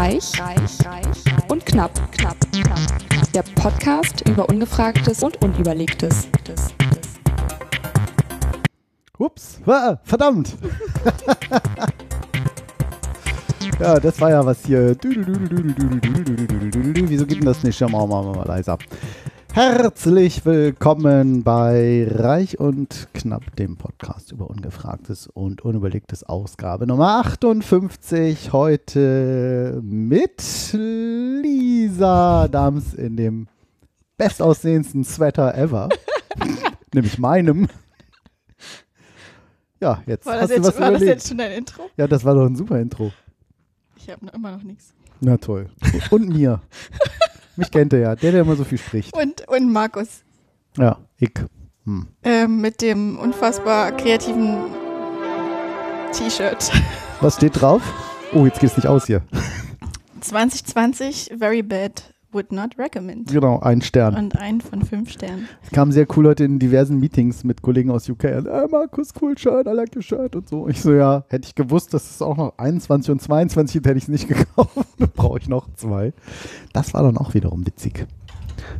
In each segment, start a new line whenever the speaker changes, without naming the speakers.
Reich, reich, reich und knapp, knapp, knapp. Der Podcast über Ungefragtes und Unüberlegtes.
Ups, ah, verdammt. ja, das war ja was hier. Wieso geht denn das nicht? Machen wir mal leiser. Herzlich willkommen bei Reich und Knapp, dem Podcast über Ungefragtes und Unüberlegtes, Ausgabe Nummer 58. Heute mit Lisa Dams in dem bestaussehendsten Sweater ever, nämlich meinem. Ja, jetzt
War,
hast
das
du
jetzt,
was
war das jetzt schon dein Intro?
Ja, das war doch ein super Intro.
Ich habe immer noch nichts.
Na toll. Und mir. Mich kennt er ja, der, der immer so viel spricht.
Und, und Markus
Ja, ich. Hm.
ähm, mit dem unfassbar kreativen T-Shirt.
Was steht drauf? Oh, jetzt geht es nicht aus hier.
2020, very bad, would not recommend.
Genau, ein Stern.
Und ein von fünf Sternen.
Kam sehr cool heute in diversen Meetings mit Kollegen aus UK. Und, äh, Markus, cool Shirt, I like your shirt und so. Ich so, ja, hätte ich gewusst, dass es auch noch 21 und 22 gibt, hätte ich es nicht gekauft. Brauche ich noch zwei. Das war dann auch wiederum witzig.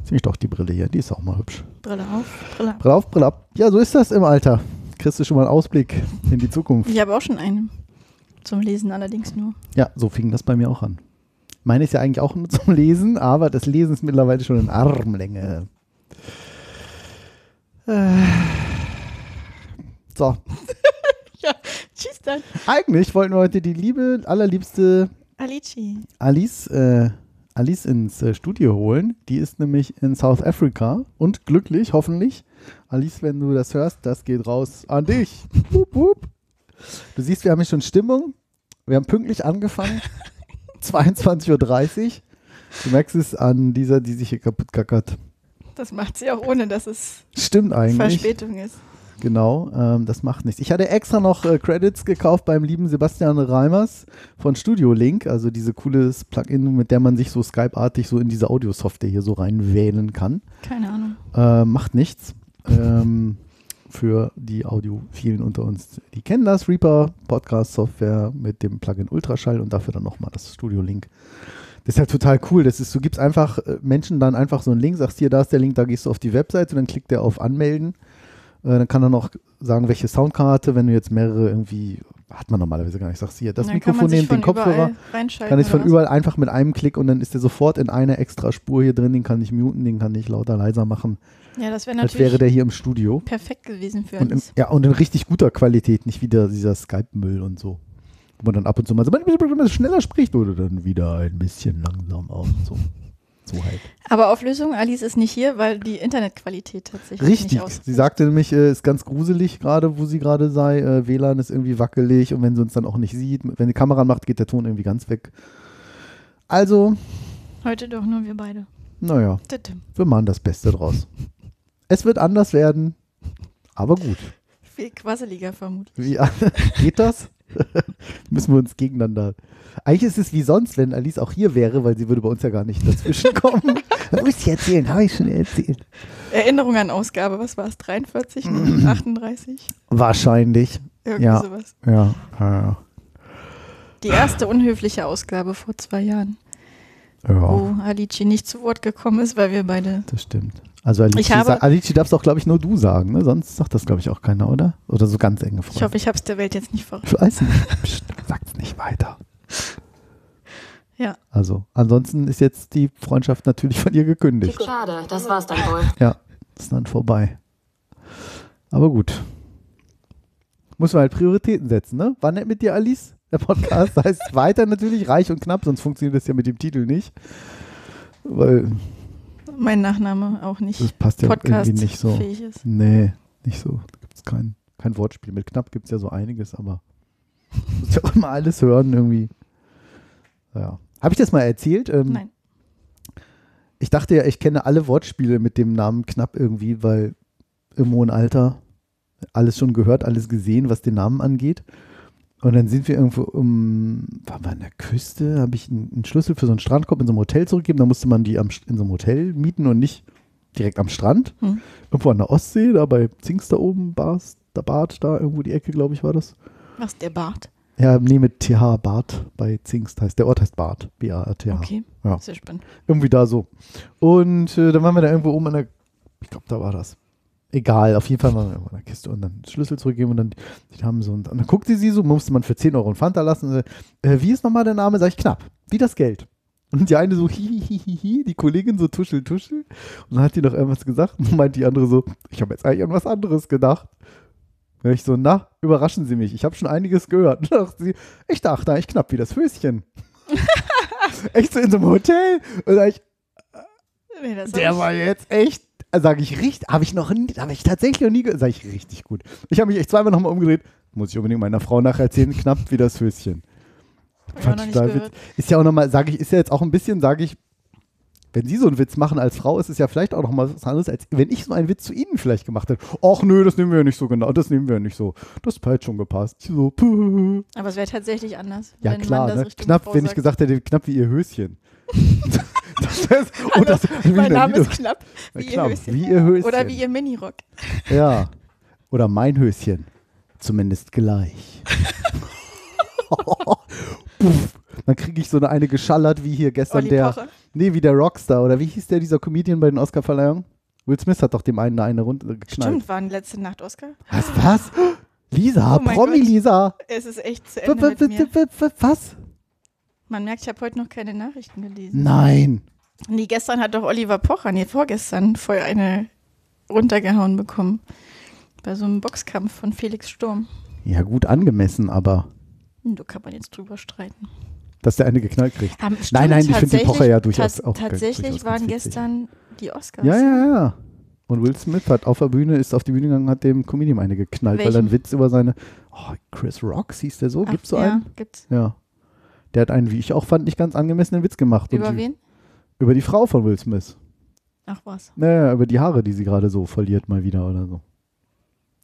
Ziemlich doch die Brille hier, die ist auch mal hübsch.
Brille auf, Brille ab.
Brille auf, Brille ab. Ja, so ist das im Alter. Kriegst du schon mal einen Ausblick in die Zukunft.
Ich habe auch schon eine. Zum Lesen allerdings nur.
Ja, so fing das bei mir auch an. Meine ist ja eigentlich auch nur zum Lesen, aber das Lesen ist mittlerweile schon in Armlänge. Äh. So,
Tschüss dann.
eigentlich wollten wir heute die liebe, allerliebste
Alici.
Alice, äh, Alice ins äh, Studio holen. Die ist nämlich in South Africa und glücklich, hoffentlich. Alice, wenn du das hörst, das geht raus an dich. Wup, wup. Du siehst, wir haben hier schon Stimmung. Wir haben pünktlich angefangen. 22.30 Uhr. Du merkst es an dieser, die sich hier kaputt kackert.
Das macht sie auch ohne, dass es
Stimmt eigentlich.
Verspätung ist.
Genau, ähm, das macht nichts. Ich hatte extra noch äh, Credits gekauft beim lieben Sebastian Reimers von Studio Link, also diese cooles Plugin, mit der man sich so Skype-artig so in diese Audiosoftware hier so reinwählen kann.
Keine Ahnung.
Äh, macht nichts. Ähm, für die Audiophilen unter uns, die kennen das, Reaper Podcast-Software mit dem Plugin Ultraschall und dafür dann nochmal das Studio Link. Das ist halt total cool. Das ist, du gibst einfach äh, Menschen dann einfach so einen Link, sagst hier, da ist der Link, da gehst du auf die Webseite und dann klickt der auf Anmelden. Äh, dann kann er noch sagen, welche Soundkarte, wenn du jetzt mehrere irgendwie, hat man normalerweise gar nicht, sagst hier, das
Dann
Mikrofon nehmen, den Kopfhörer, kann ich von überall einfach mit einem Klick und dann ist der sofort in einer extra Spur hier drin, den kann ich muten, den kann ich lauter, leiser machen,
Ja, das wäre
als
natürlich
wäre der hier im Studio.
perfekt gewesen für
Und in,
uns.
ja, und in richtig guter Qualität, nicht wieder dieser Skype-Müll und so. Wo man dann ab und zu mal so, schneller spricht oder dann wieder ein bisschen langsam aus. So, so halt.
Aber Auflösung, Alice ist nicht hier, weil die Internetqualität tatsächlich
Richtig.
nicht aus.
Sie sagte nämlich, äh, ist ganz gruselig gerade, wo sie gerade sei. Äh, WLAN ist irgendwie wackelig und wenn sie uns dann auch nicht sieht, wenn die Kamera macht, geht der Ton irgendwie ganz weg. Also,
Heute doch nur wir beide.
naja, wir machen das Beste draus. Es wird anders werden, aber gut.
Viel quasseliger vermutlich.
Wie, geht das? Müssen wir uns gegeneinander. Eigentlich ist es wie sonst, wenn Alice auch hier wäre, weil sie würde bei uns ja gar nicht dazwischen kommen. Muss ich erzählen, habe ich schon erzählt.
Erinnerung an Ausgabe, was war es? 43, 38?
Wahrscheinlich.
Irgendwie
Ja.
sowas.
Ja, ja,
Die erste unhöfliche Ausgabe vor zwei Jahren,
ja.
wo Alici nicht zu Wort gekommen ist, weil wir beide.
das stimmt. Also Alice,
Ich habe-
sa- Alice darfst auch, glaube ich, nur du sagen, ne? Sonst sagt das, glaube ich, auch keiner, oder? Oder so ganz enge Freunde.
Ich hoffe, ich habe es der Welt jetzt nicht verraten.
Ich weiß nicht. Psst, sag's nicht weiter.
Ja.
Also, ansonsten ist jetzt die Freundschaft natürlich von ihr gekündigt.
Schade, das war's dann wohl.
Ja, ist dann vorbei. Aber gut. Muss man halt Prioritäten setzen, ne? War nett mit dir, Alice? Der Podcast heißt weiter natürlich reich und knapp, sonst funktioniert das ja mit dem Titel nicht. Weil
Mein Nachname auch nicht
das passt ja
Podcast
irgendwie nicht so.
fähig ist.
Nee, nicht so. Da gibt es kein, kein Wortspiel. Mit knapp gibt es ja so einiges, aber muss ja auch immer alles hören irgendwie. Ja. Habe ich das mal erzählt? Ähm,
Nein.
Ich dachte ja, ich kenne alle Wortspiele mit dem Namen knapp irgendwie, weil im hohen Alter alles schon gehört, alles gesehen, was den Namen angeht. Und dann sind wir irgendwo um, waren wir an der Küste, habe ich einen, Schlüssel für so einen Strandkorb in so einem Hotel zurückgegeben. Da musste man die am, in so einem Hotel mieten und nicht direkt am Strand.
Hm.
Irgendwo an der Ostsee, da bei Zings da oben, Bars, der Bad, da irgendwo die Ecke, glaube ich, war das.
Was, der Bart?
Ja, nee, mit TH Bart bei Zingst heißt. Der Ort heißt Bart. B-A-R-T-H.
Okay,
Ja.
sehr spannend.
Irgendwie da so. Und äh, dann waren wir da irgendwo oben in der, ich glaube, da war das. Egal, auf jeden Fall irgendwo in der Kiste und dann Schlüssel zurückgeben und dann, die haben so, und dann guckt sie sie so, musste man für 10 Euro einen Fanta lassen. Und, äh, wie ist nochmal der Name? Sag ich, knapp. Wie das Geld. Und die eine so, hihihihi, die Kollegin so tuschel, tuschel. Und dann hat die noch irgendwas gesagt und meint die andere so, ich habe jetzt eigentlich an was anderes gedacht. Und ich so, na, überraschen Sie mich. Ich habe schon einiges gehört. Und dann dachte sie, ich dachte eigentlich knapp wie das Höschen. echt so in so einem Hotel. Und ich,
Nee,
der war jetzt echt, sage ich richtig, habe ich noch nie, habe ich tatsächlich noch nie gehört, sage ich richtig gut. Ich habe mich echt zweimal nochmal umgedreht, muss ich unbedingt meiner Frau nachher erzählen, knapp wie das Höschen.
ich, ich
Fand ich witzig. Ist ja auch nochmal, sage ich, ist ja jetzt auch ein bisschen, sage ich, wenn Sie so einen Witz machen als Frau, ist es ja vielleicht auch nochmal was anderes, als wenn ich so einen Witz zu Ihnen vielleicht gemacht hätte. Ach nö, das nehmen wir ja nicht so genau, das nehmen wir ja nicht so. Das hat schon gepasst. Ich so, puh.
Aber es wäre tatsächlich anders.
Ja
wenn
klar, ne? Knapp,
Frau
wenn ich
sagt.
gesagt hätte, knapp wie Ihr Höschen. das wär's, oh,
Hallo,
das,
Mein
ein
Name
Lied-
ist knapp. Wie
knapp,
ihr Höschen.
wie Ihr Höschen.
Oder wie ihr Minirock.
Ja. Oder mein Höschen. Zumindest gleich. Puff. Dann kriege ich so eine, eine geschallert, wie hier gestern
Olli
der.
Pocher.
Nee, wie der Rockstar. Oder wie hieß der, dieser Comedian bei den Oscarverleihungen? Will Smith hat doch dem einen eine runter geknallt.
Stimmt, waren letzte Nacht Oscar.
Was? Was? Lisa,
Oh mein
Promi
Gott.
Lisa.
Es ist echt zu Ende
Was?
Man merkt, ich habe heute noch keine Nachrichten gelesen.
Nein.
Nee, gestern hat doch Oliver Pocher, nee, vorgestern, voll eine runtergehauen bekommen. Bei so einem Boxkampf von Felix Sturm.
Ja, gut angemessen, aber
Da kann man jetzt drüber streiten.
dass der eine geknallt kriegt.
Haben,
Nein, nein, ich finde
tatsächlich-
Pocher ja durchaus auch
Tatsächlich
durchaus
waren gestern die Oscars.
Ja, ja, ja. Und Will Smith hat auf der Bühne, ist auf die Bühne gegangen, hat dem Comedian eine geknallt, weil er einen
Welchen?
Witz über seine. Oh, Chris Rocks hieß der so?
Ach,
Gibt's so
ja,
einen?
gibt's.
Ja. Der hat einen, wie ich auch fand, nicht ganz angemessenen Witz gemacht.
Über
die,
wen?
Über die Frau von Will Smith.
Ach was.
Naja, über die Haare, die sie gerade so verliert mal wieder oder so.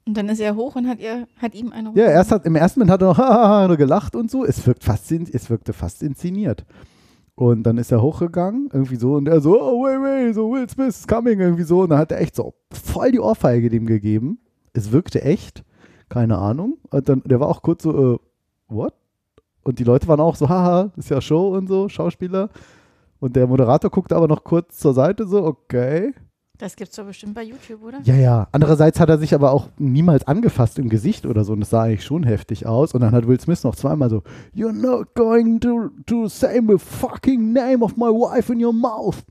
Und dann ist er hoch und hat ihr, hat ihm eine
Ja, erst hat, im ersten Moment hat er noch gelacht und so. Es, wirkt fast, es wirkte fast inszeniert. Und dann ist er hochgegangen, irgendwie so, und er so, oh, wait, wait, so Will Smith is coming, irgendwie so. Und dann hat er echt so voll die Ohrfeige dem gegeben. Es wirkte echt, keine Ahnung. Und dann, der war auch kurz so, äh, what? Und die Leute waren auch so, haha, ist ja Show und so, Schauspieler. Und der Moderator guckte aber noch kurz zur Seite, so, okay.
Das gibt's doch bestimmt bei YouTube, oder?
Ja, ja. Andererseits hat er sich aber auch niemals angefasst im Gesicht oder so und das sah eigentlich schon heftig aus. Und dann hat Will Smith noch zweimal so, You're not going to, to say the fucking name of my wife in your mouth.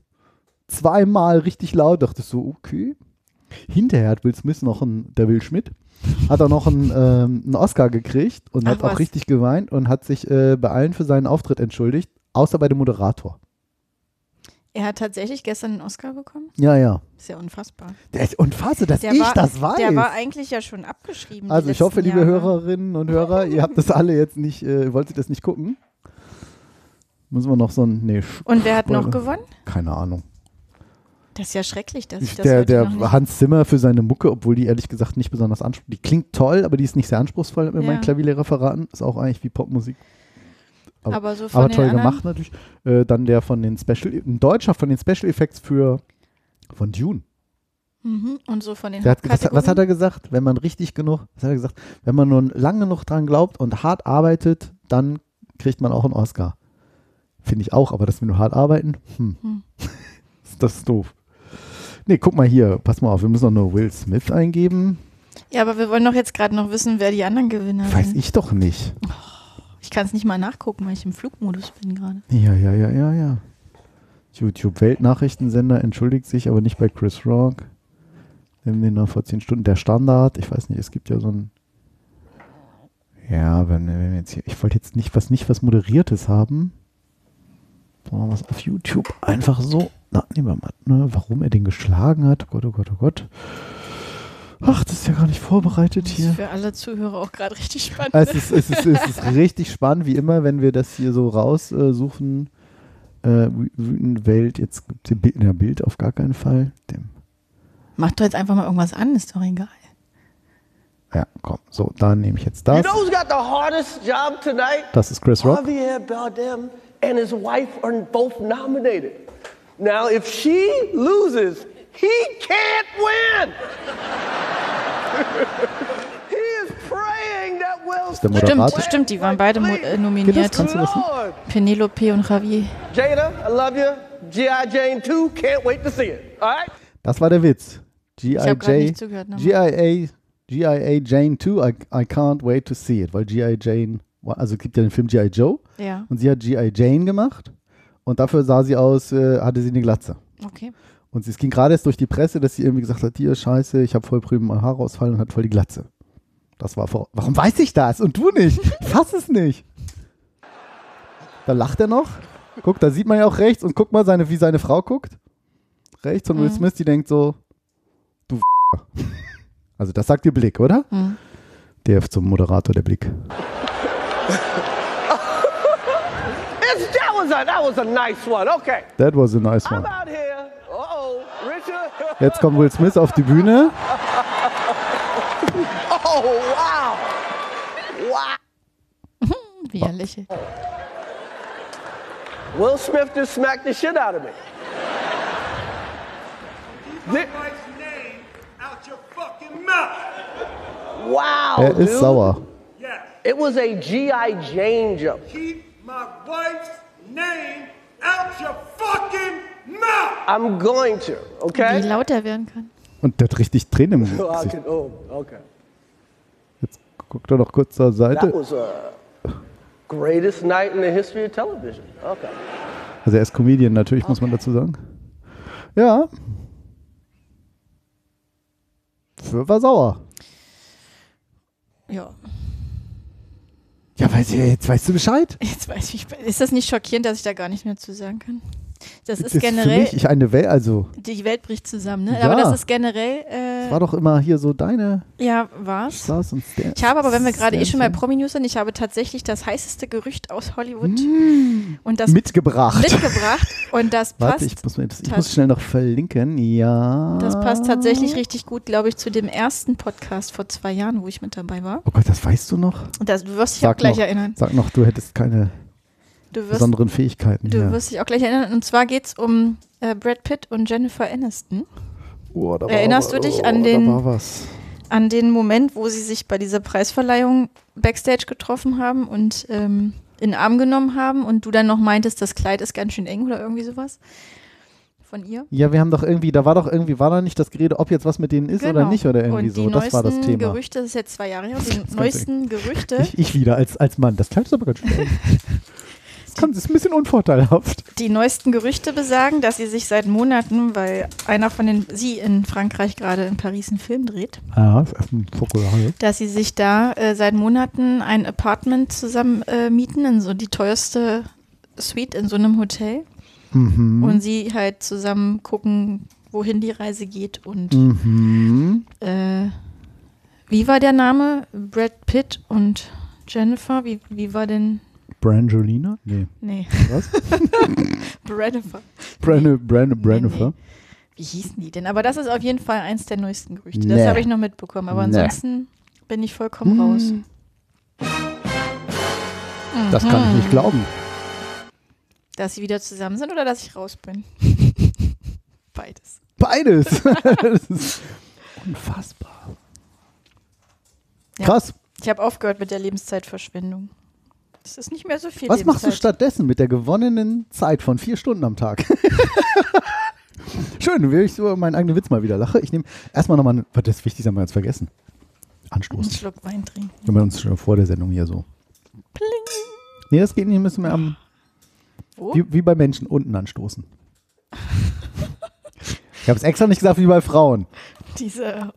Zweimal richtig laut, dachte ich so, okay. Hinterher hat Will Smith noch einen, der Will Schmidt, hat er noch einen, ähm, einen Oscar gekriegt und
Ach
hat auch
was.
richtig geweint und hat sich äh, bei allen für seinen Auftritt entschuldigt, außer bei dem Moderator.
Er hat tatsächlich gestern einen Oscar bekommen.
Ja, ja.
Ist ja unfassbar.
Der ist unfassbar, dass
Der
ich
war,
das weiß.
Der war eigentlich ja schon abgeschrieben.
Also ich hoffe, liebe
Jahre.
Hörerinnen und Hörer, ihr habt das alle jetzt nicht, äh, wollt ihr das nicht gucken? Müssen wir noch so ein, nee,
Und wer hat noch gewonnen?
keine Ahnung.
Das ist ja schrecklich, dass ich das
Der, der. Hans Zimmer für seine Mucke, obwohl die ehrlich gesagt nicht besonders anspruchsvoll, die klingt toll, aber die ist nicht sehr anspruchsvoll, hat mir
Ja.
mein Klavierlehrer verraten. Ist auch eigentlich wie Popmusik. aber-
aber so
Aber toll gemacht natürlich. Äh, dann der von den Special, ein Deutscher von den Special Effects für, von Dune.
Mhm. Und so von den
hat, was, was hat er gesagt? Wenn man richtig genug, was hat er gesagt? Wenn man nur lang genug dran glaubt und hart arbeitet, dann kriegt man auch einen Oscar. Finde ich auch, aber dass wir nur hart arbeiten, hm.
Hm.
das ist doof. Nee, guck mal hier, pass mal auf, wir müssen doch nur Will Smith eingeben.
Ja, aber wir wollen doch jetzt gerade noch wissen, wer die anderen Gewinner
Weiß
sind.
ich doch nicht.
Ich kann es nicht mal nachgucken, weil ich im Flugmodus bin gerade.
Ja, ja, ja, ja, ja. YouTube Weltnachrichtensender entschuldigt sich, aber nicht bei Chris Rock. Wir haben den noch vor zehn Stunden. Der Standard, ich weiß nicht, es gibt ja so ein. Ja, wenn, wenn wir jetzt hier, ich wollte jetzt nicht was nicht was Moderiertes haben, sondern was auf YouTube einfach so. Na, nehmen wir mal, ne, warum er den geschlagen hat. Gott, oh Gott, oh Gott. Ach, das ist ja gar nicht vorbereitet
Das
hier.
ist für alle Zuhörer auch gerade richtig spannend.
Es ist, es, ist, es ist richtig spannend, wie immer, wenn wir das hier so raussuchen. Äh, Wü- wütende Welt, jetzt gibt es Bild, ja, Bild auf gar keinen Fall. Dem,
Mach doch jetzt einfach mal irgendwas an, ist doch egal.
ja, komm, so, dann nehme ich jetzt
You
das.
know who's got the hardest job tonight?
Das ist Chris Rock.
Javier Bardem and his wife are both nominated. Now, if she loses, he can't win. he is praying that
der
Stimmt, stimmt, die waren beide äh, nominiert. Penelope und Javier.
Jada, I love you. G.I. Jane 2, can't wait to see it. All right?
Das war der Witz.
Nochmal.
GIA, GIA Jane 2, I, I can't wait to see it, weil G.I. Jane, also es gibt ja den Film G.I. Joe
Ja,
und sie hat G.I. Jane gemacht und dafür sah sie aus, äh, hatte sie eine Glatze.
okay.
Und sie- es ging gerade erst durch die Presse, dass sie irgendwie gesagt hat, hier, scheiße, ich habe voll drüben mein Haarausfall und hat voll die Glatze. Das war vor. Warum weiß ich das? Und du nicht? Ich fass es nicht. Da lacht er noch. Guck, da sieht man ja auch rechts und guck mal, seine, wie seine Frau guckt. Rechts und Will
Mhm.
Smith, die denkt so, du Also das sagt ihr Blick, oder?
Hm.
Der zum Moderator, der Blick.
It's, that, was a, that was a nice one. Okay.
That was a nice
I'm
one.
out here. Uh-oh, Richard.
Jetzt kommt Will Smith auf die Bühne.
Oh, wow. Wow.
Wie er lächelt.
Will Smith just smacked the shit out of me.
Keep my wife's name out your fucking mouth.
Wow,
Er
dude.
ist sauer.
Yes.
It was a G.I. Jane jump.
Keep my wife's name out your fucking mouth.
I'm going to,
Wie
okay?
laut er werden kann.
Und der hat richtig Tränen im Gesicht.
oh, okay.
Jetzt guckt er noch kurz zur
That
Seite.
was a greatest night in the history of television. Okay.
Also er ist Comedian, natürlich, muss man dazu sagen. Ja. Für war sauer.
Ja.
Ja, ich, jetzt weißt du Bescheid.
Jetzt weiß ich, ist das nicht schockierend, dass ich da gar nicht mehr zu sagen kann? Das ist
für
generell,
mich ich eine Welt, also
die Welt bricht zusammen, ne?
Ja.
Aber das ist generell, äh,
war doch immer hier so deine
ja, war's.
Stars und Stern.
Ich habe aber, wenn wir gerade eh schon bei Promi-News sind, ich habe tatsächlich das heißeste Gerücht aus Hollywood
Mm.
und das
mitgebracht.
mitgebracht und das passt,
Warte, ich muss, das, ich muss schnell noch verlinken. Ja.
das passt tatsächlich richtig gut, glaube ich, zu dem ersten Podcast vor zwei Jahren, wo ich mit dabei war.
Oh Gott, das weißt du noch?
Das, du wirst dich auch gleich
noch,
erinnern.
Sag noch, du hättest keine
wirst,
besonderen Fähigkeiten.
du
hier.
wirst dich auch gleich erinnern. Und zwar geht es um äh, Brad Pitt und Jennifer Aniston.
oh, da war
Erinnerst
wa-
du dich
oh,
an den-
war was.
an den Moment, wo sie sich bei dieser Preisverleihung backstage getroffen haben und ähm, in den Arm genommen haben und du dann noch meintest, das Kleid ist ganz schön eng oder irgendwie sowas von ihr.
Ja, wir haben doch irgendwie, da war doch irgendwie, war da nicht das Gerede, ob jetzt was mit denen ist oder
Genau.
nicht oder irgendwie so.
die
Das war das
neuesten
Thema.
Gerüchte, das ist jetzt zwei Jahre her, die neuesten Gerüchte,
Ich, ich wieder als, als Mann. Das Kleid ist aber ganz schön eng. Das ist ein bisschen unvorteilhaft.
die neuesten Gerüchte besagen, dass sie sich seit Monaten, weil einer von den, sie in Frankreich gerade in Paris einen Film dreht,
Ja, Fokulare.
dass sie sich da äh, seit Monaten ein Apartment zusammen äh, mieten, in so die teuerste Suite in so einem Hotel.
Mhm.
Und sie halt zusammen gucken, wohin die Reise geht. Und
Mhm.
äh, wie war der Name? Brad Pitt und Jennifer? Wie, wie war denn.
Brangelina? Nee.
Nee,
Was?
Brennifer.
Bran Bran Brannifer?
Wie hießen die denn? Aber das ist auf jeden Fall eins der neuesten Gerüchte.
Nee.
Das habe ich noch mitbekommen. Aber
Nee.
ansonsten bin ich vollkommen raus.
Das kann ich
Mhm.
nicht glauben.
Dass sie wieder zusammen sind oder dass ich raus bin? Beides.
Beides. das ist unfassbar.
Ja.
Krass.
Ich habe aufgehört mit der Lebenszeitverschwendung. Es ist nicht mehr so viel
Was machst du stattdessen mit der gewonnenen Zeit von vier Stunden am Tag? Schön, wie ich so meinen eigenen Witz mal wieder lache. Ich nehme erstmal nochmal, was das Wichtigste haben wir jetzt vergessen.
Einen
Anstoßen.
Schluck Wein trinken.
Wenn wir uns schon vor der Sendung hier so. Nee, das geht nicht, müssen wir am,
Wo?
wie, wie bei Menschen unten anstoßen. Ich habe es extra nicht gesagt wie bei Frauen.
Diese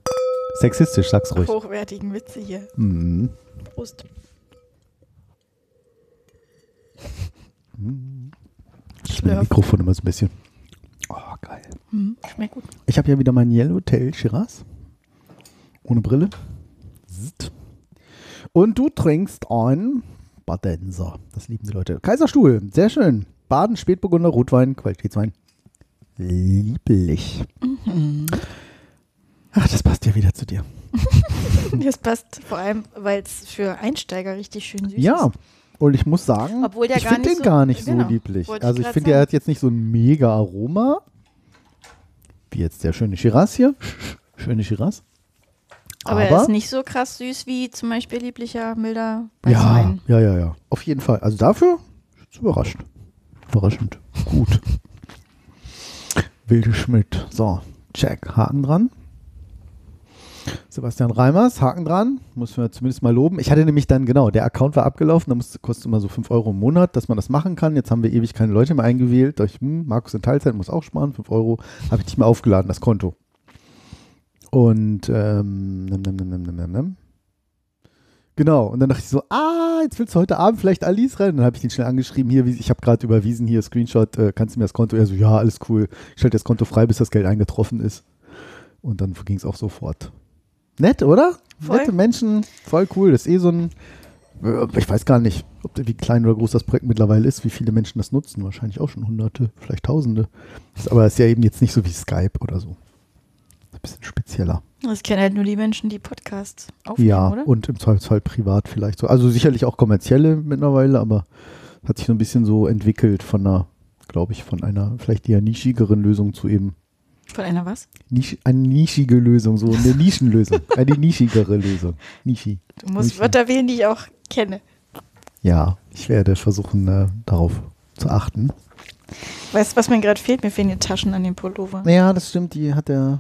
Sexistisch, sag's ruhig.
hochwertigen Witze hier.
Mhm.
Prost.
Ich bin Mikrofon immer so ein bisschen. Oh, geil.
Hm, schmeckt gut.
Ich habe ja wieder mein Yellowtail Shiraz. Ohne Brille. Und du trinkst ein Badenser. Das lieben die Leute. Kaiserstuhl. Sehr schön. Baden, Spätburgunder, Rotwein, Qualitätswein. Lieblich. Ach, das passt ja wieder zu dir.
Das passt vor allem, weil es für Einsteiger richtig schön süß
Ja.
ist.
Und ich muss sagen, ich
gar
finde
nicht
den
so-
gar nicht so
genau,
lieblich.
wollte ich
Also ich finde, er hat jetzt nicht so ein mega Aroma. Wie jetzt der schöne Shiraz hier. Schöne Shiraz.
Aber, er ist nicht so krass süß wie zum Beispiel lieblicher, milder
ja,
Weißwein.
ja, ja, ja. Auf jeden Fall. Also dafür ist überrascht. Überraschend. Gut. Wilde Schmidt. So, check. Haken dran. Sebastian Reimers, Haken dran. Muss man zumindest mal loben. Ich hatte nämlich dann, genau, der Account war abgelaufen. Da musste, kostet immer so 5 Euro im Monat, dass man das machen kann. Jetzt haben wir ewig keine Leute mehr eingewählt. Da ich, hm, Markus in Teilzeit muss auch sparen. 5 Euro habe ich nicht mehr aufgeladen, das Konto. Und, ähm, nimm, nimm, nimm, nimm, nimm, nimm. Genau, und dann dachte ich so, ah, jetzt willst du heute Abend vielleicht Alice rein. Dann habe ich den schnell angeschrieben, hier, ich habe gerade überwiesen, hier, Screenshot, äh, kannst du mir das Konto? Er so, ja, alles cool. Ich schalte das Konto frei, bis das Geld eingetroffen ist. Und dann ging es auch sofort. Nett, oder?
Voll.
Nette Menschen, voll cool. Das ist eh so ein, äh, ich weiß gar nicht, ob, wie klein oder groß das Projekt mittlerweile ist, wie viele Menschen das nutzen. Wahrscheinlich auch schon hunderte, vielleicht tausende. Aber es ist ja eben jetzt nicht so wie Skype oder so. Ein bisschen spezieller.
Das kennen halt nur die Menschen, die Podcasts aufnehmen,
Ja,
oder?
und im Zweifelsfall privat vielleicht so. Also sicherlich auch kommerzielle mittlerweile, aber hat sich so ein bisschen so entwickelt von einer, glaube ich, von einer vielleicht eher nischigeren Lösung zu eben
Von einer was?
Nisch, eine nischige Lösung, so eine Nischenlösung, eine nischigere Lösung. Nischi.
Du musst
Nicht-
Wörter wählen, die ich auch kenne.
Ja, ich werde versuchen, äh, darauf zu achten.
Weißt du, was mir gerade fehlt? Mir fehlen die Taschen an dem Pullover.
Ja, das stimmt, die hat er.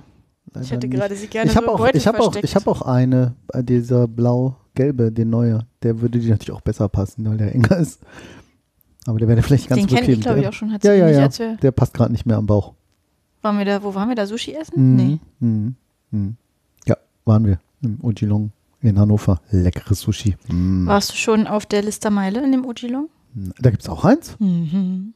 ich hätte gerade sie gerne
Ich habe
so
auch, ich habe auch, ich habe auch eine, äh, dieser blau-gelbe, den neue. Der würde dir natürlich auch besser passen, weil der enger ist. Aber der wäre vielleicht ganz
Den kenne
bequem.
ich, glaube ich,
der,
auch schon. Hat
Ja, ja, ja. Der passt gerade nicht mehr am Bauch.
Waren wir da, wo waren wir da? Sushi essen? Nee.
Mhm. Mhm. Ja, waren wir im Ojilong in Hannover. Leckeres Sushi. Mhm.
Warst du schon auf der Listermeile in dem Ojilong?
Da gibt es auch eins?
Mhm.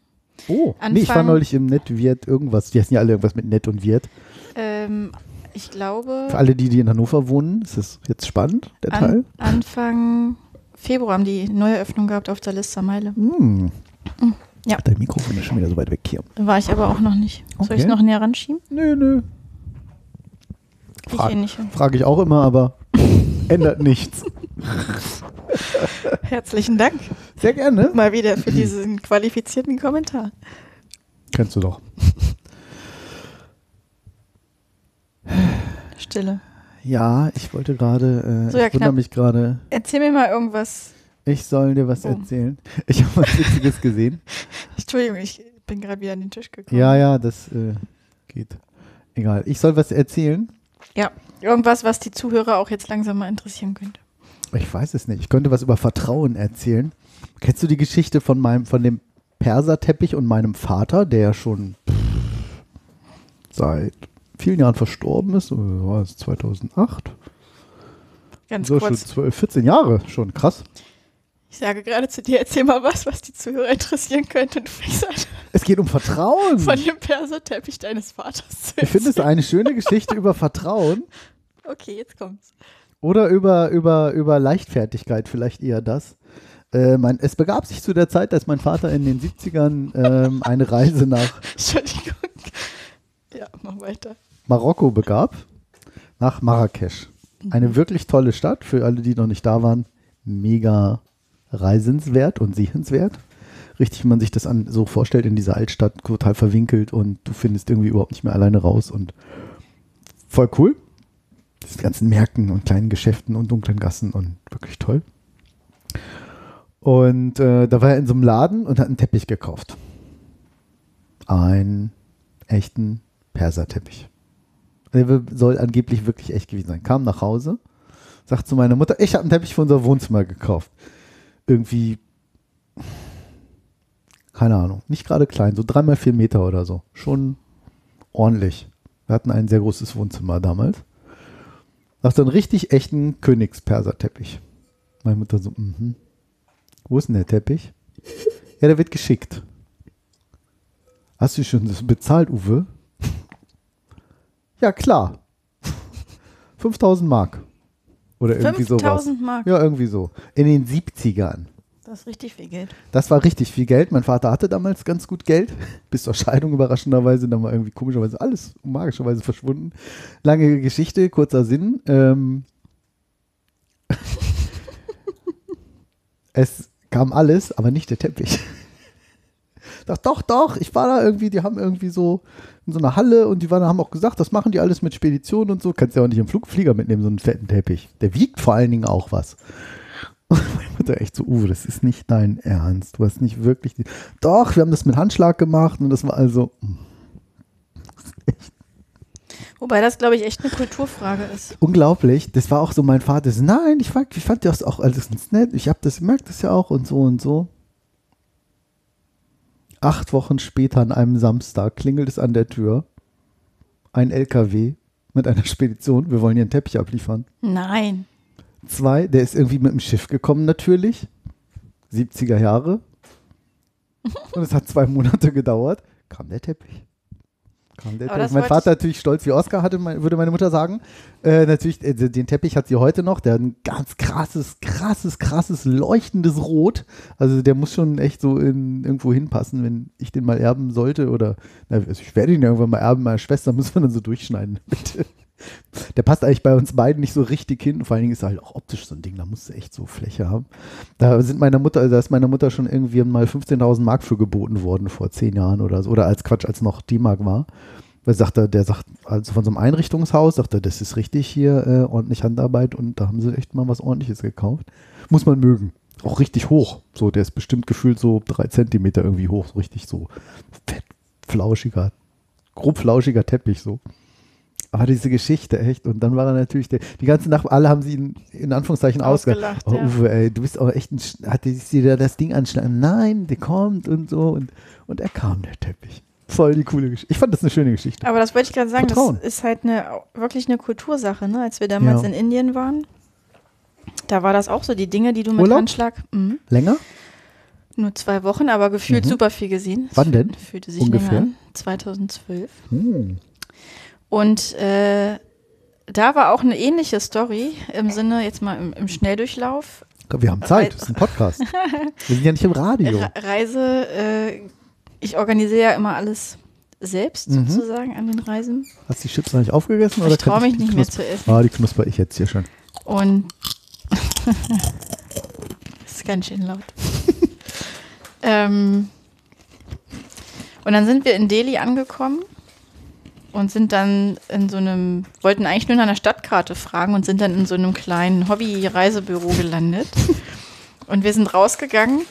Oh, nee, ich war
Anfang-
neulich im Net Viet irgendwas. Die heißen ja alle irgendwas mit Net und Viet.
Ähm, ich glaube,
Für alle, die, die in Hannover wohnen, ist das jetzt spannend, der Teil.
an, Anfang Februar haben die neue Öffnung gehabt auf der Listermeile.
Hm.
Ja.
Ach, dein Mikrofon ist schon wieder so weit weg hier.
War ich aber auch noch nicht. Soll ich
Okay.
noch näher ranschieben?
Nö, nö. Frag-
ich eh nicht hin.
Frage ich auch immer, aber ändert nichts.
Herzlichen Dank
Sehr gerne.
mal wieder für diesen qualifizierten Kommentar.
Kennst du doch.
Stille.
Ja, ich wollte gerade, äh,
So, ja,
ich wundere mich gerade,
Erzähl mir mal irgendwas.
Ich soll dir was
Oh.
erzählen. Ich habe was Witziges gesehen.
Entschuldigung, ich bin gerade wieder an den Tisch gekommen.
Ja, ja, das äh, geht. Egal. Ich soll was erzählen.
Ja, irgendwas, was die Zuhörer auch jetzt langsam mal interessieren könnte.
Ich weiß es nicht. Ich könnte was über Vertrauen erzählen. Kennst du die Geschichte von meinem, von dem Perserteppich und meinem Vater, der ja schon seit vielen Jahren verstorben ist? War es 2008?
Ganz
So schon
kurz.
12, 14 Jahre. Schon krass.
Ich sage gerade zu dir, erzähl mal was, was die Zuhörer interessieren könnte. Und du fängst an,
Es geht um Vertrauen.
von dem Perserteppich deines Vaters
Ich finde es eine schöne Geschichte über Vertrauen
Okay, jetzt kommt's.
oder über, über, über Leichtfertigkeit, vielleicht eher das. Äh, mein, es begab sich zu der Zeit, dass mein Vater in den 70ern ähm, eine Reise nach
Entschuldigung. Ja, mach weiter.
Marokko begab, nach Marrakesch. Eine wirklich tolle Stadt, für alle, die noch nicht da waren, mega reisenswert und sehenswert. Richtig, wie man sich das an, so vorstellt in dieser Altstadt, total verwinkelt und du findest irgendwie überhaupt nicht mehr alleine raus und voll cool. Diese ganzen Märkten und kleinen Geschäften und dunklen Gassen und wirklich toll. Und äh, da war er in so einem Laden und hat einen Teppich gekauft. Einen echten Perserteppich. Der soll angeblich wirklich echt gewesen sein. Kam nach Hause, sagt zu meiner Mutter, ich habe einen Teppich für unser Wohnzimmer gekauft. Irgendwie, keine Ahnung, nicht gerade klein, so dreimal vier Meter oder so. Schon ordentlich. Wir hatten ein sehr großes Wohnzimmer damals. Sagt so einen richtig echten Königsperserteppich. Meine Mutter so, mhm. Wo ist denn der Teppich? Ja, der wird geschickt. Hast du schon das bezahlt, Uwe? Ja, klar. 5000 Mark. Oder irgendwie sowas.
5000 Mark.
Ja, irgendwie so. In den 70ern.
Das ist richtig viel Geld.
Das war richtig viel Geld. Mein Vater hatte damals ganz gut Geld. Bis zur Scheidung überraschenderweise. Dann war irgendwie komischerweise alles magischerweise verschwunden. Lange Geschichte, kurzer Sinn. Ähm es kam alles, aber nicht der Teppich. Dachte, doch, doch, ich war da irgendwie, die haben irgendwie so in so einer Halle und die waren, haben auch gesagt, das machen die alles mit Spedition und so. Kannst ja auch nicht im Flugflieger mitnehmen, so einen fetten Teppich. Der wiegt vor allen Dingen auch was. Und meine Mutter echt so, uh, das ist nicht dein Ernst. Du hast nicht wirklich. Die Doch, wir haben das mit Handschlag gemacht und das war also. mm,
Wobei das, glaube ich, echt eine Kulturfrage ist.
unglaublich. Das war auch so mein Vater. Nein, ich fand, ich fand das auch alles nett. Ich habe das gemerkt, das ja auch und so und so. Acht Wochen später an einem Samstag klingelt es an der Tür. Ein LKW mit einer Spedition. Wir wollen hier einen Teppich abliefern.
Nein.
Zwei, der ist irgendwie mit dem Schiff gekommen natürlich. 70er Jahre. Und es hat zwei Monate gedauert. Kam der Teppich. Kam der Teppich. Mein Vater natürlich stolz wie Oscar hatte, würde meine Mutter sagen. Äh, natürlich, äh, den Teppich hat sie heute noch. Der hat ein ganz krasses, krasses, krasses, leuchtendes Rot. Also der muss schon echt so in, irgendwo hinpassen, wenn ich den mal erben sollte. Oder na, also ich werde ihn irgendwann mal erben. Meine Schwester muss man dann so durchschneiden. Bitte. Der passt eigentlich bei uns beiden nicht so richtig hin. Vor allen Dingen ist er halt auch optisch so ein Ding, da musst du echt so Fläche haben. Da sind meiner Mutter, da ist meiner Mutter schon irgendwie mal 15.000 Mark für geboten worden vor zehn Jahren oder so. Oder als Quatsch, als noch D-Mark war. Weil sagt er, der sagt, also von so einem Einrichtungshaus, sagt er, das ist richtig hier äh, ordentlich Handarbeit und da haben sie echt mal was ordentliches gekauft. Muss man mögen. Auch richtig hoch. So, der ist bestimmt gefühlt so drei Zentimeter irgendwie hoch, so richtig so fett, flauschiger, grob flauschiger Teppich so. Aber diese Geschichte, echt. Und dann war er natürlich, der, die ganze Nacht, alle haben sie ihn in Anführungszeichen ausgelacht.
Ausgelacht,
Oh. Uwe, ey, du bist auch echt ein, Sch- hat sie da das Ding anschlagen? Nein, der kommt und so. Und, und er kam, der Teppich. Voll die coole Geschichte. Ich fand das eine schöne Geschichte.
Aber das wollte ich gerade sagen,
Vertrauen.
das ist halt eine, wirklich eine Kultursache. Ne? Als wir damals
Ja.
in Indien waren, da war das auch so, die Dinge, die du mit
Urlaub?
Handschlag, mhm,
Länger?
nur zwei Wochen, aber gefühlt
Mhm.
super viel gesehen.
Wann denn?
Fühlte sich
Ungefähr?
länger an. 2012.
Hm.
Und äh, da war auch eine ähnliche Story im Sinne, jetzt mal im, im Schnelldurchlauf.
Komm, Wir haben Zeit, das ist ein Podcast. Wir sind ja nicht im Radio.
Re Reise, äh, ich organisiere ja immer alles selbst
Mhm.
sozusagen an den Reisen.
Hast du die Chips noch nicht aufgegessen?
Ich
oder
trau
kann
mich nicht mehr zu essen.
Ah, die knusper ich jetzt hier schon.
Und das ist ganz schön laut. ähm, und dann sind wir in Delhi angekommen und sind dann in so einem, wollten eigentlich nur nach einer Stadtkarte fragen und sind dann in so einem kleinen Hobby-Reisebüro gelandet. und wir sind rausgegangen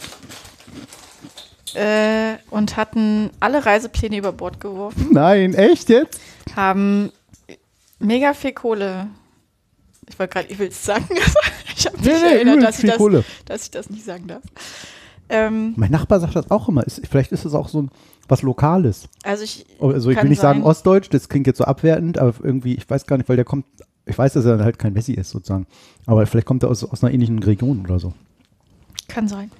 äh, und hatten alle Reisepläne über Bord geworfen
Nein, echt jetzt?
haben mega viel Kohle. Ich wollte gerade, ich will es sagen, aber ich habe mich
Nee, nee,
erinnert, dass ich, das, dass ich das nicht sagen darf. Ähm,
Mein Nachbar sagt das auch immer. Ist, vielleicht ist es auch so ein, was Lokales.
also ich,
Also ich will nicht sagen
sein.
Ostdeutsch, das klingt jetzt so abwertend, aber irgendwie, ich weiß gar nicht, weil der kommt, ich weiß, dass er halt kein Messi ist sozusagen, aber vielleicht kommt er aus, aus einer ähnlichen Region oder so.
kann sein.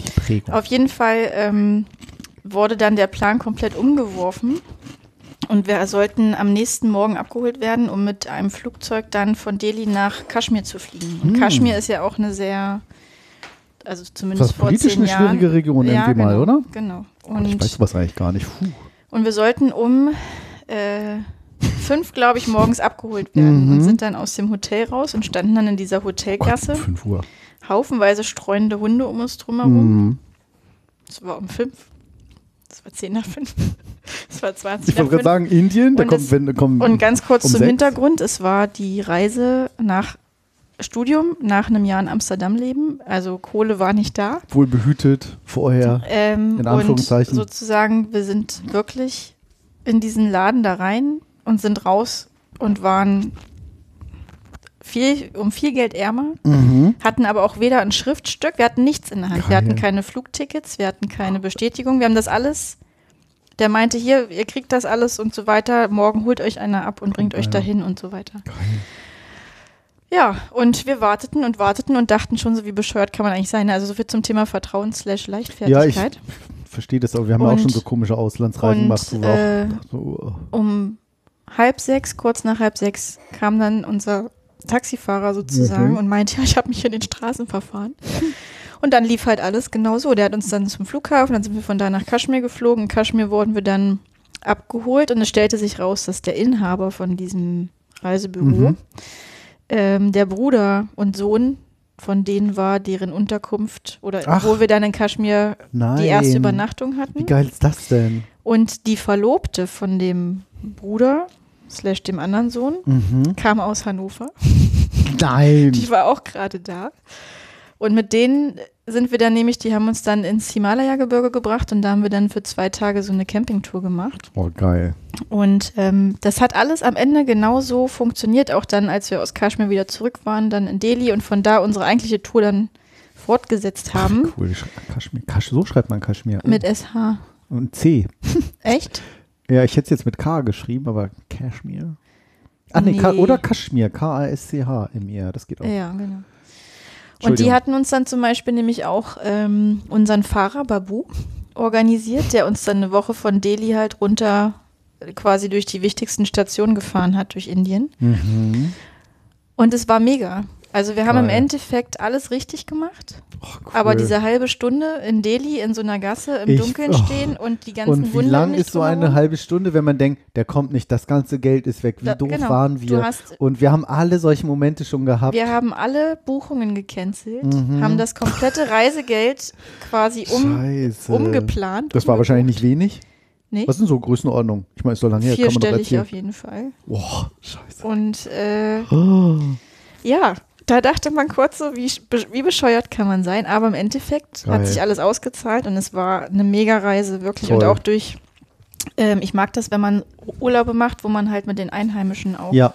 Die Prägung.
Auf jeden Fall ähm, wurde dann der Plan komplett umgeworfen. Und wir sollten am nächsten Morgen abgeholt werden, um mit einem Flugzeug dann von Delhi nach Kaschmir zu fliegen. Und
Hm.
Kaschmir ist ja auch eine sehr, also
Das
zumindest
ist
vor
politisch
zehn
eine
Jahren.
schwierige Region
ja,
irgendwie
genau,
mal, oder?
Genau.
Und ich weiß sowas eigentlich gar nicht. Puh.
Und wir sollten um äh, fünf, glaube ich, morgens abgeholt werden
Mhm.
und sind dann aus dem Hotel raus und standen dann in dieser Hotelgasse.
Gott, 5 Uhr.
Haufenweise streunende Hunde um uns drumherum.
Mhm.
Es war um fünf. Es war zehn nach fünf. Es war 20
Ich wollte gerade
fünf.
sagen, Indien, da
Und
kommt,
es-
wenn, da kommen,
Und ganz kurz
um
zum
sechs.
Hintergrund. Es war die Reise nach Studium, nach einem Jahr in Amsterdam leben. Also Kohle war nicht da.
wohl behütet vorher.
Ähm,
In Anführungszeichen.
Und sozusagen, wir sind wirklich in diesen Laden da rein und sind raus und waren viel, um viel Geld ärmer,
Mhm.
hatten aber auch weder ein Schriftstück, wir hatten nichts in der Hand. Wir
Geil.
hatten keine Flugtickets, wir hatten keine Bestätigung, wir haben das alles. Der meinte, hier, ihr kriegt das alles und so weiter. Morgen holt euch einer ab und bringt euch
Ja.
dahin und so weiter. Ja, und wir warteten und warteten und dachten schon so, wie bescheuert kann man eigentlich sein. Also so viel zum Thema Vertrauen slash
Ja, ich
Leichtfertigkeit.
verstehe das, aber wir haben ja auch schon
Und-
so komische Auslandsreisen
und,
gemacht. Wo
äh,
so, oh.
um halb sechs, kurz nach halb sechs, kam dann unser Taxifahrer sozusagen
Mhm.
und meinte, ja, ich habe mich in den Straßen verfahren. Und dann lief halt alles genau so. Der hat uns dann zum Flughafen, dann sind wir von da nach Kaschmir geflogen. In Kaschmir wurden wir dann abgeholt und es stellte sich raus, dass der Inhaber von diesem Reisebüro
Mhm.
Ähm, der Bruder und Sohn von denen war, deren Unterkunft oder
Ach.
wo wir dann in Kaschmir
Nein.
die erste Übernachtung
Wie
hatten.
geil ist das denn?
Und die Verlobte von dem Bruder, slash dem anderen Sohn,
Mhm.
kam aus Hannover.
Nein.
Die war auch gerade da. Und mit denen sind wir dann nämlich, die haben uns dann ins Himalaya-Gebirge gebracht und da haben wir dann für zwei Tage so eine Campingtour gemacht.
Oh, geil.
Und ähm, das hat alles am Ende genauso funktioniert, auch dann, als wir aus Kaschmir wieder zurück waren, dann in Delhi und von da unsere eigentliche Tour dann fortgesetzt haben.
Cool. Sch- Kaschmir. Kasch, so schreibt man Kaschmir.
Mit SH.
Und C.
Echt?
Ja, ich hätte es jetzt mit K geschrieben, aber Kaschmir. Ah, nee, Ka
Nee.
oder Kaschmir. K-A-S-C-H im R. Das geht auch.
Ja, genau. Und die hatten uns dann zum Beispiel nämlich auch ähm, unseren Fahrer Babu organisiert, der uns dann eine Woche von Delhi halt runter quasi durch die wichtigsten Stationen gefahren hat, durch Indien.
Mhm.
Und es war mega. Also wir haben im
Geil.
Endeffekt alles richtig gemacht,
Oh, cool.
aber diese halbe Stunde in Delhi in so einer Gasse im
Ich-
Dunkeln
oh.
stehen und die ganzen
Und wie
Wunder
lang ist so eine halbe Stunde, wenn man denkt, der kommt nicht, das ganze Geld ist weg, wie
Da-
doof
genau.
waren
Du
wir? Und wir haben alle solche Momente schon gehabt.
Wir haben alle Buchungen gecancelt,
Mhm.
haben das komplette Reisegeld quasi um,
Scheiße.
umgeplant.
Das war wahrscheinlich nicht wenig.
Nee,
Was sind so Größenordnung? Ich meine, ist so lange her, kann man
vierstellig auf jeden Fall.
Boah, scheiße.
Und äh,
Oh.
ja, da dachte man kurz so, wie, wie bescheuert kann man sein, aber im Endeffekt
Geil.
hat sich alles ausgezahlt und es war eine Mega-Reise wirklich
Toll.
und auch durch, ähm, ich mag das, wenn man Urlaube macht, wo man halt mit den Einheimischen auch
Ja,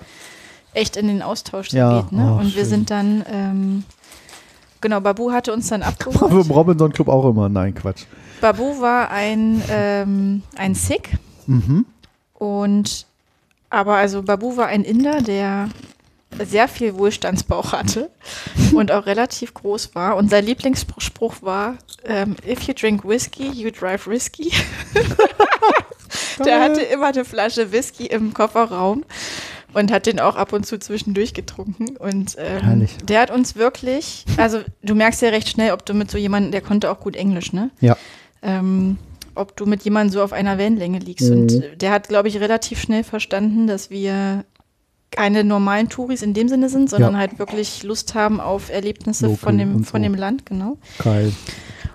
echt in den Austausch
Ja,
geht. Ne?
oh,
und wir
schön.
sind dann, ähm, genau, Babu hatte uns dann abgeholt.
im Robinson Club auch immer. Nein, Quatsch.
Babu war ein, ähm, ein Sikh
Mhm.
und aber also Babu war ein Inder, der sehr viel Wohlstandsbauch hatte und auch relativ groß war. Und sein Lieblingsspruch war, ähm, if you drink whiskey, you drive risky. der hatte immer eine Flasche Whisky im Kofferraum und hat den auch ab und zu zwischendurch getrunken. Und ähm, der hat uns wirklich, also du merkst ja recht schnell, ob du mit so jemandem, der konnte auch gut Englisch, ne?
Ja.
ähm, ob du mit jemandem so auf einer Wellenlänge liegst. Und
Mhm.
äh, der hat, glaube ich, relativ schnell verstanden, dass wir keine normalen Touris in dem Sinne sind, sondern
Ja.
halt wirklich Lust haben auf Erlebnisse
Local
von dem, von
so.
dem Land, genau.
Geil.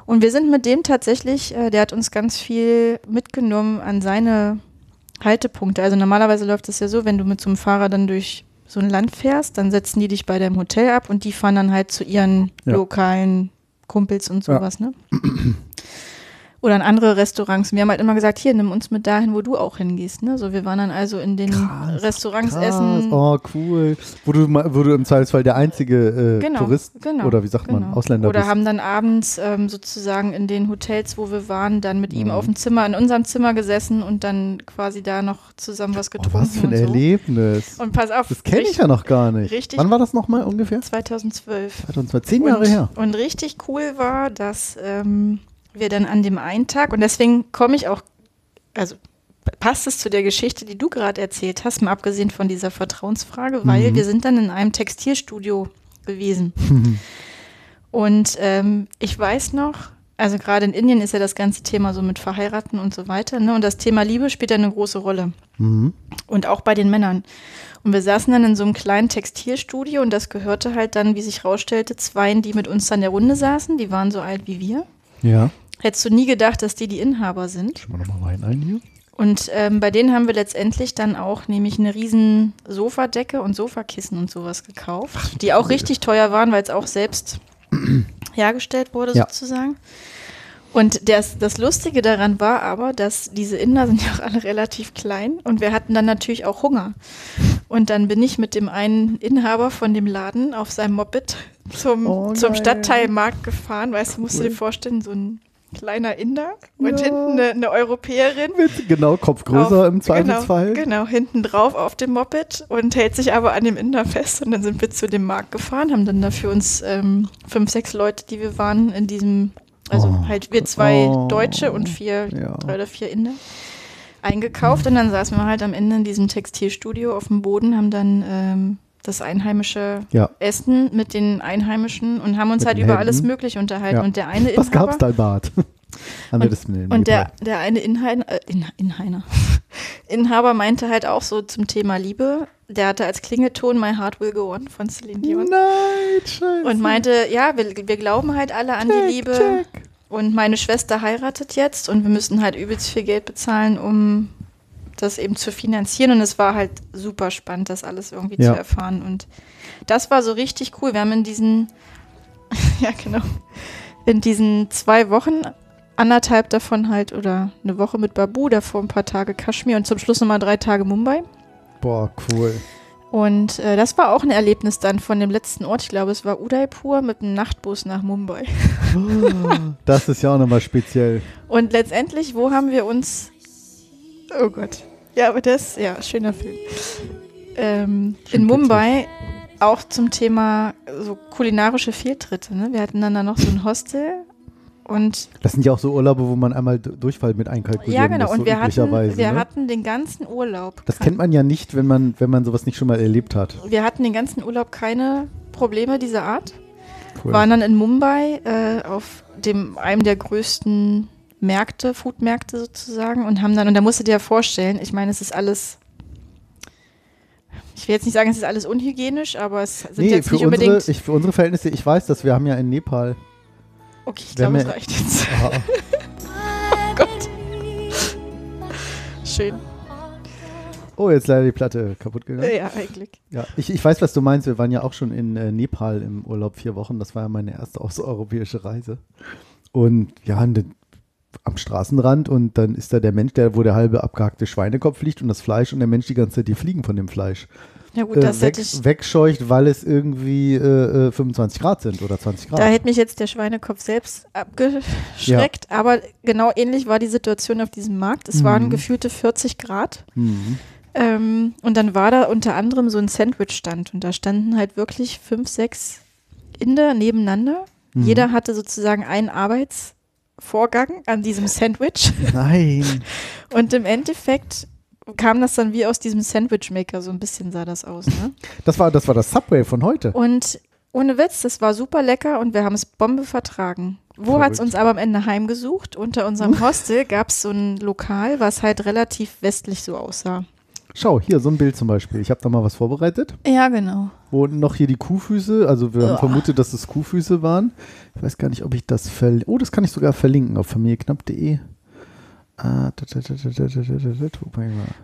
Und wir sind mit dem tatsächlich, äh, der hat uns ganz viel mitgenommen an seine Haltepunkte. Also normalerweise läuft es ja so, wenn du mit so einem Fahrer dann durch so ein Land fährst, dann setzen die dich bei deinem Hotel ab und die fahren dann halt zu ihren
Ja.
lokalen Kumpels und
Ja.
sowas, ne? Oder in andere Restaurants. Wir haben halt immer gesagt, hier, nimm uns mit dahin, wo du auch hingehst. Ne? So, wir waren dann also in den
Krass,
Restaurants
Krass.
essen.
Oh, cool. Wo du, wo du im Zweifelsfall der einzige äh,
Genau,
Tourist
genau,
oder wie sagt man,
genau.
Ausländer
Oder
bist.
haben dann abends ähm, sozusagen in den Hotels, wo wir waren, dann mit ihm
Mhm.
auf dem Zimmer, in unserem Zimmer gesessen und dann quasi da noch zusammen was
oh,
getrunken.
was für ein
und so.
Erlebnis.
Und pass auf,
Das kenne ich ja noch gar nicht.
richtig-
Wann war das nochmal ungefähr?
2012.
2002, zehn Jahre
und,
her.
Und richtig cool war, dass ähm, wir dann an dem einen Tag, und deswegen komme ich auch, also passt es zu der Geschichte, die du gerade erzählt hast, mal abgesehen von dieser Vertrauensfrage, weil
Mhm.
wir sind dann in einem Textilstudio gewesen. Und ähm, ich weiß noch, also gerade in Indien ist ja das ganze Thema so mit Verheiraten und so weiter, ne? Und das Thema Liebe spielt ja eine große Rolle.
Mhm.
Und auch bei den Männern. Und wir saßen dann in so einem kleinen Textilstudio und das gehörte halt dann, wie sich rausstellte, zweien, die mit uns an der Runde saßen. Die waren so alt wie wir.
Ja.
Hättest du nie gedacht, dass die die Inhaber sind.
Schauen wir nochmal Wein ein hier.
Und ähm, bei denen haben wir letztendlich dann auch nämlich eine riesen Sofadecke und Sofakissen und sowas gekauft, die auch richtig teuer waren, weil es auch selbst hergestellt wurde
Ja.
sozusagen. Und das, das Lustige daran war aber, dass diese Inder sind ja auch alle relativ klein und wir hatten dann natürlich auch Hunger. Und dann bin ich mit dem einen Inhaber von dem Laden auf seinem Moped zum,
Oh,
zum. Stadtteilmarkt gefahren. Weißt du, musst du dir vorstellen, so ein kleiner Inder und
Ja.
hinten eine, eine Europäerin.
Mit, genau, Kopf größer
Auf-
im Zweifelsfall.
Genau, genau, hinten drauf auf dem Moped und hält sich aber an dem Inder fest. Und dann sind wir zu dem Markt gefahren, haben dann dafür uns ähm, fünf, sechs Leute, die wir waren, in diesem, also
Oh.
halt wir zwei
Oh.
Deutsche und vier,
Ja.
drei oder vier Inder eingekauft. Und dann saßen wir halt am Ende in diesem Textilstudio auf dem Boden, haben dann ähm, das einheimische
Ja.
Essen mit den Einheimischen und haben uns
Mit
halt über
Händen.
alles Mögliche unterhalten.
Ja.
Und der eine
Was
Inhaber,
gab's da im Bad? Haben wir das mit
und der, der eine Inhaber, äh, In, Inhaber, Inhaber meinte halt auch so zum Thema Liebe, der hatte als Klingelton My Heart Will Go On von Celine Dion.
Nein! Scheiße.
und meinte, ja, wir, wir glauben halt alle an die Liebe. Und meine Schwester heiratet jetzt und wir müssen halt übelst viel Geld bezahlen, um das eben zu finanzieren. Und es war halt super spannend, das alles irgendwie
Ja.
zu erfahren. Und das war so richtig cool. Wir haben in diesen, ja genau, in diesen zwei Wochen, anderthalb davon halt oder eine Woche mit Babu, davor ein paar Tage Kaschmir und zum Schluss nochmal drei Tage Mumbai.
Boah, cool.
Und äh, das war auch ein Erlebnis dann von dem letzten Ort. Ich glaube, es war Udaipur mit einem Nachtbus nach Mumbai.
Das ist ja auch nochmal speziell.
Und letztendlich, wo haben wir uns. Oh Gott. Ja, aber das, ja, schöner Film. Ähm,
Schön
in Mumbai auch zum Thema so kulinarische Fehltritte. Ne? Wir hatten dann da noch so ein Hostel und
Das sind ja auch so Urlaube, wo man einmal Durchfall mit einkalkulieren
ja genau
muss,
und
so
wir hatten wir
ne?
hatten den ganzen Urlaub.
das kennt man ja nicht, wenn man, wenn man sowas nicht schon mal erlebt hat.
Wir hatten den ganzen Urlaub keine Probleme dieser Art.
Cool.
Waren dann in Mumbai äh, auf dem einem der größten Märkte, Foodmärkte sozusagen und haben dann, und da musst du dir ja vorstellen, ich meine, es ist alles, ich will jetzt nicht sagen, es ist alles unhygienisch, aber es sind
nee,
jetzt
für
nicht
unsere,
unbedingt.
ich, für unsere Verhältnisse, ich weiß das, wir haben ja in Nepal.
okay, ich glaube, es reicht jetzt.
Ah,
Oh Gott. Schön.
oh, jetzt leider die Platte kaputt gegangen.
Ja, eigentlich.
Ja, ich, ich weiß, was du meinst. Wir waren ja auch schon in äh, Nepal im Urlaub vier Wochen. Das war ja meine erste außereuropäische Reise. Und ja, am Straßenrand und dann ist da der Mensch, der, wo der halbe abgehackte Schweinekopf liegt und das Fleisch und der Mensch die ganze Zeit die Fliegen von dem Fleisch
Ja gut,
äh,
das
weg,
hätte ich.
wegscheucht, weil es irgendwie äh, äh, 25 Grad sind oder 20 Grad.
Da hätte mich jetzt der Schweinekopf selbst abgeschreckt, aber genau ähnlich war die Situation auf diesem Markt. Es waren
Mhm.
gefühlte 40 Grad.
Mhm.
Ähm, und dann war da unter anderem so ein Sandwich-Stand und da standen halt wirklich fünf, sechs Inder nebeneinander.
Mhm.
Jeder hatte sozusagen einen Arbeitsvorgang an diesem Sandwich
Nein.
und im Endeffekt kam das dann wie aus diesem Sandwich-Maker, so ein bisschen sah das aus. Ne?
Das war, das war das Subway von heute.
Und ohne Witz, das war super lecker und wir haben es Bombe vertragen. Wo hat es uns aber am Ende heimgesucht? Unter unserem Hostel gab es so ein Lokal, was halt relativ westlich so aussah.
Schau, hier so ein Bild zum Beispiel. Ich habe da mal was vorbereitet.
Ja, genau.
Und noch hier die Kuhfüße. Also wir haben
oh.
vermutet, dass es Kuhfüße waren. Ich weiß gar nicht, ob ich das verlinke. Oh, das kann ich sogar verlinken auf familieknapp.de.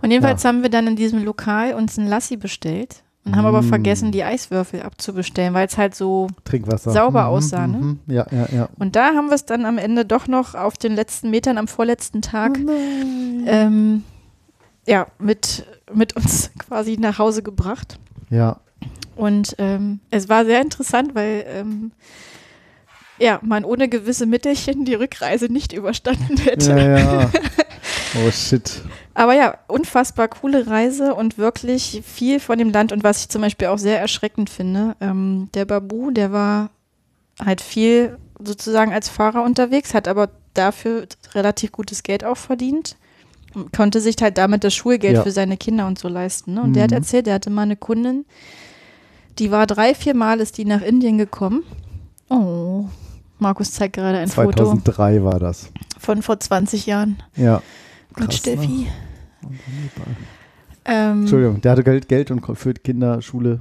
Und jedenfalls
ja.
haben wir dann in diesem Lokal uns ein Lassi bestellt und haben
mm.
aber vergessen, die Eiswürfel abzubestellen, weil es halt so sauber
mm,
aussah. Mm, ne?
Mhm, ja, ja, ja.
Und da haben wir es dann am Ende doch noch auf den letzten Metern am vorletzten Tag
oh
ähm, ja, mit, mit uns quasi nach Hause gebracht.
Ja,
Und ähm, es war sehr interessant, weil ähm, ja, man ohne gewisse Mittelchen die Rückreise nicht überstanden hätte.
ja, ja. Oh shit.
Aber ja, unfassbar coole Reise und wirklich viel von dem Land. Und was ich zum Beispiel auch sehr erschreckend finde, ähm, der Babu, der war halt viel sozusagen als Fahrer unterwegs, hat aber dafür relativ gutes Geld auch verdient. Konnte sich halt damit das Schulgeld
Ja.
für seine Kinder und so leisten. Ne? Und der hat
Mhm.
erzählt, der hatte mal eine Kundin, die war drei, vier Mal ist die nach Indien gekommen. Oh, Markus zeigt gerade ein Foto
2003 war das.
von vor 20 Jahren
Ja.
mit
Krass,
Steffi.
Ne?
Ähm,
Entschuldigung, der hatte Geld, Geld und für Kinder, Schule.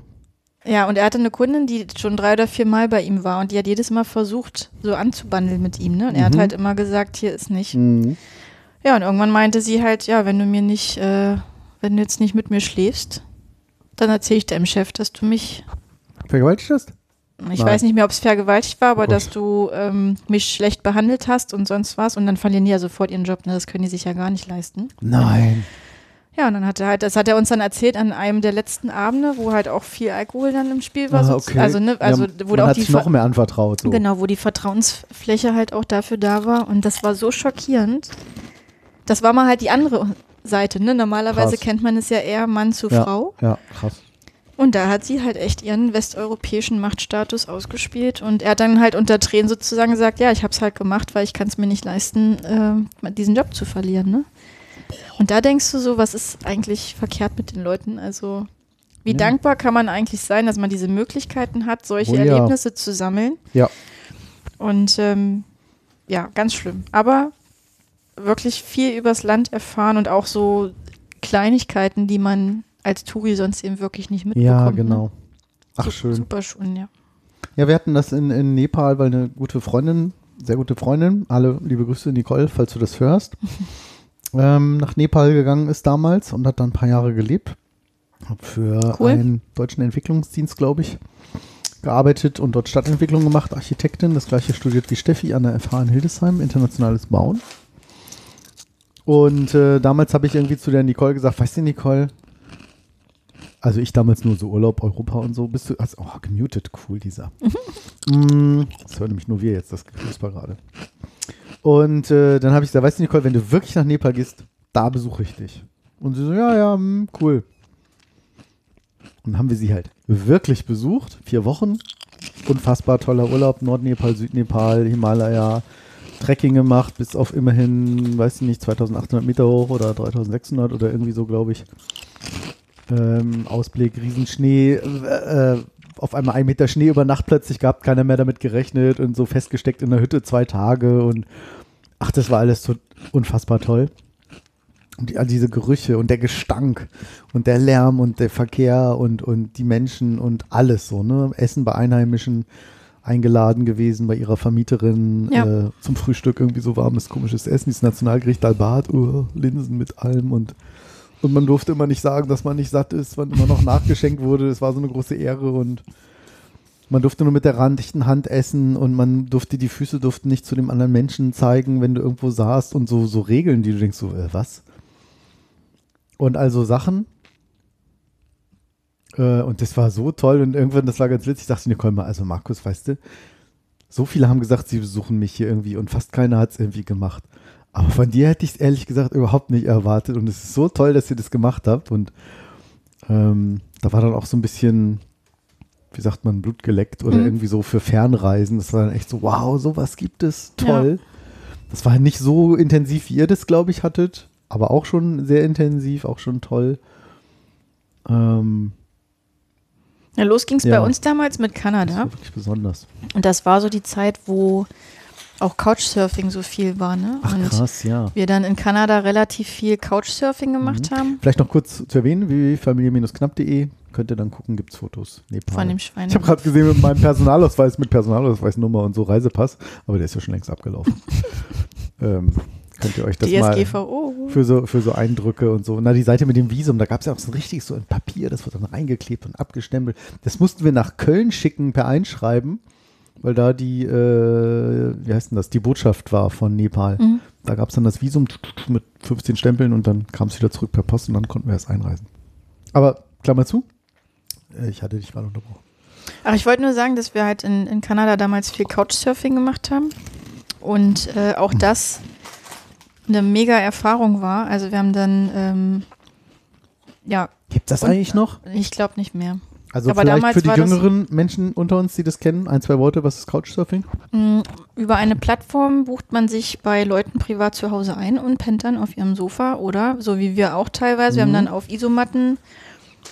Ja, und er hatte eine Kundin, die schon drei oder vier Mal bei ihm war und die hat jedes Mal versucht, so anzubandeln mit ihm. Ne? Und er hat
Mhm.
halt immer gesagt, hier ist nicht.
Mhm.
Ja, und irgendwann meinte sie halt, ja, wenn du mir nicht, äh, wenn du jetzt nicht mit mir schläfst, dann erzähle ich deinem Chef, dass du mich,
Vergewaltigt hast?
ich
Nein.
weiß nicht mehr, ob es vergewaltigt war, aber
Gott.
dass du ähm, mich schlecht behandelt hast und sonst was. Und dann verlieren die ja sofort ihren Job. Ne? Das können die sich ja gar nicht leisten.
Nein.
Ja, und dann hat er halt, das hat er uns dann erzählt an einem der letzten Abende, wo halt auch viel Alkohol dann im Spiel war.
Ah, okay.
Also, ne, also
ja,
wo
man
auch
hat
die
noch mehr anvertraut. So.
Genau, wo die Vertrauensfläche halt auch dafür da war. Und das war so schockierend. Das war mal halt die andere Seite. Ne? Normalerweise
Krass.
kennt man es ja eher Mann zu
Ja.
Frau.
Ja, krass.
Und da hat sie halt echt ihren westeuropäischen Machtstatus ausgespielt. Und er hat dann halt unter Tränen sozusagen gesagt, ja, ich habe es halt gemacht, weil ich kann es mir nicht leisten, äh, diesen Job zu verlieren. Ne? Und da denkst du so, was ist eigentlich verkehrt mit den Leuten? Also wie
Ja.
dankbar kann man eigentlich sein, dass man diese Möglichkeiten hat, solche
Oh ja.
Erlebnisse zu sammeln?
Ja.
Und ähm, ja, ganz schlimm. Aber wirklich viel übers Land erfahren und auch so Kleinigkeiten, die man als Touri sonst eben wirklich nicht mitbekommt.
Ja,
ne?
genau. Ach,
Su-
schön.
Super schön, ja.
Ja, wir hatten das in, in Nepal, weil eine gute Freundin, sehr gute Freundin, alle liebe Grüße Nicole, falls du das hörst, ähm, nach Nepal gegangen ist damals und hat dann ein paar Jahre gelebt. Hab für
Cool.
einen deutschen Entwicklungsdienst, glaube ich, gearbeitet und dort Stadtentwicklung gemacht, Architektin, das gleiche studiert wie Steffi an der FH in Hildesheim, internationales Bauen. Und äh, damals habe ich irgendwie zu der Nicole gesagt, weißt du Nicole, also ich damals nur so Urlaub, Europa und so, bist du, also, oh, gemutet, cool dieser. Mm, das hören nämlich nur wir jetzt, das Geknusper gerade. Und äh, dann habe ich gesagt, weißt du Nicole, wenn du wirklich nach Nepal gehst, da besuche ich dich. Und sie so, ja, ja, hm, cool. Und dann haben wir sie halt wirklich besucht, vier Wochen. Unfassbar toller Urlaub, Nordnepal, Südnepal, Himalaya, Trekking gemacht, bis auf immerhin, weiß ich nicht, 2800 Meter hoch oder 3600 oder irgendwie so, glaube ich. Ähm, Ausblick, Riesenschnee, äh, äh, auf einmal ein Meter Schnee über Nacht plötzlich gehabt, keiner mehr damit gerechnet und so festgesteckt in der Hütte zwei Tage und ach, das war alles so unfassbar toll. Und die, all diese Gerüche und der Gestank und der Lärm und der Verkehr und, und die Menschen und alles so, ne? Essen bei Einheimischen eingeladen gewesen bei ihrer Vermieterin
Ja.
äh, zum Frühstück irgendwie so warmes, komisches Essen, dieses Nationalgericht Dalbat, uh, Linsen mit allem und und man durfte immer nicht sagen, dass man nicht satt ist, wann immer noch nachgeschenkt wurde. Es war so eine große Ehre und man durfte nur mit der randichten Hand essen und man durfte, die Füße durften nicht zu dem anderen Menschen zeigen, wenn du irgendwo saßt und so, so Regeln, die du denkst, so, äh, was? Und also Sachen. Äh, und das war so toll und irgendwann, das war ganz witzig, ich dachte, Nicole mal, also Markus, weißt du, so viele haben gesagt, sie besuchen mich hier irgendwie und fast keiner hat es irgendwie gemacht. Aber von dir hätte ich es ehrlich gesagt überhaupt nicht erwartet. Und es ist so toll, dass ihr das gemacht habt. Und ähm, da war dann auch so ein bisschen, wie sagt man, Blut geleckt oder
Mhm.
irgendwie so für Fernreisen. Das war dann echt so, wow, sowas gibt es, toll. Das war nicht so intensiv, wie ihr das, glaube ich, hattet, aber auch schon sehr intensiv, auch schon toll. Ähm,
Ja, los ging es
Ja.
bei uns damals mit
das
Kanada.
war wirklich besonders.
Und das war so die Zeit, wo auch Couchsurfing so viel war, ne?
Ach
und
krass, ja.
wir dann in Kanada relativ viel Couchsurfing gemacht
Mhm.
haben.
Vielleicht noch kurz zu erwähnen, www.familie-knapp.de. Könnt ihr dann gucken, gibt es Fotos. Nepal.
Von dem Schwein.
Ich habe gerade gesehen mit meinem Personalausweis, mit Personalausweisnummer und so Reisepass, aber der ist ja schon längst abgelaufen. ähm, könnt ihr euch das mal
DSGVO.
für so, für so Eindrücke und so. Na, die Seite mit dem Visum, da gab es ja auch so richtig so ein Papier, das wird dann reingeklebt und abgestempelt. Das mussten wir nach Köln schicken per Einschreiben, weil da die, äh, wie heißt denn das, die Botschaft war von Nepal.
Mhm.
Da gab es dann das Visum mit 15 Stempeln und dann kam es wieder zurück per Post und dann konnten wir erst einreisen. Aber Klammer zu, äh, ich hatte dich gerade unterbrochen.
Ach, ich wollte nur sagen, dass wir halt in, in Kanada damals viel Couchsurfing gemacht haben. Und äh, auch
Hm.
das eine mega Erfahrung war. Also wir haben dann, ähm, ja,
Gibt das
Und-
eigentlich noch?
ich glaube nicht mehr.
Also
Aber
vielleicht für die jüngeren Menschen unter uns, die das kennen, ein, zwei Worte, was ist Couchsurfing?
Mm, Über eine Plattform bucht man sich bei Leuten privat zu Hause ein und pennt dann auf ihrem Sofa oder so wie wir auch teilweise. Wir haben
Mhm.
dann auf Isomatten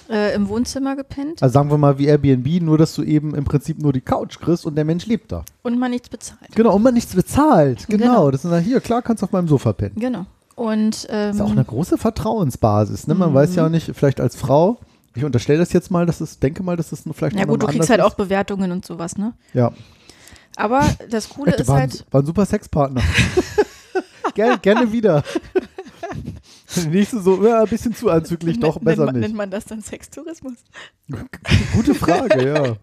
äh, im Wohnzimmer gepennt
Also sagen wir mal wie Airbnb, nur dass du eben im Prinzip nur die Couch kriegst und der Mensch lebt da.
und man nichts bezahlt.
Genau, und man nichts bezahlt. Genau,
Genau.
das ist dann hier, klar kannst du auf meinem Sofa pennen.
Genau. Und ähm,
Das ist auch eine große Vertrauensbasis. Ne? Man weiß ja auch nicht, vielleicht als Frau, ich unterstelle das jetzt mal, dass es, denke mal, dass es vielleicht
ja gut, du kriegst halt auch Bewertungen und sowas, ne?
Ja,
Aber das Coole
Echt,
ist
war, ein,
halt,
war ein super Sexpartner. gerne, gerne wieder. Nächste so, ja, ein bisschen zu anzüglich, doch,
nennt,
besser
man,
nicht.
nennt man das dann Sextourismus?
Gute Frage, ja.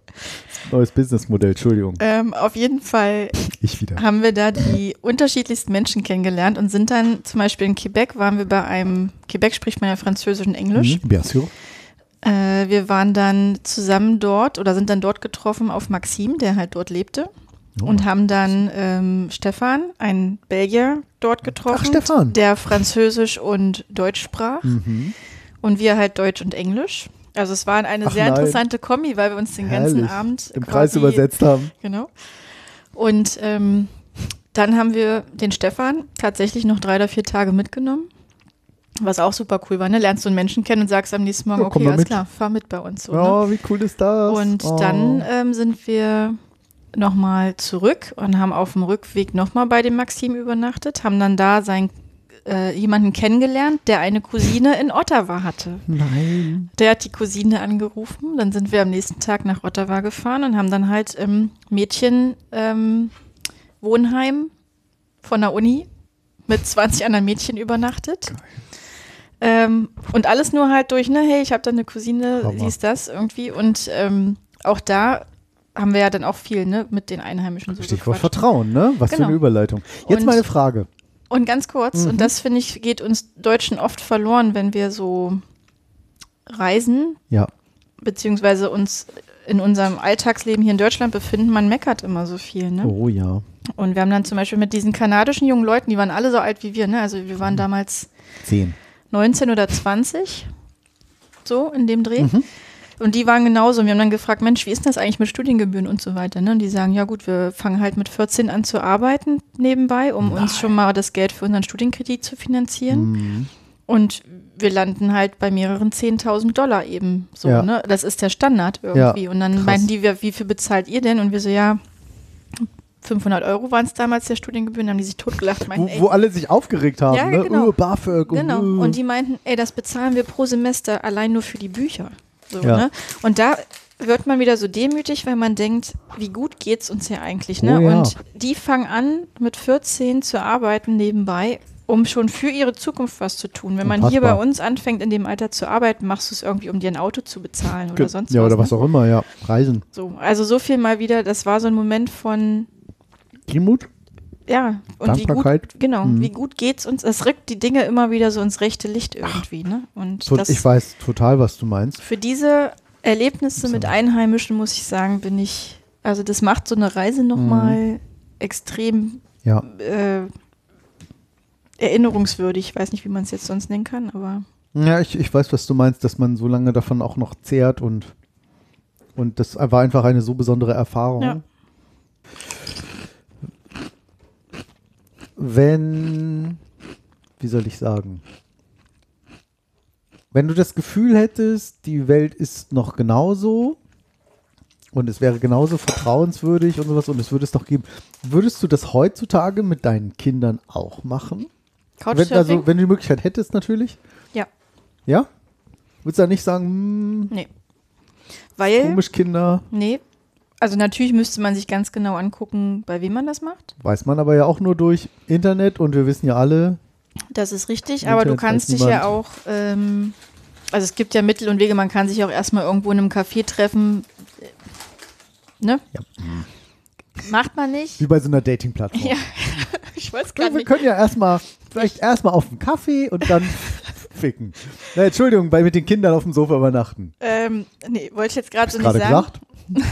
Neues Businessmodell, Entschuldigung.
Ähm, auf jeden Fall
Ich wieder.
haben wir da die unterschiedlichsten Menschen kennengelernt und sind dann zum Beispiel in Quebec, waren wir bei einem, Quebec spricht man ja Französisch und Englisch.
Mhm, bien sûr.
Äh, wir waren dann zusammen dort oder sind dann dort getroffen auf Maxim, der halt dort lebte.
Oh.
Und haben dann ähm, Stefan, einen Belgier, dort getroffen,
Stefan.
der Französisch und Deutsch sprach.
Mhm.
Und wir halt Deutsch und Englisch. Also es war eine
Ach
sehr
nein.
interessante Kombi, weil wir uns den ganzen
Herrlich.
Abend
Im Kreis übersetzt haben.
Genau. Und ähm, dann haben wir den Stefan tatsächlich noch drei oder vier Tage mitgenommen. Was auch super cool war, ne? Lernst du einen Menschen kennen und sagst am nächsten Morgen,
Ja,
okay, alles
mit.
klar, fahr mit bei uns. So, ne?
Oh, wie cool ist das?
Und
oh.
dann ähm, sind wir nochmal zurück und haben auf dem Rückweg nochmal bei dem Maxim übernachtet, haben dann da sein äh, jemanden kennengelernt, der eine Cousine in Ottawa hatte.
Nein.
Der hat die Cousine angerufen. Dann sind wir am nächsten Tag nach Ottawa gefahren und haben dann halt im Mädchen ähm, von der Uni mit 20 anderen Mädchen übernachtet. Ähm, und alles nur halt durch, ne, hey, ich habe da eine Cousine,
Hammer.
die ist das irgendwie. Und ähm, auch da haben wir ja dann auch viel, ne, mit den Einheimischen so
Stichwort. Vertrauen, ne? Was für
Genau.
eine Überleitung. Jetzt
Und-
meine Frage.
Und ganz kurz,
Mhm.
und das finde ich, geht uns Deutschen oft verloren, wenn wir so reisen,
Ja.
beziehungsweise uns in unserem Alltagsleben hier in Deutschland befinden. Man meckert immer so viel, ne?
Oh ja.
Und wir haben dann zum Beispiel mit diesen kanadischen jungen Leuten, die waren alle so alt wie wir, ne? Also wir
Mhm.
waren damals
Zehn.
19 oder 20, so in dem Dreh.
Mhm.
Und die waren genauso. Und wir haben dann gefragt, Mensch, wie ist das eigentlich mit Studiengebühren und so weiter? Ne? Und die sagen, ja gut, wir fangen halt mit 14 an zu arbeiten nebenbei, um uns schon mal das Geld für unseren Studienkredit zu finanzieren.
Mhm.
Und wir landen halt bei mehreren 10.000 Dollar eben so.
Ja.
Ne? Das ist der Standard irgendwie. und dann
krass.
meinten die, wie viel bezahlt ihr denn? Und wir so, ja, 500 Euro waren es damals der Studiengebühren. Dann haben die sich totgelacht. Meinten,
Wo,
ey,
wo alle sich aufgeregt haben,
Ja,
ne?
genau.
Oh, BAföG.
Genau.
oh.
Und die meinten, ey, das bezahlen wir pro Semester allein nur für die Bücher. So,
Ja.
ne? Und da wird man wieder so demütig, weil man denkt, wie gut geht's uns hier eigentlich, ne?
Oh ja.
Und die fangen an, mit 14 zu arbeiten nebenbei, um schon für ihre Zukunft was zu tun. Wenn man hier bei
Unfassbar.
uns anfängt, in dem Alter zu arbeiten, machst du es irgendwie, um dir ein Auto zu bezahlen oder
Ge-
sonst
ja,
was.
oder
ne?
was auch immer, ja. Reisen.
So, also so viel mal wieder, das war so ein Moment von,
Demut?
Ja, und wie
Dankbarkeit?
gut, genau,
Mhm.
wie gut geht's uns, es rückt die Dinge immer wieder so ins rechte Licht irgendwie, ne? Und
So,
das,
ich weiß total, was du meinst.
für diese Erlebnisse mit Einheimischen muss ich sagen, bin ich, also das macht so eine Reise nochmal extrem
Ja.
äh, erinnerungswürdig. Ich weiß nicht, wie man es jetzt sonst nennen kann, aber
Ja, ich, ich weiß, was du meinst, dass man so lange davon auch noch zehrt und, und das war einfach eine so besondere Erfahrung.
Ja.
Wenn, wie soll ich sagen, wenn du das Gefühl hättest, die Welt ist noch genauso und es wäre genauso vertrauenswürdig und sowas und es würde es noch geben, würdest du das heutzutage mit deinen Kindern auch machen? Wenn, also, wenn du die Möglichkeit hättest, natürlich.
ja,
Ja? Würdest du da nicht sagen, hm,
nee. Weil,
komisch Kinder,
nee, also natürlich müsste man sich ganz genau angucken, bei wem man das macht.
weiß man aber ja auch nur durch Internet und wir wissen ja alle,
Das ist richtig,
Im
aber du
Internet
kannst dich ja auch, ähm, also es gibt ja Mittel und Wege, man kann sich auch erstmal irgendwo in einem Café treffen. äh, Ne?
Ja.
Macht man nicht.
wie bei so einer Dating-Plattform.
Ja, ich weiß gar
wir
nicht.
können ja erstmal, vielleicht erstmal auf einen Kaffee und dann ficken. Na, Entschuldigung, bei mit den Kindern auf dem Sofa übernachten.
Ähm, nee, wollte ich jetzt gerade so nicht sagen.
gesagt.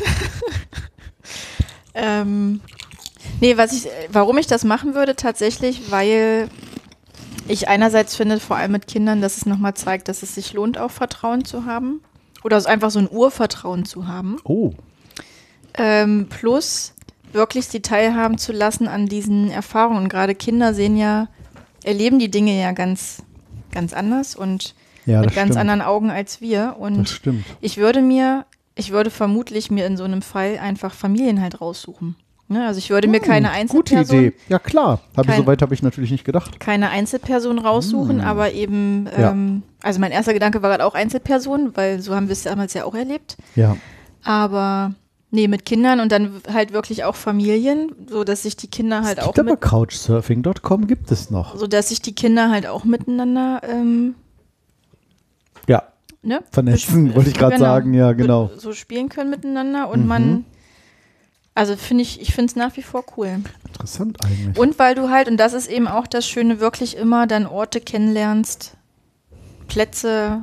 Ähm, nee, was ich, warum ich das machen würde tatsächlich, weil ich einerseits finde, vor allem mit Kindern, dass es nochmal zeigt, dass es sich lohnt, auch Vertrauen zu haben. Oder einfach so ein Urvertrauen zu haben.
Oh,
Ähm, plus wirklich sie teilhaben zu lassen an diesen Erfahrungen. Und gerade Kinder sehen ja, erleben die Dinge ja ganz, ganz anders und
ja,
mit ganz
stimmt.
anderen Augen als wir. Und
Das stimmt.
ich würde mir, ich würde vermutlich mir in so einem Fall einfach Familien halt raussuchen. Ne? Also ich würde mir keine
Hm, Gute
Einzelperson,
Idee. Ja, klar. Hab ich,
Kein-
Soweit habe ich natürlich nicht gedacht.
keine Einzelperson raussuchen, aber eben,
Hm. Ja.
ähm, also mein erster Gedanke war gerade auch Einzelperson, weil so haben wir es damals ja auch erlebt.
Ja.
Aber nee, mit Kindern und dann halt wirklich auch Familien, so dass sich die Kinder halt
es
auch
gibt aber
mit,
Couchsurfing.com gibt es noch.
so dass sich die Kinder halt auch miteinander ähm. Ne?
Vernetzen, wollte ich gerade
genau,
sagen, ja, genau.
So spielen können miteinander und
Mhm.
man, also finde ich, ich finde es nach wie vor cool.
Interessant eigentlich.
Und weil du halt, und das ist eben auch das Schöne, wirklich immer dann Orte kennenlernst, Plätze,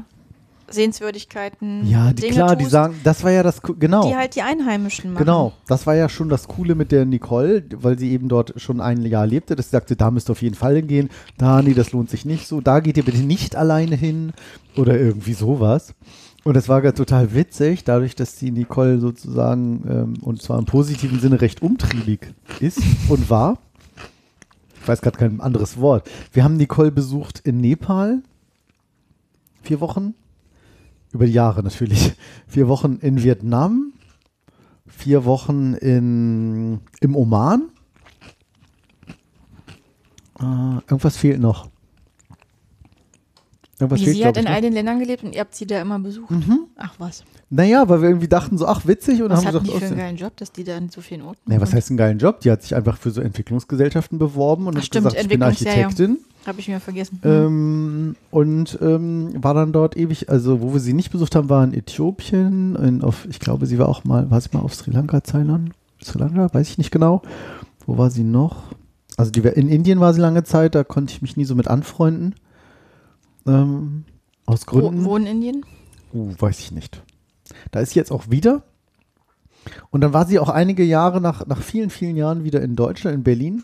Sehenswürdigkeiten,
ja, die,
Dinge
klar, die
tust,
sagen, das war ja das, genau.
die halt die Einheimischen machen.
Genau, das war ja schon das Coole mit der Nicole, weil sie eben dort schon ein Jahr lebte, dass sie sagte, da müsst ihr auf jeden Fall hingehen, da, nee, das lohnt sich nicht so, da geht ihr bitte nicht alleine hin oder irgendwie sowas. Und das war total witzig, dadurch, dass die Nicole sozusagen, ähm, und zwar im positiven Sinne, recht umtriebig ist und war. Ich weiß gerade kein anderes Wort. Wir haben Nicole besucht in Nepal. Vier Wochen. Über die Jahre natürlich. Vier Wochen in Vietnam vier Wochen in, im Oman. Äh, irgendwas fehlt noch. Irgendwas
Wie
fehlt,
sie hat in
noch.
all den Ländern gelebt und ihr habt sie da immer besucht. Ach was.
Naja, weil wir irgendwie dachten so, ach witzig und
Was
haben
hatten
wir
die für
gesagt,
einen
oh,
geilen Job, dass die da in so vielen Orten
nee, was heißt einen geilen Job? Die hat sich einfach für so Entwicklungsgesellschaften beworben und
Ach,
hat
stimmt,
gesagt, ich bin. Architektin.
Habe ich mir vergessen.
Ähm, und ähm, war dann dort ewig, also wo wir sie nicht besucht haben, war in Äthiopien, in, auf, ich glaube, sie war auch mal, war sie mal auf Sri Lanka, Thailand? Sri Lanka, weiß ich nicht genau. Wo war sie noch? Also die, in Indien war sie lange Zeit, da konnte ich mich nie so mit anfreunden. Ähm, aus
Wo,
Gründen.
wo in Indien?
Uh, weiß ich nicht. Da ist sie jetzt auch wieder. Und dann war sie auch einige Jahre nach, nach vielen, vielen Jahren wieder in Deutschland, in Berlin.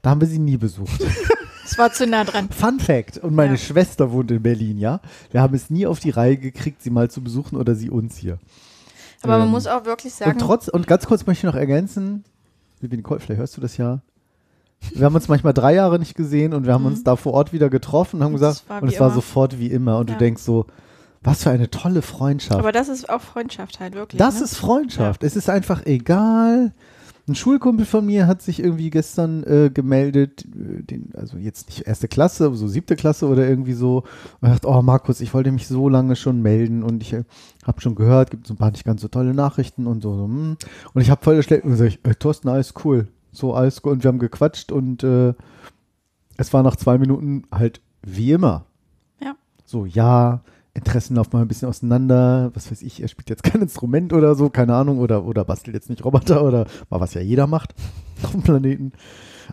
Da haben wir sie nie besucht.
Es war zu nah dran.
Fun Fact. Und meine
Ja.
Schwester wohnt in Berlin, ja. Wir haben es nie auf die Reihe gekriegt, sie mal zu besuchen oder sie uns hier.
Aber man
Ähm,
muss auch wirklich sagen,
Und trotz, und ganz kurz möchte ich noch ergänzen, liebe Nicole, vielleicht hörst du das ja. Wir haben uns manchmal drei Jahre nicht gesehen und wir haben uns da vor Ort wieder getroffen und haben
Mhm. Und
gesagt,
es war
und es war sofort wie immer. Und
Ja.
du denkst so, was für eine tolle Freundschaft.
aber das ist auch Freundschaft halt wirklich.
Das
ne?
ist Freundschaft. Es ist einfach egal. Ein Schulkumpel von mir hat sich irgendwie gestern äh, gemeldet, äh, den, also jetzt nicht erste Klasse, so siebte Klasse oder irgendwie so. Und er sagt, oh Markus, ich wollte mich so lange schon melden und ich äh, habe schon gehört, gibt so ein paar nicht ganz so tolle Nachrichten und so. so hm. Und ich habe voll schlecht und sag ich, äh, Thorsten, alles cool. So, alles cool. Und wir haben gequatscht und äh, es war nach zwei Minuten halt wie immer.
Ja.
So, ja, Interessen laufen mal ein bisschen auseinander. Was weiß ich, er spielt jetzt kein Instrument oder so, keine Ahnung, oder, oder bastelt jetzt nicht Roboter oder mal was ja jeder macht auf dem Planeten.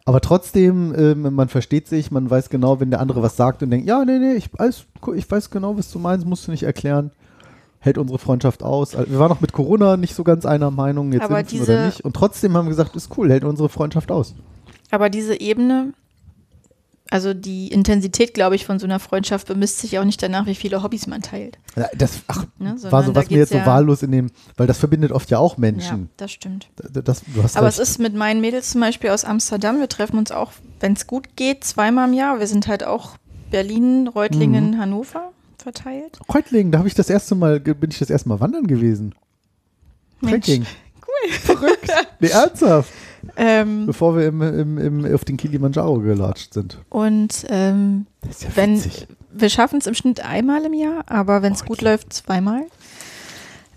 Aber trotzdem, ähm, man versteht sich, man weiß genau, wenn der andere was sagt und denkt, ja, nee, nee, ich, alles, ich weiß genau, was du meinst, musst du nicht erklären. Hält unsere Freundschaft aus. Also, Wir waren auch mit Corona nicht so ganz einer Meinung, jetzt
Aber
impfen oder nicht. Und trotzdem haben wir gesagt, ist cool, hält unsere Freundschaft aus.
Aber diese Ebene, also die Intensität, glaube ich, von so einer Freundschaft bemisst sich auch nicht danach, wie viele Hobbys man teilt.
Ja, Das ach,
Ne,
war so, was mir jetzt so
ja-
wahllos in dem, weil das verbindet oft ja auch
Ja,
Menschen.
das stimmt.
Das, du hast
Aber
recht.
es ist mit meinen Mädels zum Beispiel aus Amsterdam, wir treffen uns auch, wenn es gut geht, zweimal im Jahr. Wir sind halt auch Berlin, Reutlingen,
Mhm.
Hannover verteilt.
Reutlingen, da habe ich das erste Mal, bin ich das erste Mal wandern gewesen. Trekking. Cool. Verrückt. Nee, ernsthaft.
Ähm,
Bevor wir im, im, im, auf den Kilimanjaro gelatscht sind.
und ähm,
Das ist ja
wenn
witzig.
wir schaffen es im Schnitt einmal im Jahr, aber wenn es gut läuft, zweimal.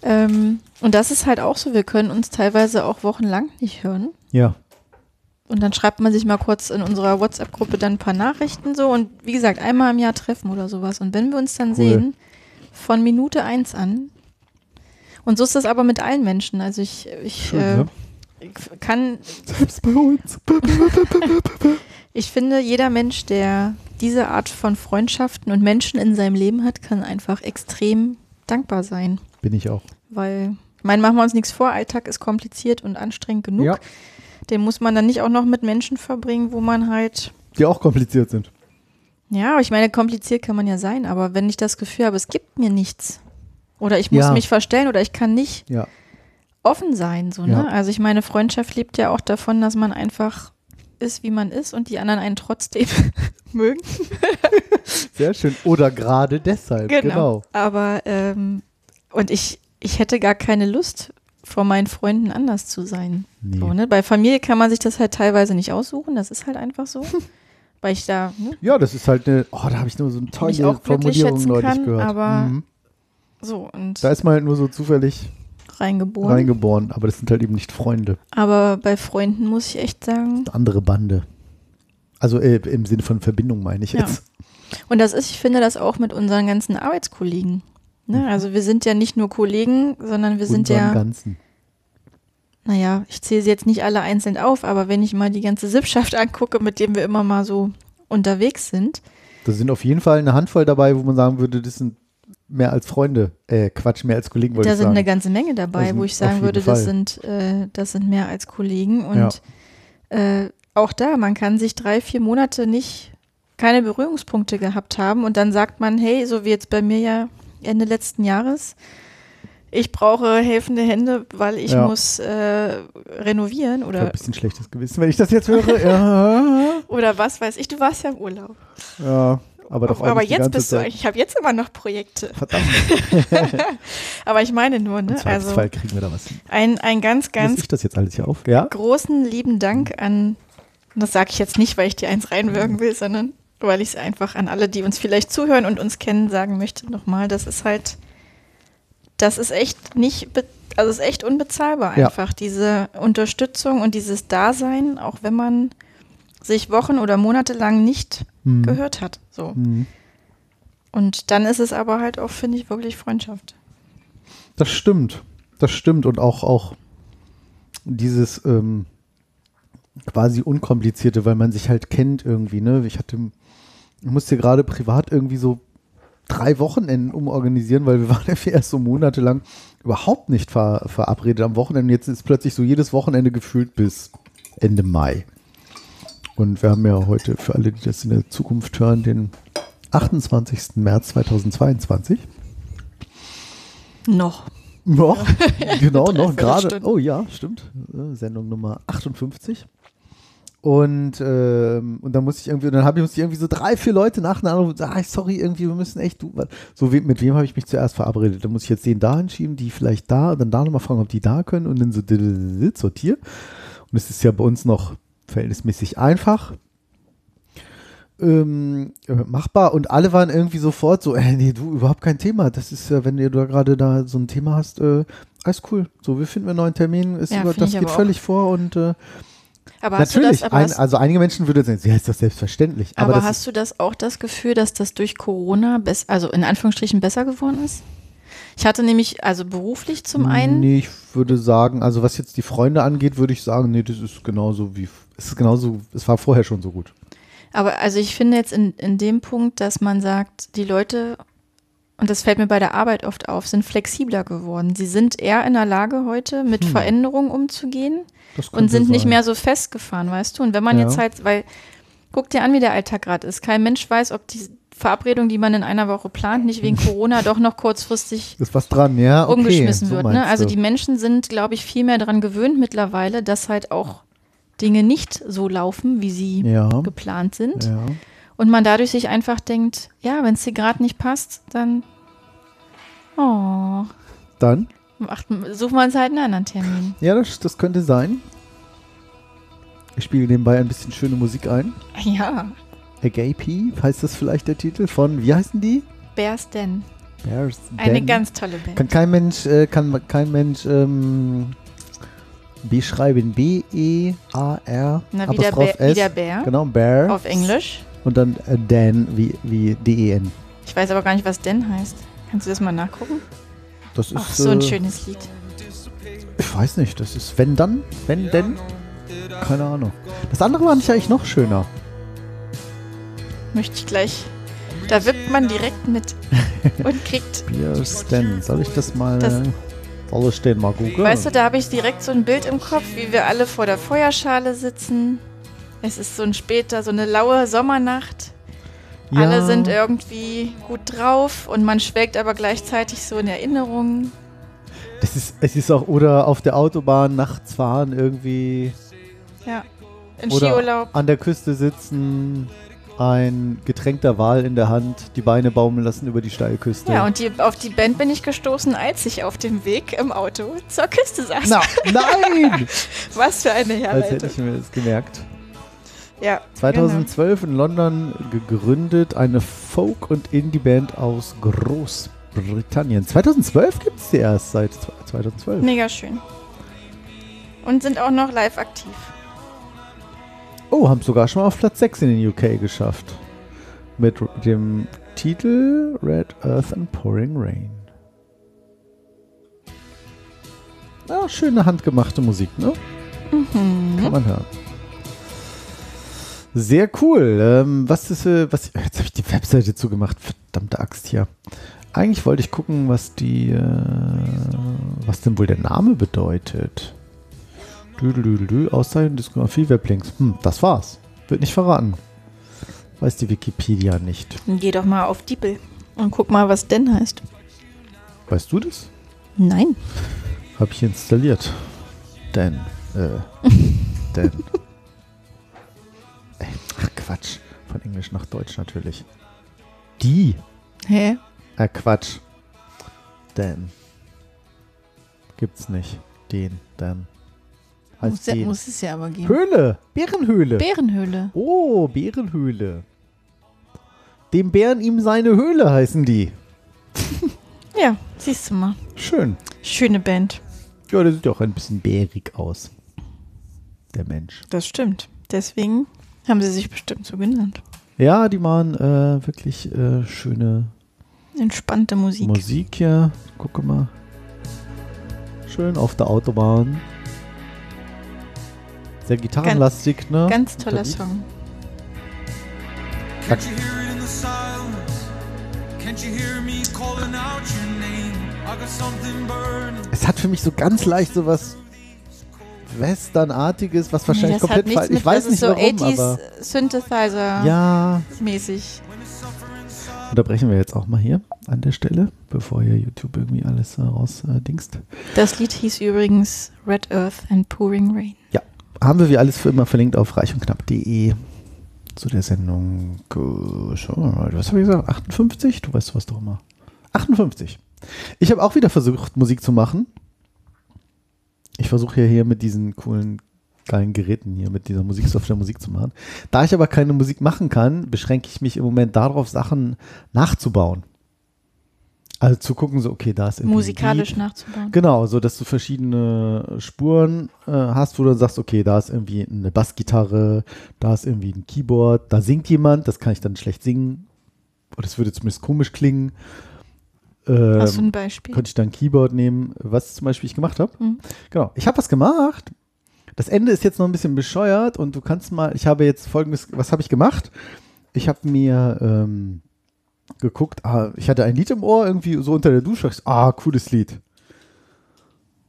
Ähm, und das ist halt auch so, wir können uns teilweise auch wochenlang nicht hören.
Ja.
Und dann schreibt man sich mal kurz in unserer WhatsApp-Gruppe dann ein paar Nachrichten so und wie gesagt, einmal im Jahr treffen oder sowas. Und wenn wir uns dann
Cool.
sehen, von Minute eins an, und so ist das aber mit allen Menschen. Also ich, ich,
Schön,
äh,
ne?
Ich kann,
Selbst bei uns.
ich finde, jeder Mensch, der diese Art von Freundschaften und Menschen in seinem Leben hat, kann einfach extrem dankbar sein.
Bin ich auch.
Weil, ich meine, machen wir uns nichts vor, Alltag ist kompliziert und anstrengend genug.
Ja.
Den muss man dann nicht auch noch mit Menschen verbringen, wo man halt
Die auch kompliziert sind.
Ja, ich meine, kompliziert kann man ja sein, aber wenn ich das Gefühl habe, es gibt mir nichts oder ich muss
Ja.
mich verstellen oder ich kann nicht
Ja.
Offen sein, so,
Ja.
ne? Also ich meine, Freundschaft lebt ja auch davon, dass man einfach ist, wie man ist und die anderen einen trotzdem mögen.
Sehr schön. Oder gerade deshalb. Genau.
Aber ähm, und ich, ich hätte gar keine Lust, vor meinen Freunden anders zu sein.
Nee.
So, ne? Bei Familie kann man sich das halt teilweise nicht aussuchen, das ist halt einfach so. Weil ich da, ne?
Ja, das ist halt eine, oh, da habe ich nur so eine tolle Formulierung neulich
kann,
gehört.
aber
mhm.
so und
Da ist man halt nur so zufällig
reingeboren.
reingeboren, aber das sind halt eben nicht Freunde.
Aber bei Freunden muss ich echt sagen,
Andere Bande. Also äh, im Sinne von Verbindung meine ich
Ja.
jetzt.
und das ist, ich finde das auch mit unseren ganzen Arbeitskollegen. Ne? Also wir sind ja nicht nur Kollegen, sondern wir sind
Mhm.
Ja,
Ganzen.
naja, ich zähle sie jetzt nicht alle einzeln auf, aber wenn ich mal die ganze Sippschaft angucke, mit dem wir immer mal so unterwegs sind,
Da sind auf jeden Fall eine Handvoll dabei, wo man sagen würde, das sind mehr als Freunde. Äh, Quatsch, mehr als Kollegen wollte
da
ich
sind eine ganze Menge dabei,
Also
wo ich sagen würde,
Fall.
das sind, äh, das sind mehr als Kollegen. Und äh, auch da, man kann sich drei, vier Monate nicht keine Berührungspunkte gehabt haben und dann sagt man, hey, so wie jetzt bei mir ja Ende letzten Jahres, ich brauche helfende Hände, weil ich
Ja.
muss äh, renovieren
Ich
oder,
ein bisschen schlechtes Gewissen, wenn ich das jetzt höre. ja,
oder was weiß ich, du warst ja im Urlaub.
ja, aber doch
Aber jetzt bist du,
Zeit.
ich habe jetzt immer noch Projekte.
Verdammt,
Aber ich meine nur,
im
ne? Also
Zweifelsfall kriegen wir da was hin.
ein, ein ganz, ganz
ich das jetzt alles hier auf? Ja?
großen lieben Dank an, und das sage ich jetzt nicht, weil ich dir eins reinwirken will, sondern weil ich es einfach an alle, die uns vielleicht zuhören und uns kennen, sagen möchte nochmal, das ist halt, das ist echt nicht, also ist echt unbezahlbar
Ja.
einfach, diese Unterstützung und dieses Dasein, auch wenn man sich Wochen oder Monate lang nicht
Mhm.
gehört hat. So.
Mhm.
Und dann ist es aber halt auch, finde ich, wirklich Freundschaft.
Das stimmt. Das stimmt. Und auch, auch dieses ähm, quasi unkomplizierte, weil man sich halt kennt irgendwie, ne? Ich hatte, ich musste gerade privat irgendwie so drei Wochenenden umorganisieren, weil wir waren ja erst so monatelang überhaupt nicht ver verabredet am Wochenende. Jetzt ist plötzlich so jedes Wochenende gefühlt bis Ende Mai. Und wir haben ja heute, für alle, die das in der Zukunft hören, den 28. März 2022.
Noch.
Noch, genau, noch gerade. Oh ja, stimmt. Äh, Sendung Nummer 58. Und, ähm, und dann musste ich irgendwie, und dann habe ich, musste ich irgendwie so drei, vier Leute nacheinander, und sagen, ah, sorry, irgendwie, wir müssen echt, du, so wie, mit wem habe ich mich zuerst verabredet? Dann muss ich jetzt den da hinschieben, die vielleicht da, und dann da nochmal fragen, ob die da können und dann so sortieren. Und es ist ja bei uns noch verhältnismäßig einfach ähm, äh, machbar und alle waren irgendwie sofort so, äh, nee, du, überhaupt kein Thema. Das ist ja, wenn du da gerade da so ein Thema hast, äh, alles cool. So, wir finden einen neuen Termin, ist
Ja,
über, das geht
aber auch.
völlig vor und äh,
Aber
natürlich,
das, aber
ein, also einige Menschen würden sagen, ja, ist das selbstverständlich. Aber,
aber
das
hast du das auch das Gefühl, dass das durch Corona, also in Anführungsstrichen, besser geworden ist? Ich hatte nämlich, also beruflich zum einen,
Nee, ich würde sagen, also was jetzt die Freunde angeht, würde ich sagen, nee, das ist genauso wie, es ist genauso, es war vorher schon so gut.
aber also ich finde jetzt in, in dem Punkt, dass man sagt, die Leute, und das fällt mir bei der Arbeit oft auf, sind flexibler geworden. Sie sind eher in der Lage heute mit Veränderungen umzugehen und sind nicht
sein.
mehr so festgefahren, weißt du? Und wenn man
Ja.
jetzt halt, weil, guck dir an, wie der Alltag gerade ist. Kein Mensch weiß, ob die Verabredung, die man in einer Woche plant, nicht wegen Corona doch noch kurzfristig
Ist was dran, ja? Okay,
umgeschmissen
so
wird. Ne? Also die Menschen sind, glaube ich, viel mehr daran gewöhnt mittlerweile, dass halt auch Dinge nicht so laufen, wie sie
Ja.
geplant sind.
Ja.
Und man dadurch sich einfach denkt, ja, wenn es dir gerade nicht passt, dann oh,
Dann?
macht, suchen wir uns halt einen anderen Termin.
Ja, das, das könnte sein. Ich spiele nebenbei ein bisschen schöne Musik ein.
Ja,
Agape heißt das vielleicht der Titel von, wie heißen die?
Bears denn?
Bears
Eine
Den.
ganz tolle Band.
Kann kein Mensch, äh, kann kein Mensch ähm, beschreiben. B-E-A-R.
Na, wie der, Bär, wie
S.
der Bär
Genau, Bear.
auf Englisch.
Und dann äh, Dan wie, wie D-E-N.
Ich weiß aber gar nicht, was denn heißt. Kannst du das mal nachgucken?
Das ist.
Ach, so ein
äh,
schönes Lied.
Ich weiß nicht, das ist wenn dann, wenn denn. Keine Ahnung. Das andere war nicht eigentlich noch schöner.
Möchte ich gleich. Da wippt man direkt mit und kriegt.
Bears Dan. Soll ich das mal.
Das-
soll ich den mal googeln?
Weißt du, da habe ich direkt so ein Bild im Kopf, wie wir alle vor der Feuerschale sitzen. Es ist so ein später, so eine laue Sommernacht.
Ja.
Alle sind irgendwie gut drauf und man schwelgt aber gleichzeitig so in Erinnerungen.
Das ist, es ist auch, oder auf der Autobahn nachts fahren irgendwie.
Ja. In
Oder
Skiurlaub.
an der Küste sitzen, ein Getränk der Wahl in der Hand, die Beine baumeln lassen über die Steilküste.
Ja, und die, auf die Band bin ich gestoßen, als ich auf dem Weg im Auto zur Küste saß.
Na, nein!
Was für eine
Als hätte
Herleitung.
ich mir das gemerkt.
Ja,
2012 in London gegründet, eine Folk- und Indie-Band aus Großbritannien. 2012 gibt es die erst, seit 2012.
Genau. Mega schön. Und sind auch noch live aktiv.
Oh, haben sogar schon mal auf Platz 6 in den UK geschafft. Mit dem Titel Red Earth and Pouring Rain. Ja, schöne handgemachte Musik, ne? Kann man hören. Sehr cool. Ähm, was ist, äh, was, jetzt habe ich die Webseite zugemacht. Verdammte Axt hier. Eigentlich wollte ich gucken, was die, äh, was denn wohl der Name bedeutet. Düdelüdelü, Auszeichnung, Diskografie, Weblinks. Hm, das war's. Wird nicht verraten. Weiß die Wikipedia nicht.
Geh doch mal auf Diepel und guck mal, was denn heißt.
Weißt du das?
Nein.
Hab ich installiert. Denn, äh, denn. Ach Quatsch. Von Englisch nach Deutsch natürlich. Die.
Hä?
Äh, Quatsch. Denn. Gibt's nicht. Den, denn. Heißt
Muss, ja,
den.
muss es ja aber geben.
Höhle. Bärenhöhle.
Bärenhöhle.
oh, Bärenhöhle. Dem Bären ihm seine Höhle heißen die.
Ja, siehst du mal.
Schön.
Schöne Band.
Ja, der sieht ja auch ein bisschen bärig aus. Der Mensch.
Das stimmt. Deswegen haben sie sich bestimmt so genannt.
Ja, die machen äh, wirklich äh, schöne
Entspannte Musik.
Musik hier. Gucke mal. Schön auf der Autobahn. Sehr gitarrenlastig, ne?
Ganz toller. Song.
Can't you hear it in the silence? Can't you hear me calling out your name? I got something burning.
Es hat für mich so ganz leicht so was Westernartiges, was wahrscheinlich
nee,
komplett falsch Ich weiß
das
nicht
ist so
warum,
80s
aber
Synthesizer
ja,
mäßig.
unterbrechen wir jetzt auch mal hier an der Stelle, bevor hier YouTube irgendwie alles äh, rausdingst.
Das Lied hieß übrigens Red Earth and Pouring Rain.
Ja, haben wir wie alles für immer verlinkt auf reichundknapp.de zu der Sendung. Äh, was habe ich gesagt? 58? Du weißt was doch immer. 58. Ich habe auch wieder versucht, Musik zu machen. Ich versuche ja hier mit diesen coolen, geilen Geräten hier, mit dieser Musiksoftware Musik zu machen. Da ich aber keine Musik machen kann, beschränke ich mich im Moment darauf, Sachen nachzubauen. Also zu gucken, so, okay, da ist irgendwie ein
Musikalisch nachzubauen.
Genau, so dass du verschiedene Spuren äh, hast, wo du sagst, okay, da ist irgendwie eine Bassgitarre, da ist irgendwie ein Keyboard, da singt jemand, das kann ich dann schlecht singen. Oder es würde zumindest komisch klingen. Ähm,
Hast du ein Beispiel?
könnte ich dann ein Keyboard nehmen, was zum Beispiel ich gemacht habe.
Mhm.
Genau, ich habe was gemacht. Das Ende ist jetzt noch ein bisschen bescheuert und du kannst mal, ich habe jetzt folgendes, was habe ich gemacht? Ich habe mir ähm, geguckt, ah, ich hatte ein Lied im Ohr, irgendwie so unter der Dusche, so, ah, cooles Lied.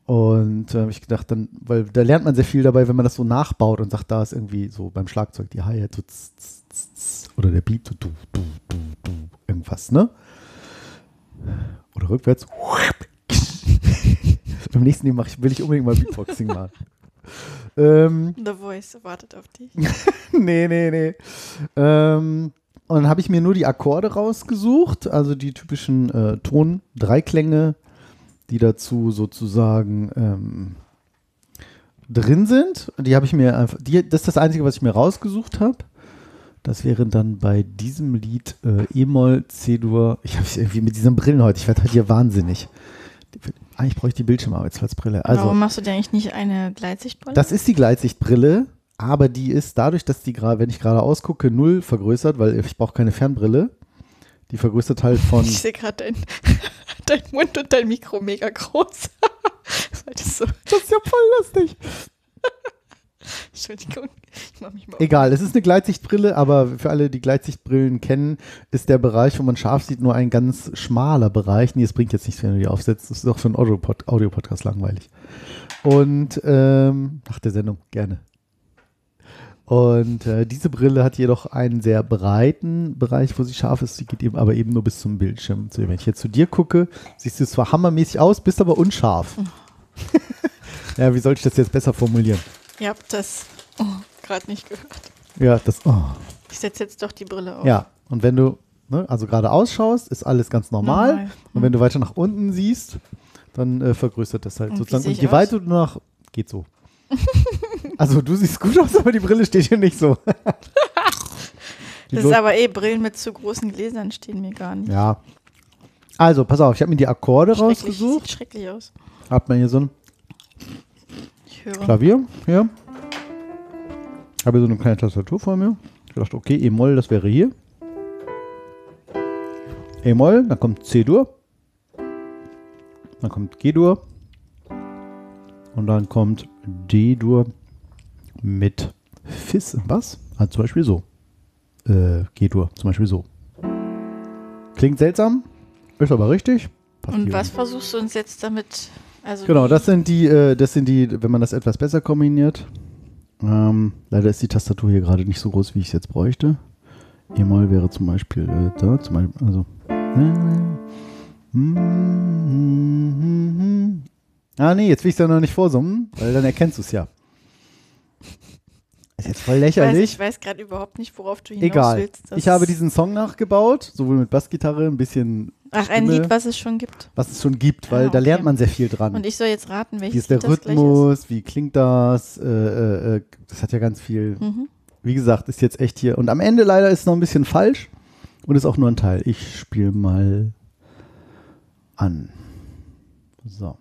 Und äh, ich gedacht, dann, weil da lernt man sehr viel dabei, wenn man das so nachbaut und sagt, da ist irgendwie so beim Schlagzeug die Hi-Hat so tz, tz, tz, tz, oder der Beat so du, du, du, du, irgendwas, ne? Oder rückwärts. Beim nächsten Mal will ich unbedingt mal Beatboxing machen. ähm,
The Voice wartet auf dich.
nee, nee, nee. Ähm, und dann habe ich mir nur die Akkorde rausgesucht, also die typischen äh, Ton-Dreiklänge, die dazu sozusagen ähm, drin sind. Die habe ich mir einfach, die, das ist das Einzige, was ich mir rausgesucht habe. Das wäre dann bei diesem Lied äh, E-Moll, C-Dur. Ich habe irgendwie mit diesen Brillen heute, ich werde heute hier wahnsinnig. Eigentlich brauche ich die Bildschirmarbeitsplatzbrille. Also,
Warum machst du dir eigentlich nicht eine Gleitsichtbrille?
das ist die Gleitsichtbrille, aber die ist dadurch, dass die gerade, wenn ich gerade ausgucke, null vergrößert, weil ich brauche keine Fernbrille. Die vergrößert halt von.
ich sehe gerade dein, dein Mund und dein Mikro mega groß. Das so,
Das ist ja voll lustig.
Entschuldigung, ich mach mich mal.
Egal, es ist eine Gleitsichtbrille, aber für alle, die Gleitsichtbrillen kennen, ist der Bereich, wo man scharf sieht, nur ein ganz schmaler Bereich. Nee, es bringt jetzt nichts, wenn du die aufsetzt. Das ist auch für einen Audio-Pod- Audio-Podcast langweilig. Und ähm, nach der Sendung gerne. Und äh, diese Brille hat jedoch einen sehr breiten Bereich, wo sie scharf ist. Sie geht eben aber eben nur bis zum Bildschirm. So, wenn ich jetzt zu dir gucke, siehst du zwar hammermäßig aus, bist aber unscharf. ja, wie soll ich das jetzt besser formulieren?
Ihr habt das oh, gerade nicht gehört.
Ja, das. Oh.
Ich setze jetzt doch die Brille auf.
Ja, und wenn du ne, also gerade ausschaust, ist alles ganz normal.
Normal.
Und wenn du weiter nach unten siehst, dann äh, vergrößert das halt
Und
sozusagen. Und je weiter du nach. Geht so. Also du siehst gut aus, aber die Brille steht hier nicht so.
Das ist aber eh, Brillen mit zu großen Gläsern stehen mir gar nicht.
ja. Also, pass auf, ich habe mir die Akkorde
Schrecklich,
rausgesucht.
Sieht schrecklich aus.
Hab mir hier so ein. Klavier hier. Habe hier so eine kleine Tastatur vor mir. Ich dachte, okay, E-Moll, das wäre hier. E-Moll, dann kommt C-Dur. Dann kommt G-Dur. Und dann kommt D-Dur mit Fis im Bass. Also zum Beispiel so. Äh, G-Dur, zum Beispiel so. Klingt seltsam, ist aber richtig. Passt
Und was versuchst du uns jetzt damit? Also
Genau, das sind die, äh, das sind die, wenn man das etwas besser kombiniert. Ähm, leider ist die Tastatur hier gerade nicht so groß, wie ich es jetzt bräuchte. E-Moll wäre zum Beispiel äh, da, zum Beispiel, also. Ah, nee, jetzt will ich es ja noch nicht vorsummen, weil dann erkennst du es ja. Ist jetzt voll lächerlich.
ich weiß gerade überhaupt nicht, worauf du hinaus
Egal.
willst.
Ich habe diesen Song nachgebaut, sowohl mit Bassgitarre, ein bisschen,
Ach, ein
Stimme.
Lied, was es schon gibt.
was es schon gibt, weil
Ah,
da
okay.
lernt man sehr viel dran.
Und ich soll jetzt raten, welches
Wie ist der
Lied
Rhythmus? Wie klingt das? Äh, äh, äh, das hat ja ganz viel.
ist. Mhm.
Wie gesagt, ist jetzt echt hier. Und am Ende leider ist es noch ein bisschen falsch. Und ist auch nur ein Teil. Ich spiele mal an. So.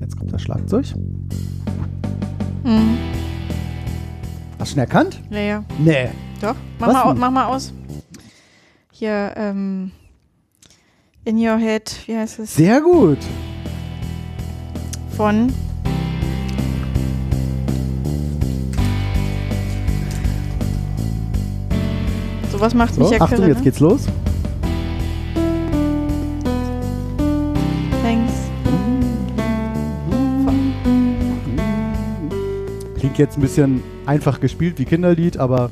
Jetzt kommt das Schlagzeug.
Mhm.
Hast du schon erkannt?
Ja, ja.
Nee.
Doch. Mach mal, mach mal aus. Hier, ähm, In Your Head, wie heißt es?
Sehr gut.
Von. Sowas macht
So,
mich ja
Achtung,
kirre,
jetzt
ne?
geht's los.
Thanks.
Klingt jetzt ein bisschen einfach gespielt wie Kinderlied, aber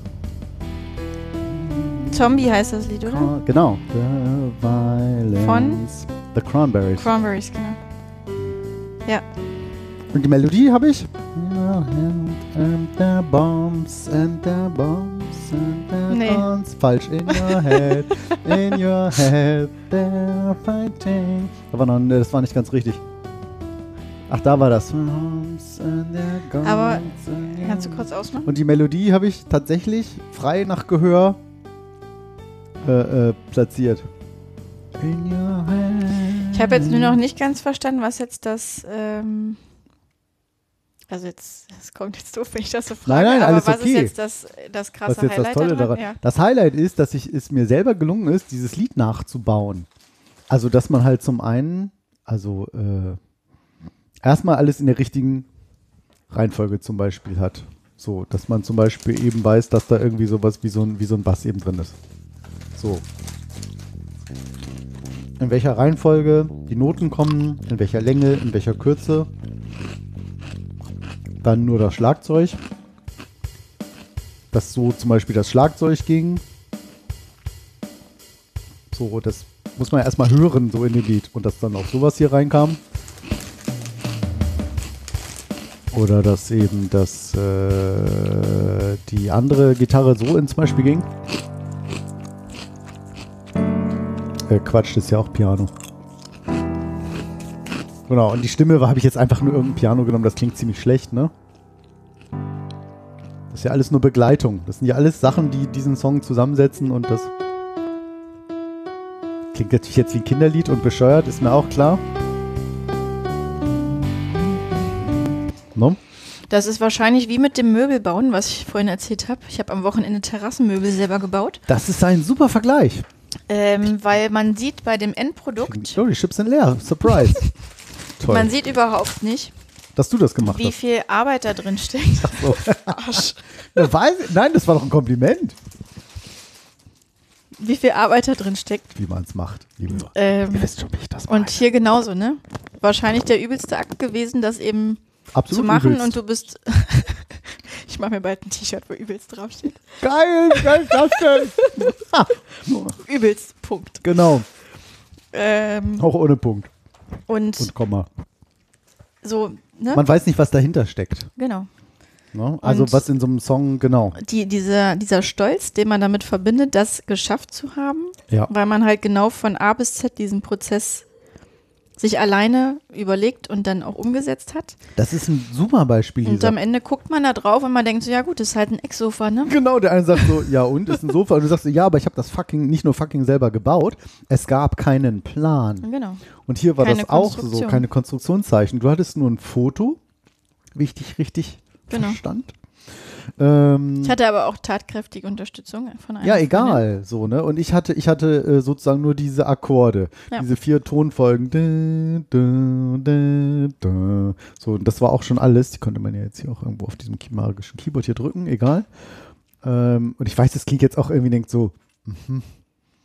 Zombie heißt das Lied, oder?
Genau. The Violence. The Cranberries.
Cranberries, genau.
Und die Melodie habe ich. Your hand and the bombs and the bombs the
Nee.
guns. Falsch. In your head, in your head, they're fighting. War noch, das war nicht ganz richtig. Ach, da war das.
Aber Kannst du kurz ausmachen?
Und die Melodie habe ich tatsächlich frei nach Gehör äh, äh, platziert. In your head.
Ich habe jetzt nur noch nicht ganz verstanden, was jetzt das. Ähm, also jetzt, es kommt jetzt doof, wenn ich das so frage.
Nein, nein,
aber
alles
was
okay.
ist jetzt das, das krasse
Was ist jetzt das
Highlight
Tolle
daran?
daran?
Ja.
Das Highlight ist, dass ich, es mir selber gelungen ist, dieses Lied nachzubauen. Also, dass man halt zum einen, also äh, erstmal alles in der richtigen Reihenfolge zum Beispiel hat. So, dass man zum Beispiel eben weiß, dass da irgendwie sowas wie so ein, wie so ein Bass eben drin ist. So. In welcher Reihenfolge die Noten kommen, in welcher Länge, in welcher Kürze. Dann nur das Schlagzeug dass so zum Beispiel das Schlagzeug ging. So, das muss man ja erstmal hören, so in dem Lied. Und dass dann auch sowas hier reinkam. Oder dass eben das, äh, die andere Gitarre so in zum Beispiel ging. Äh, Quatsch, das ist ja auch Piano. Genau, und die Stimme habe ich jetzt einfach nur irgendein Piano genommen. Das klingt ziemlich schlecht, ne? Das ist ja alles nur Begleitung. Das sind ja alles Sachen, die diesen Song zusammensetzen und das klingt natürlich jetzt wie ein Kinderlied und bescheuert, ist mir auch klar. No?
Das ist wahrscheinlich wie mit dem Möbelbauen, was ich vorhin erzählt habe. Ich habe am Wochenende Terrassenmöbel selber gebaut,
Das ist ein super Vergleich.
ähm, weil man sieht bei dem Endprodukt,
Oh, die Chips sind leer. Surprise. Toll,
man sieht überhaupt nicht,
dass du das gemacht
wie
hast.
viel Arbeit da drin steckt.
So.
Arsch.
Ja, weiß, nein, das war doch ein Kompliment.
Wie viel Arbeit da drin steckt.
Wie man es macht. Liebe.
Ähm,
Ihr wisst schon, wie ich das meine.
und hier genauso, ne? Wahrscheinlich der übelste Akt gewesen, das eben
Absolut
zu machen
übelst.
und du bist. ich mache mir bald ein T-Shirt, wo übelst draufsteht.
Geil, geil ist das denn?
Übelst, Punkt.
genau,
Ähm,
auch ohne Punkt
und
und Komma.
so, ne?
Man weiß nicht, was dahinter steckt.
Genau.
Ne? Also
Und-
was in so einem Song, genau.
Die, dieser, dieser Stolz, den man damit verbindet, das geschafft zu haben,
Ja.
weil man halt genau von A bis Z diesen Prozess sich alleine überlegt und dann auch umgesetzt hat.
Das ist ein super Beispiel,
Und
Lisa.
am Ende guckt man da drauf und man denkt so, ja gut, das ist halt ein Ecksofa, ne?
Genau, der eine sagt so, ja und, ist ein Sofa. Und du sagst ja, aber ich habe das fucking, nicht nur fucking selber gebaut. Es gab keinen Plan.
Genau.
Und hier war
Keine
das auch so, keine Konstruktionszeichen. Du hattest nur ein Foto, wie ich dich richtig
Genau.
verstand. Ähm,
Ich hatte aber auch tatkräftige Unterstützung von einer
ja,
Freundin.
egal, so, ne? Und ich hatte, ich hatte äh, sozusagen nur diese Akkorde,
Ja.
diese vier Tonfolgen. So, und das war auch schon alles. Die konnte man ja jetzt hier auch irgendwo auf diesem magischen Keyboard hier drücken, egal. Ähm, und ich weiß, das klingt jetzt auch irgendwie denkt so,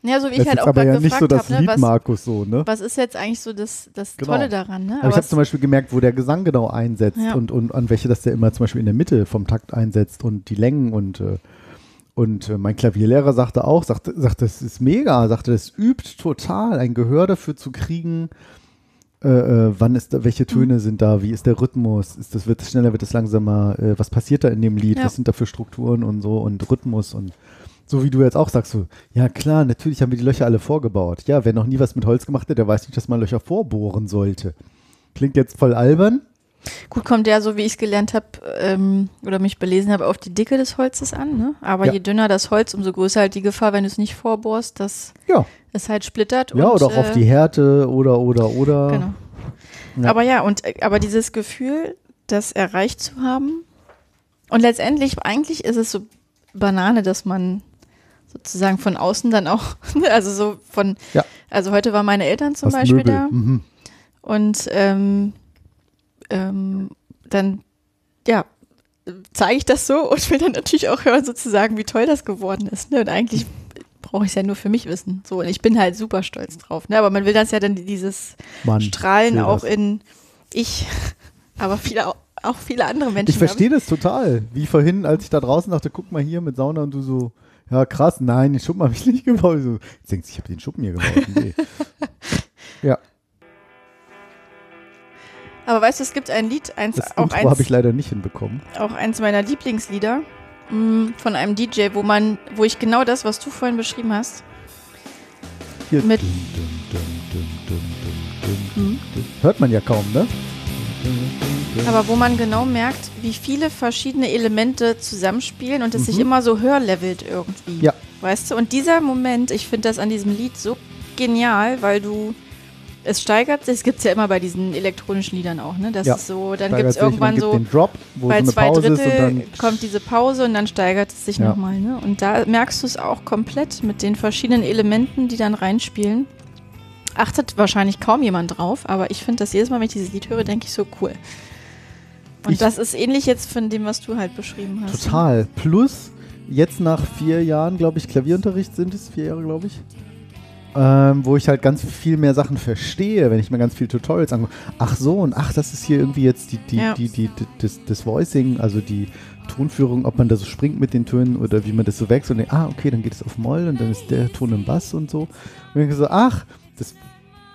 Ja, so wie
das
ich halt
ist
auch
aber ja nicht so das Lied,
ne, was,
Markus, so, ne?
was ist jetzt eigentlich so das, das
Genau.
Tolle daran, ne?
Aber ich habe zum Beispiel gemerkt, wo der Gesang genau einsetzt
Ja.
und, und an welche das der immer zum Beispiel in der Mitte vom Takt einsetzt und die Längen und äh, und äh, mein Klavierlehrer sagte auch, sagte, sagte, das ist mega, sagte, das übt total, ein Gehör dafür zu kriegen, äh, äh, wann ist da, welche Töne
Mhm.
sind da, wie ist der Rhythmus, ist das, wird es schneller, wird es langsamer, äh, was passiert da in dem Lied,
Ja.
was sind da für Strukturen und so und Rhythmus und so wie du jetzt auch sagst, so, ja klar, natürlich haben wir die Löcher alle vorgebaut. Ja, wer noch nie was mit Holz gemacht hat, der weiß nicht, dass man Löcher vorbohren sollte. Klingt jetzt voll albern.
Gut, kommt ja, so wie ich es gelernt habe ähm, oder mich belesen habe, auf die Dicke des Holzes an. Ne? Aber
Ja.
je dünner das Holz, umso größer halt die Gefahr, wenn du es nicht vorbohrst, dass
Ja.
es halt splittert.
Ja,
und,
oder auch auf
äh,
die Härte oder, oder, oder.
Genau.
Ja.
Aber ja, und äh, aber dieses Gefühl, das erreicht zu haben. Und letztendlich, eigentlich ist es so Banane, dass man sozusagen von außen dann auch, also so von,
Ja.
also heute waren meine Eltern zum Beispiel
Möbel.
da
Mhm.
und ähm, ähm, dann, ja, zeige ich das so und will dann natürlich auch hören sozusagen, wie toll das geworden ist. Ne? Und eigentlich brauche ich es ja nur für mich wissen. So, und ich bin halt super stolz drauf. Ne? Aber man will das ja dann dieses
Mann,
Strahlen auch
das.
in ich, aber viele, auch- auch viele andere Menschen.
Ich verstehe das total. Wie vorhin, als ich da draußen dachte, guck mal hier mit Sauna und du so, ja krass, nein, den Schuppen habe ich nicht gebaut. So, jetzt denkst du, ich habe den Schuppen hier gebaut. Nee. ja,
Aber weißt du, es gibt ein Lied, eins,
das
auch,
Intro habe
eins,
ich leider nicht hinbekommen.
auch eins meiner Lieblingslieder mh, von einem DJ, wo man, wo ich genau das, was du vorhin beschrieben hast,
Hier.
Mit-
Dum, dum, dum, dum. Hört man ja kaum, ne?
Aber wo man genau merkt, wie viele verschiedene Elemente zusammenspielen und es sich immer so hörlevelt irgendwie.
Mhm. Ja.
Weißt du? Und dieser Moment, ich finde das an diesem Lied so genial, weil du es steigert sich, es gibt es ja immer bei diesen elektronischen Liedern auch, ne? Das
Ja.
ist so, dann gibt es irgendwann
gibt
so
den Drop, wo so
bei
eine
zwei Drittel kommt diese Pause und dann steigert es sich
Ja.
nochmal. Ne? Und da merkst du es auch komplett mit den verschiedenen Elementen, die dann reinspielen. Achtet wahrscheinlich kaum jemand drauf, aber ich finde das jedes Mal, wenn ich dieses Lied höre, denke ich so cool. Und
Ich-
das ist ähnlich jetzt von dem, was du halt beschrieben hast.
Total. Plus, jetzt nach vier Jahren, glaube ich, Klavierunterricht sind es, vier Jahre, glaube ich. Ähm, wo ich halt ganz viel mehr Sachen verstehe, wenn ich mir ganz viel Tutorials angucke. Ach so, und ach, das ist hier irgendwie jetzt die, die,
Ja.
die, die, die, das, das Voicing, also die Tonführung, ob man da so springt mit den Tönen oder wie man das so wechselt. Und ah, okay, dann geht es auf Moll und dann ist der Ton im Bass und so. Und ich so, ach, das,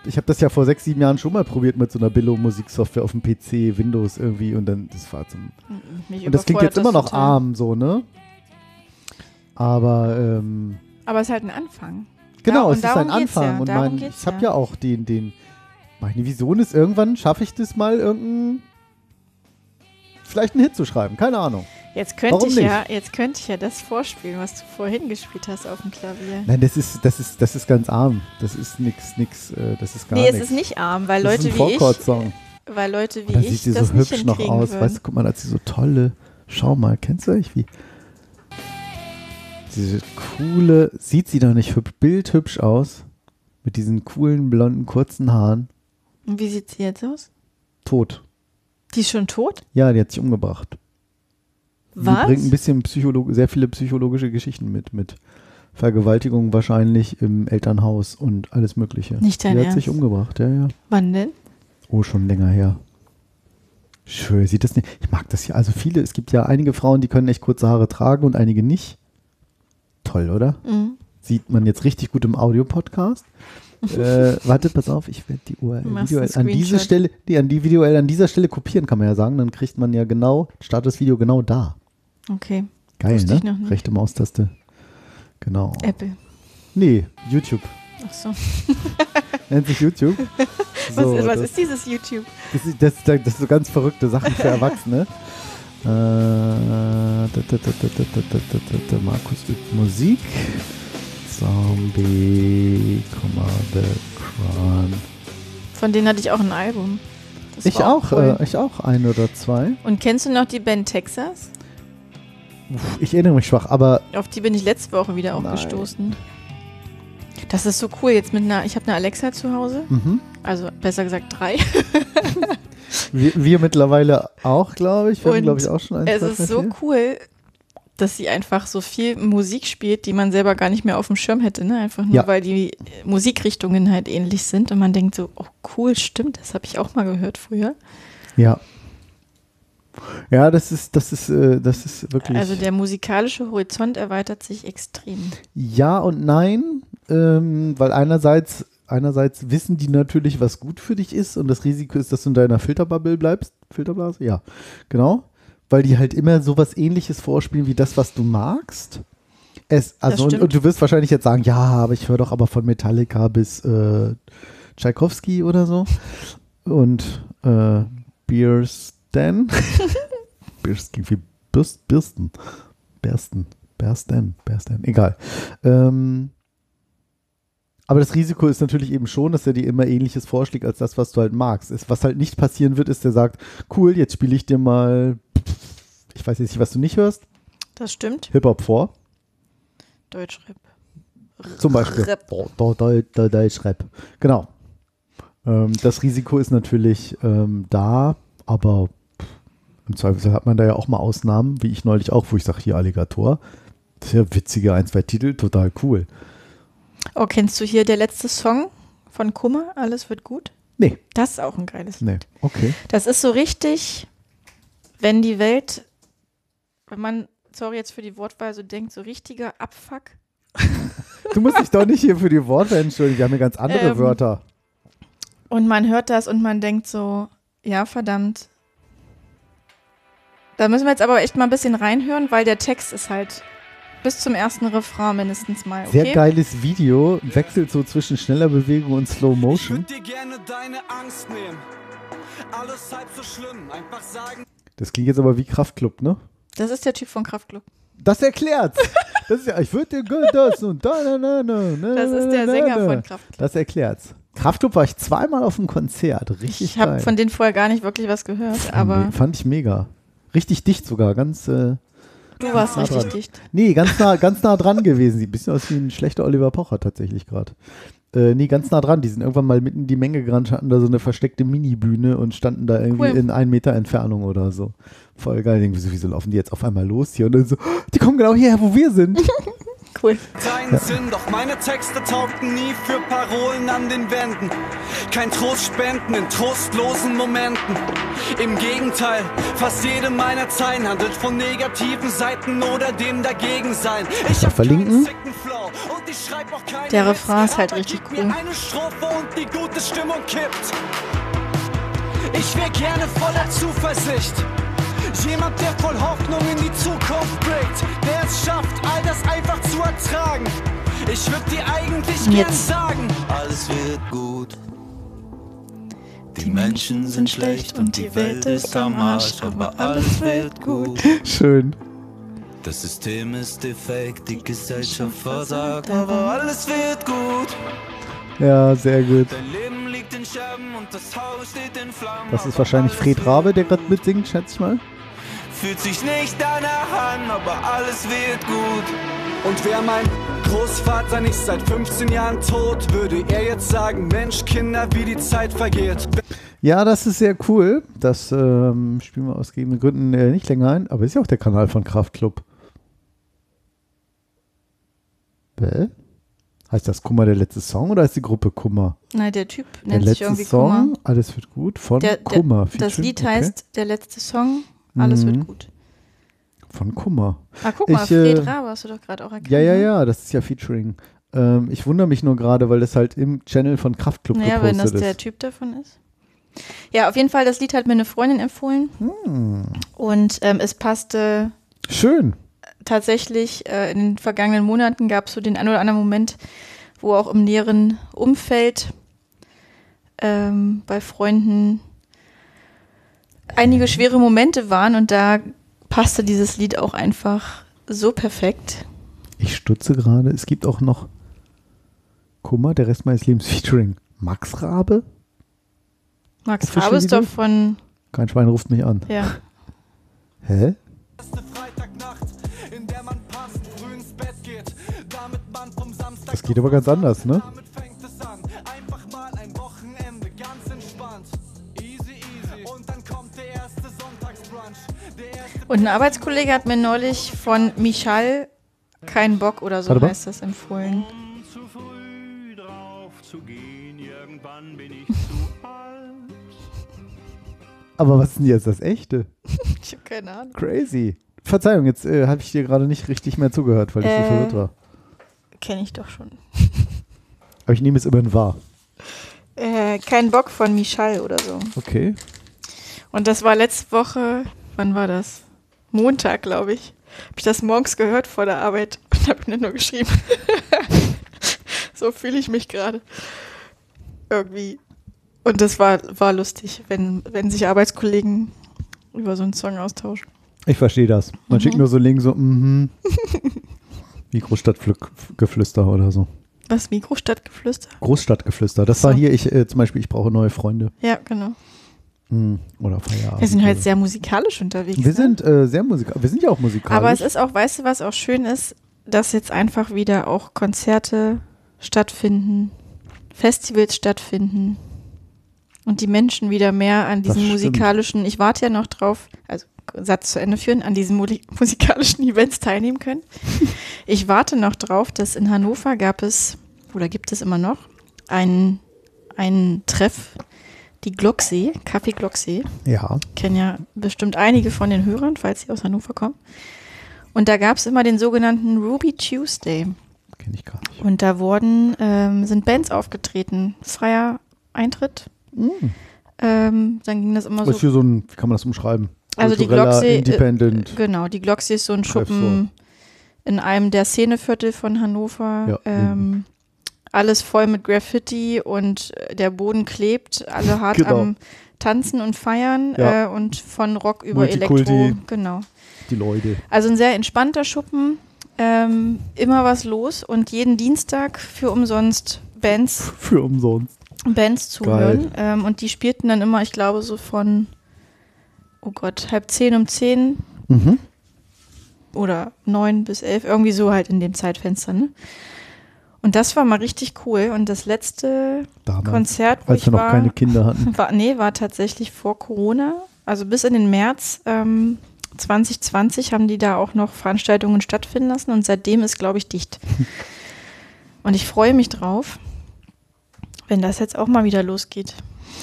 ich habe das ja vor sechs, sieben Jahren schon mal probiert mit so einer Billo-Musiksoftware auf dem PC, Windows irgendwie und dann, das war zum
Mich
und das klingt jetzt
überfordert
immer noch
total.
arm, so, ne? Aber ähm,
Aber es ist halt ein Anfang.
genau,
und
es ist ein Anfang.
ja,
Und mein, ich habe
ja.
ja auch den, den. Meine Vision ist, irgendwann schaffe ich das mal, irgendein. Vielleicht einen Hit zu schreiben, keine Ahnung.
Jetzt könnte
Warum
ich
nicht?
ja, jetzt könnte ich ja das vorspielen, was du vorhin gespielt hast auf dem Klavier.
Nein, das ist, das ist, das ist ganz arm. Das ist nix, nix, äh, das ist gar
Nee, es
nichts.
ist nicht arm, weil
das
Leute
ist ein
wie ich, weil Leute wie
Und dann
ich
sieht sie
das
so hübsch noch aus.
würden.
Weißt du, guck mal, hat sie so tolle. Schau mal, kennst du euch wie? Diese coole, sieht sie doch nicht hübsch, bildhübsch aus? Mit diesen coolen, blonden, kurzen Haaren.
Und wie sieht sie jetzt aus?
Tot.
Die ist schon tot?
Ja, die hat sich umgebracht.
Was?
Die bringt ein bisschen Psycholo sehr viele psychologische Geschichten mit, mit Vergewaltigung wahrscheinlich im Elternhaus und alles Mögliche.
Nicht dein
Die hat sich
Ernst?
umgebracht, ja, ja.
Wann denn?
Oh, schon länger her. Schön, sieht das nicht. Ich mag das hier. Also viele, es gibt ja einige Frauen, die können echt kurze Haare tragen und einige nicht. Toll, oder?
Mhm.
Sieht man jetzt richtig gut im Audio-Podcast. äh, warte, pass auf, ich werde die URL
Machst
Video
einen
an diese
Screenshot.
Stelle, nee, an die Videoell an dieser Stelle kopieren, kann man ja sagen. Dann kriegt man ja genau, startet das Video genau da.
Okay.
Geil,
Wusste
ne? Rechte Maustaste. Genau.
Apple.
Nee, YouTube.
Ach so.
Nennt sich YouTube. So, was,
ist, was ist, dieses YouTube?
Das ist, das, das, das so ganz verrückte Sachen für Erwachsene. Markus übt Musik. Zombie, The Crown.
Von denen hatte ich auch ein Album.
ich auch,
cool.
äh, ich auch ein oder zwei.
Und kennst du noch die Band Texas?
Ich erinnere mich schwach, aber
Auf die bin ich letzte Woche wieder auch
Nein.
gestoßen. Das ist so cool jetzt mit einer, ich habe eine Alexa zu Hause,
mhm.
also besser gesagt drei.
wir, wir mittlerweile auch, glaube ich. Wir haben, glaube ich, auch schon ein,
es ist so cool, dass sie einfach so viel Musik spielt, die man selber gar nicht mehr auf dem Schirm hätte, ne? Einfach nur,
Ja.
weil die Musikrichtungen halt ähnlich sind und man denkt so, oh cool, stimmt, das habe ich auch mal gehört früher.
Ja. Ja, das ist, das ist, äh, das ist wirklich.
Also der musikalische Horizont erweitert sich extrem.
Ja und nein, ähm, weil einerseits, einerseits wissen die natürlich, was gut für dich ist und das Risiko ist, dass du in deiner Filterbubble bleibst. Filterblase? Ja, genau. Weil die halt immer sowas ähnliches vorspielen wie das, was du magst. Es, also und, und du wirst wahrscheinlich jetzt sagen, ja, aber ich höre doch aber von Metallica bis äh, Tchaikovsky oder so. und äh, Bierstan. Biers klingt wie Bürst, Birsten. Bersten. Bersten. Bersten. Egal. Ähm, aber das Risiko ist natürlich eben schon, dass er dir immer ähnliches vorschlägt als das, was du halt magst. Ist, was halt nicht passieren wird, ist, der sagt, cool, jetzt spiele ich dir mal, ich weiß jetzt nicht, was du nicht hörst,
Das stimmt.
Hip-Hop vor.
Deutschrap.
Zum Beispiel.
Rap.
Deutschrap. Genau. Ähm, das Risiko ist natürlich ähm, da, aber im Zweifelsfall hat man da ja auch mal Ausnahmen, wie ich neulich auch, wo ich sage, hier Alligator. Das ist ja witzige ein, zwei Titel, total cool.
Oh, kennst du hier der letzte Song von Kummer? Alles wird gut?
Nee,
Das ist auch ein geiles
nee, okay.
Das ist so richtig, wenn die Welt, wenn man, sorry jetzt für die Wortwahl, so denkt, so richtiger Abfuck.
Du musst dich doch nicht hier für die Worte entschuldigen, wir haben hier ganz andere
Ähm,
Wörter.
Und man hört das und man denkt so, ja, verdammt. Da müssen wir jetzt aber echt mal ein bisschen reinhören, weil der Text ist halt bis zum ersten Refrain mindestens mal. Okay?
Sehr geiles Video, wechselt so zwischen schneller Bewegung und Slow
Ich
Motion.
würd dir gerne deine Angst nehmen. Alles halb so schlimm, einfach sagen.
Das klingt jetzt aber wie Kraftclub, ne?
Das ist der Typ von Kraftklub.
Das erklärt's. Das ist ja, ich würde dir das und da, na, na, na, na,
Das ist der
na,
Sänger
na.
von Kraftklub.
Das erklärt's. Kraftclub war ich zweimal auf dem Konzert. Richtig
Ich habe von denen vorher gar nicht wirklich was gehört, aber
fand ich mega. Richtig dicht sogar, ganz äh,
du warst
nah
richtig
dran.
dicht.
Nee, ganz nah, ganz nah dran gewesen. Sieht ein bisschen aus wie ein schlechter Oliver Pocher tatsächlich gerade. Äh, nee, ganz nah dran. Die sind irgendwann mal mitten in die Menge gerannt, hatten da so eine versteckte Mini-Bühne und standen da irgendwie
Cool.
in ein Meter Entfernung oder so. Voll geil. Irgendwie so, wieso laufen die jetzt auf einmal los hier? Und dann so, "Oh, die kommen genau hierher, wo wir sind.
Cool.
Deinen Sinn, doch meine Texte taugten nie für Parolen an den Wänden. Kein Trost spenden in trostlosen Momenten. Im Gegenteil, fast jede meiner Zeilen handelt von negativen Seiten oder dem Dagegensein. Ich hab
verlinken?
keinen
Der Refrain ist halt richtig cool.
Ich wär gerne voller Zuversicht. Jemand, der voll Hoffnung in die Zukunft blickt, der es schafft, all das einfach zu ertragen. Ich würd dir eigentlich gern
Jetzt.
sagen,
Alles wird gut. Die Menschen sind schlecht und die Welt ist am Arsch, aber alles wird gut.
Schön.
Das System ist defekt, die Gesellschaft versagt, aber alles wird gut.
Ja, sehr gut.
Dein Leben liegt in Scherben und das Haus steht in Flammen.
Das ist wahrscheinlich Fred Rabe, der gerade mitsingt, schätze ich mal.
Fühlt sich nicht danach an, aber alles wird gut.
und wäre mein Großvater nicht seit 15 Jahren tot, würde er jetzt sagen, Mensch, Kinder, wie die Zeit vergeht.
Ja, das ist sehr cool. Das ähm, spielen wir aus gegebenen Gründen äh, nicht länger ein, aber ist ja auch der Kanal von Kraftklub. Hä? Heißt das Kummer der letzte Song oder ist die Gruppe Kummer?
Nein, der Typ
Der
nennt sich
letzte
irgendwie
Song,
Kummer.
alles wird gut, von
Der, der,
Kummer.
das
featuring-
Lied
okay.
heißt Der letzte Song, alles
Mhm.
wird gut.
Von Kummer.
Ah, guck mal,
Ich, äh,
Fred Rabe hast du doch gerade auch erkannt.
Ja, ja,
ne?
ja, das ist ja Featuring. Ähm, ich wundere mich nur gerade, weil das halt im Channel von Kraftklub
Naja, wenn das
gepostet
der
ist.
Typ davon ist. Ja, auf jeden Fall, das Lied hat mir eine Freundin empfohlen.
Hm.
Und ähm, es passte
Schön.
tatsächlich, äh, in den vergangenen Monaten gab es so den einen oder anderen Moment, wo auch im näheren Umfeld ähm, bei Freunden einige schwere Momente waren und da passte dieses Lied auch einfach so perfekt.
Ich stutze gerade. Es gibt auch noch Kummer, der Rest meines Lebens Featuring Max Rabe.
Max
Official
Rabe ist doch von,
Kein Schwein ruft mich an.
ja,
Hä?
Erste Freitagnacht, in der man passend früh ins Bett geht, damit man vom Samstag
Das geht aber ganz anders, ne?
Und
ein Arbeitskollege hat mir neulich von Michal kein Bock oder so
Warte mal.
heißt das empfohlen.
zu früh drauf zu gehen, irgendwann bin ich zu alt.
Aber was ist denn jetzt das Echte?
Ich habe keine Ahnung.
Crazy. Verzeihung, jetzt äh, habe ich dir gerade nicht richtig mehr zugehört, weil ich so
Äh.
verwirrt war.
Kenne ich doch schon.
Aber ich nehme es immerhin wahr.
Äh, kein Bock von Michal oder so.
Okay.
Und das war letzte Woche, wann war das? Montag, glaube ich. Habe ich das morgens gehört vor der Arbeit und habe mir nur geschrieben. so fühle ich mich gerade. Irgendwie. Und das war, war lustig, wenn, wenn sich Arbeitskollegen über so einen Song austauschen.
Ich verstehe das. Man
Mhm.
schickt nur so Link so, mhm. Wie Großstadtgeflüster oder so.
Was, Mikrostadtgeflüster?
Großstadtgeflüster. Das
So.
war hier, ich äh, zum Beispiel, ich brauche neue Freunde.
Ja, genau.
Hm. Oder Feierabend.
Wir sind halt
oder-
sehr musikalisch unterwegs.
Wir
ne?
sind äh, sehr musikalisch. Wir sind ja auch musikalisch.
Aber es ist auch, weißt du, was auch schön ist, dass jetzt einfach wieder auch Konzerte stattfinden, Festivals stattfinden und die Menschen wieder mehr an
stimmt.
musikalischen, ich warte ja noch drauf, also Satz zu Ende führen, an diesen musikalischen Events teilnehmen können. Ich warte noch drauf, dass in Hannover gab es, oder gibt es immer noch, einen, einen Treff, die Glocksee, Café Glocksee
ja.
kennen ja bestimmt einige von den Hörern, falls sie aus Hannover kommen. Und da gab es immer den sogenannten Ruby Tuesday.
Kenne ich gar nicht.
Und da wurden, ähm, sind Bands aufgetreten. Freier Eintritt. Ähm, dann ging das immer
Was
so.
für so ein, wie kann man das umschreiben?
Also die Glocksee, äh,
Independent.
Genau, die Glocksee ist so ein Schuppen in einem der Szeneviertel von Hannover.
Ja,
ähm, alles voll mit Graffiti und äh, der Boden klebt, alle hart
Genau.
am Tanzen und Feiern
Ja.
äh, und von Rock über. Elektro. Genau.
die Leute.
Also ein sehr entspannter Schuppen, ähm, immer was los und jeden Dienstag für umsonst Bands,
Für umsonst.
Bands zuhören. Ähm, und die spielten dann immer, ich glaube, so von, oh Gott, halb zehn um zehn
Mhm.
oder neun bis elf, irgendwie so halt in dem Zeitfenster. Ne? Und das war mal richtig cool. Und das letzte
Damals,
Konzert, wo
als
ich
wir noch
war,
keine Kinder hatten.
war, nee, war tatsächlich vor Corona. Also bis in den März ähm, 2020 haben die da auch noch Veranstaltungen stattfinden lassen und seitdem ist, glaube ich, dicht. Und ich freue mich drauf, wenn das jetzt auch mal wieder losgeht.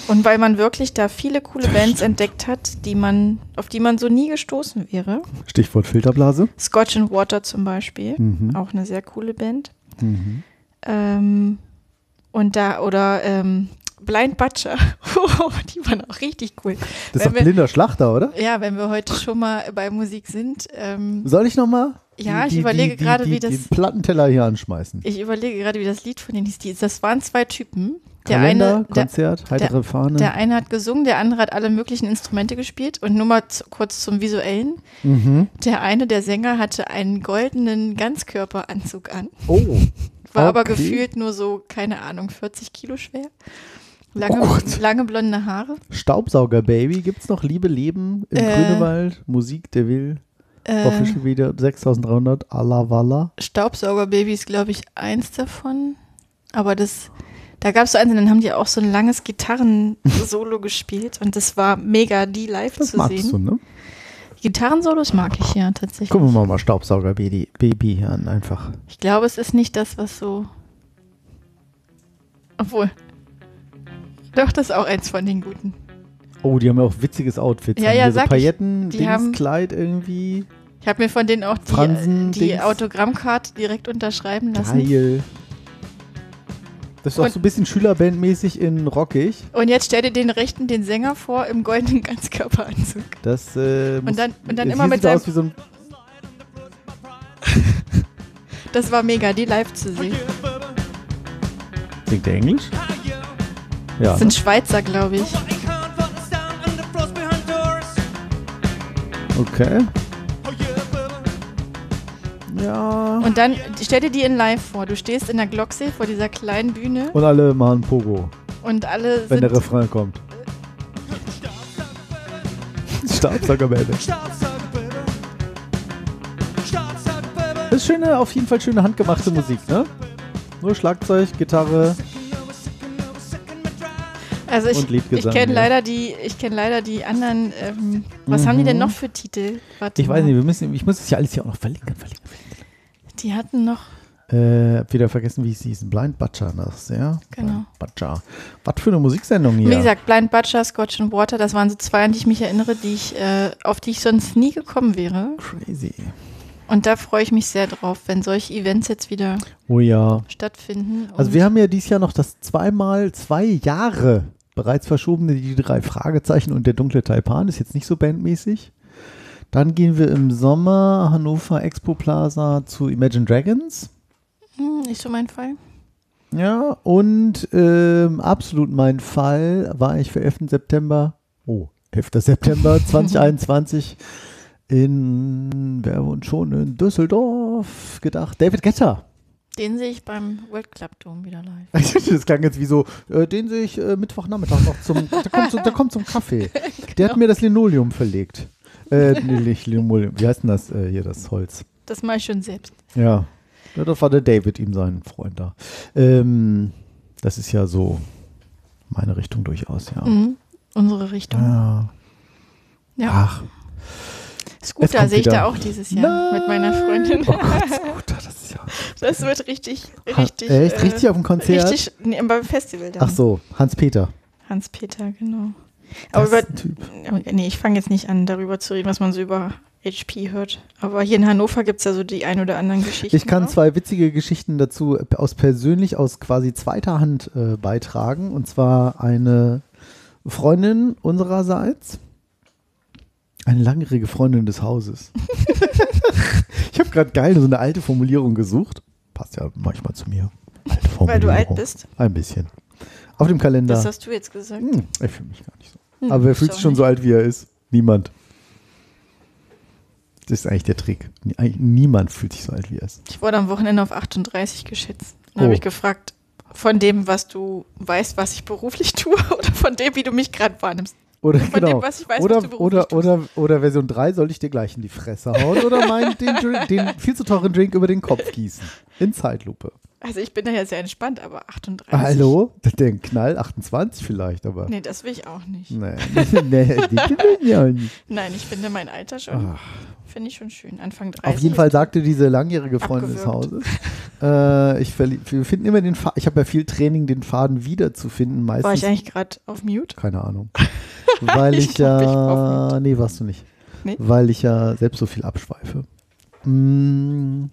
Und weil man wirklich da viele coole Bands entdeckt hat, die man, auf die man so nie gestoßen wäre.
Stichwort Filterblase.
Scotch and Water zum Beispiel,
Mhm.
auch eine sehr coole Band.
Mhm.
Ähm, und da, oder ähm, Blind Butcher, Oh, die waren auch richtig cool.
Das ist
Wenn
doch
wir-
blinder Schlachter, oder?
Ja, wenn wir heute schon mal bei Musik sind. Ähm,
Soll ich nochmal?
Ja, ich überlege gerade, wie das-
Den Plattenteller hier anschmeißen.
ich überlege gerade, wie das Lied von denen hieß. Die- Das waren zwei Typen. Der
Kalender,
eine, der,
Konzert, heitere Fahne.
der eine hat gesungen, der andere hat alle möglichen Instrumente gespielt. Und nur mal zu, kurz zum Visuellen.
mhm.
Der eine, der Sänger, hatte einen goldenen Ganzkörperanzug an.
Oh.
War aber
Okay.
gefühlt nur so, keine Ahnung, 40 Kilo schwer.
Oh
Lange,
Gott.
lange blonde Haare.
Staubsauger Baby, gibt's noch Liebe Leben im
Äh,
Grünewald? Musik, der will.
Äh,
Official wieder 6300, Alla Walla.
Staubsaugerbaby ist, glaube ich, eins davon. Aber das, da gab es so eins, und dann haben die auch so ein langes Gitarrensolo gespielt und das war mega, die live
Das
zu
magst
sehen.
du, ne?
Gitarrensolos mag ich ja tatsächlich.
Gucken wir mal Staubsauger Baby, Baby an, einfach.
Ich glaube, es ist nicht das, was so. Obwohl. Doch, das ist auch eins von den guten.
Oh, die haben ja auch witziges Outfit.
Ja, ja,
hier so
sag ich.
Pailletten,
Die
Dings,
haben-
Kleid irgendwie.
Ich habe mir von denen auch die,
Fransen,
die. Autogrammkarte direkt unterschreiben lassen.
Geil. Das ist auch
Und-
so ein bisschen Schülerbandmäßig in rockig.
Und jetzt stell dir den rechten, den Sänger vor, im goldenen Ganzkörperanzug.
Das, äh, muss-
dann- und dann immer mit seinem-
aus wie so ein
Das war mega, die live zu sehen.
Singt der Englisch? Ja.
Das sind Schweizer, glaube ich.
Okay. Ja.
Und dann stell dir die in live vor. Du stehst in der Glocksee vor dieser kleinen Bühne
Und alle machen Pogo,
und alle
wenn der Refrain kommt. Staubsaugerbaby. Das ist schöne, auf jeden Fall schöne handgemachte Musik, ne? Nur Schlagzeug, Gitarre.
also ich, ich kenne leider die, ich kenne leider die anderen. Ähm, was haben die denn noch für Titel? Warte
Ich weiß
mal.
nicht, wir müssen, ich muss das ja alles hier auch noch verlinken. verlinken, verlinken.
Die hatten noch.
Äh, hab wieder vergessen, wie es hieß. Blind Butcher, das, ja?
Genau.
Blind Butcher. Was für eine Musiksendung hier.
Wie gesagt, Blind Butcher, Scotch and Water, das waren so zwei, an die ich mich erinnere, die ich, äh, auf die ich sonst nie gekommen wäre.
Crazy.
Und da freue ich mich sehr drauf, wenn solche Events jetzt wieder
Oh ja.
stattfinden.
Also wir haben ja dieses Jahr noch das zweimal zwei Jahre bereits verschobene die drei Fragezeichen und der dunkle Taipan ist jetzt nicht so bandmäßig. Dann gehen wir im Sommer Hannover Expo Plaza zu Imagine Dragons.
Hm, nicht so mein Fall.
Ja, und ähm, absolut mein Fall war ich für 11. September, oh, 11. September 2021 in, wer wohnt schon, in Düsseldorf gedacht, David Getter.
Den sehe ich beim World Club Dome wieder live.
Das klang jetzt wie so, äh, den sehe ich äh, Mittwochnachmittag noch zum, der kommt, so, der kommt zum Kaffee. Der hat mir das Linoleum verlegt. Äh, nicht Linoleum, wie heißt denn das äh, hier, das Holz?
Das mache ich schon selbst.
Ja. ja, das war der David, ihm sein Freund da. Ähm, das ist ja so meine Richtung durchaus, ja.
Mhm. Unsere Richtung.
Ja.
Ja.
Ach,
Scooter sehe ich
wieder.
da auch dieses Jahr mit meiner Freundin.
oh Gott, Scooter, das ist ja.
Das wird richtig,
Ha-
richtig.
echt?
äh,
Richtig auf dem Konzert?
Richtig, nee, beim Festival dann.
Ach so, Hans-Peter.
Hans-Peter, genau. Aber über, nee, ich fange jetzt nicht an, darüber zu reden, was man so über HP hört. Aber hier in Hannover gibt es ja so die ein oder anderen Geschichten.
Ich kann
auch.
zwei witzige Geschichten dazu äh, aus persönlich, aus quasi zweiter Hand äh, beitragen. Und zwar eine Freundin unsererseits, eine langjährige Freundin des Hauses. ich habe gerade geil so eine alte Formulierung gesucht. Passt ja manchmal zu mir.
Weil du alt bist.
Ein bisschen. Auf dem Kalender.
Das hast du jetzt gesagt.
Hm, ich fühle mich gar nicht so.
Hm,
Aber wer fühlt sich schon
nicht.
so alt, wie er ist? Niemand. Das ist eigentlich der Trick. Eigentlich Niemand fühlt sich so alt, wie er ist.
Ich wurde am Wochenende auf 38 geschätzt. Dann
Oh.
habe ich gefragt, von dem, was du weißt, was ich beruflich tue, oder von dem, wie du mich gerade wahrnimmst.
Oder
Von
genau.
dem, was ich weiß,
oder,
was du
oder, oder, oder Version 3 soll ich dir gleich in die Fresse hauen oder meinen den, den viel zu teuren Drink über den Kopf gießen. In Zeitlupe.
Also ich bin da ja sehr entspannt, aber 38.
Hallo? Der Knall 28 vielleicht, aber.
Nee, das will ich auch nicht.
Nee, nee, die will ich auch nicht.
Nein, ich finde mein Alter schon,
Ach.
finde ich schon schön. Anfang 30.
Auf jeden Fall sagte diese langjährige Freundin des
Abgewürgt.
Hauses, äh, ich wir finden immer den Faden, ich habe ja viel Training, den Faden wiederzufinden, meistens.
War ich eigentlich gerade auf Mute?
Keine Ahnung. Weil ich,
Ich
ja. nee, warst du nicht.
Nee?
Weil ich ja selbst so viel abschweife. Mm,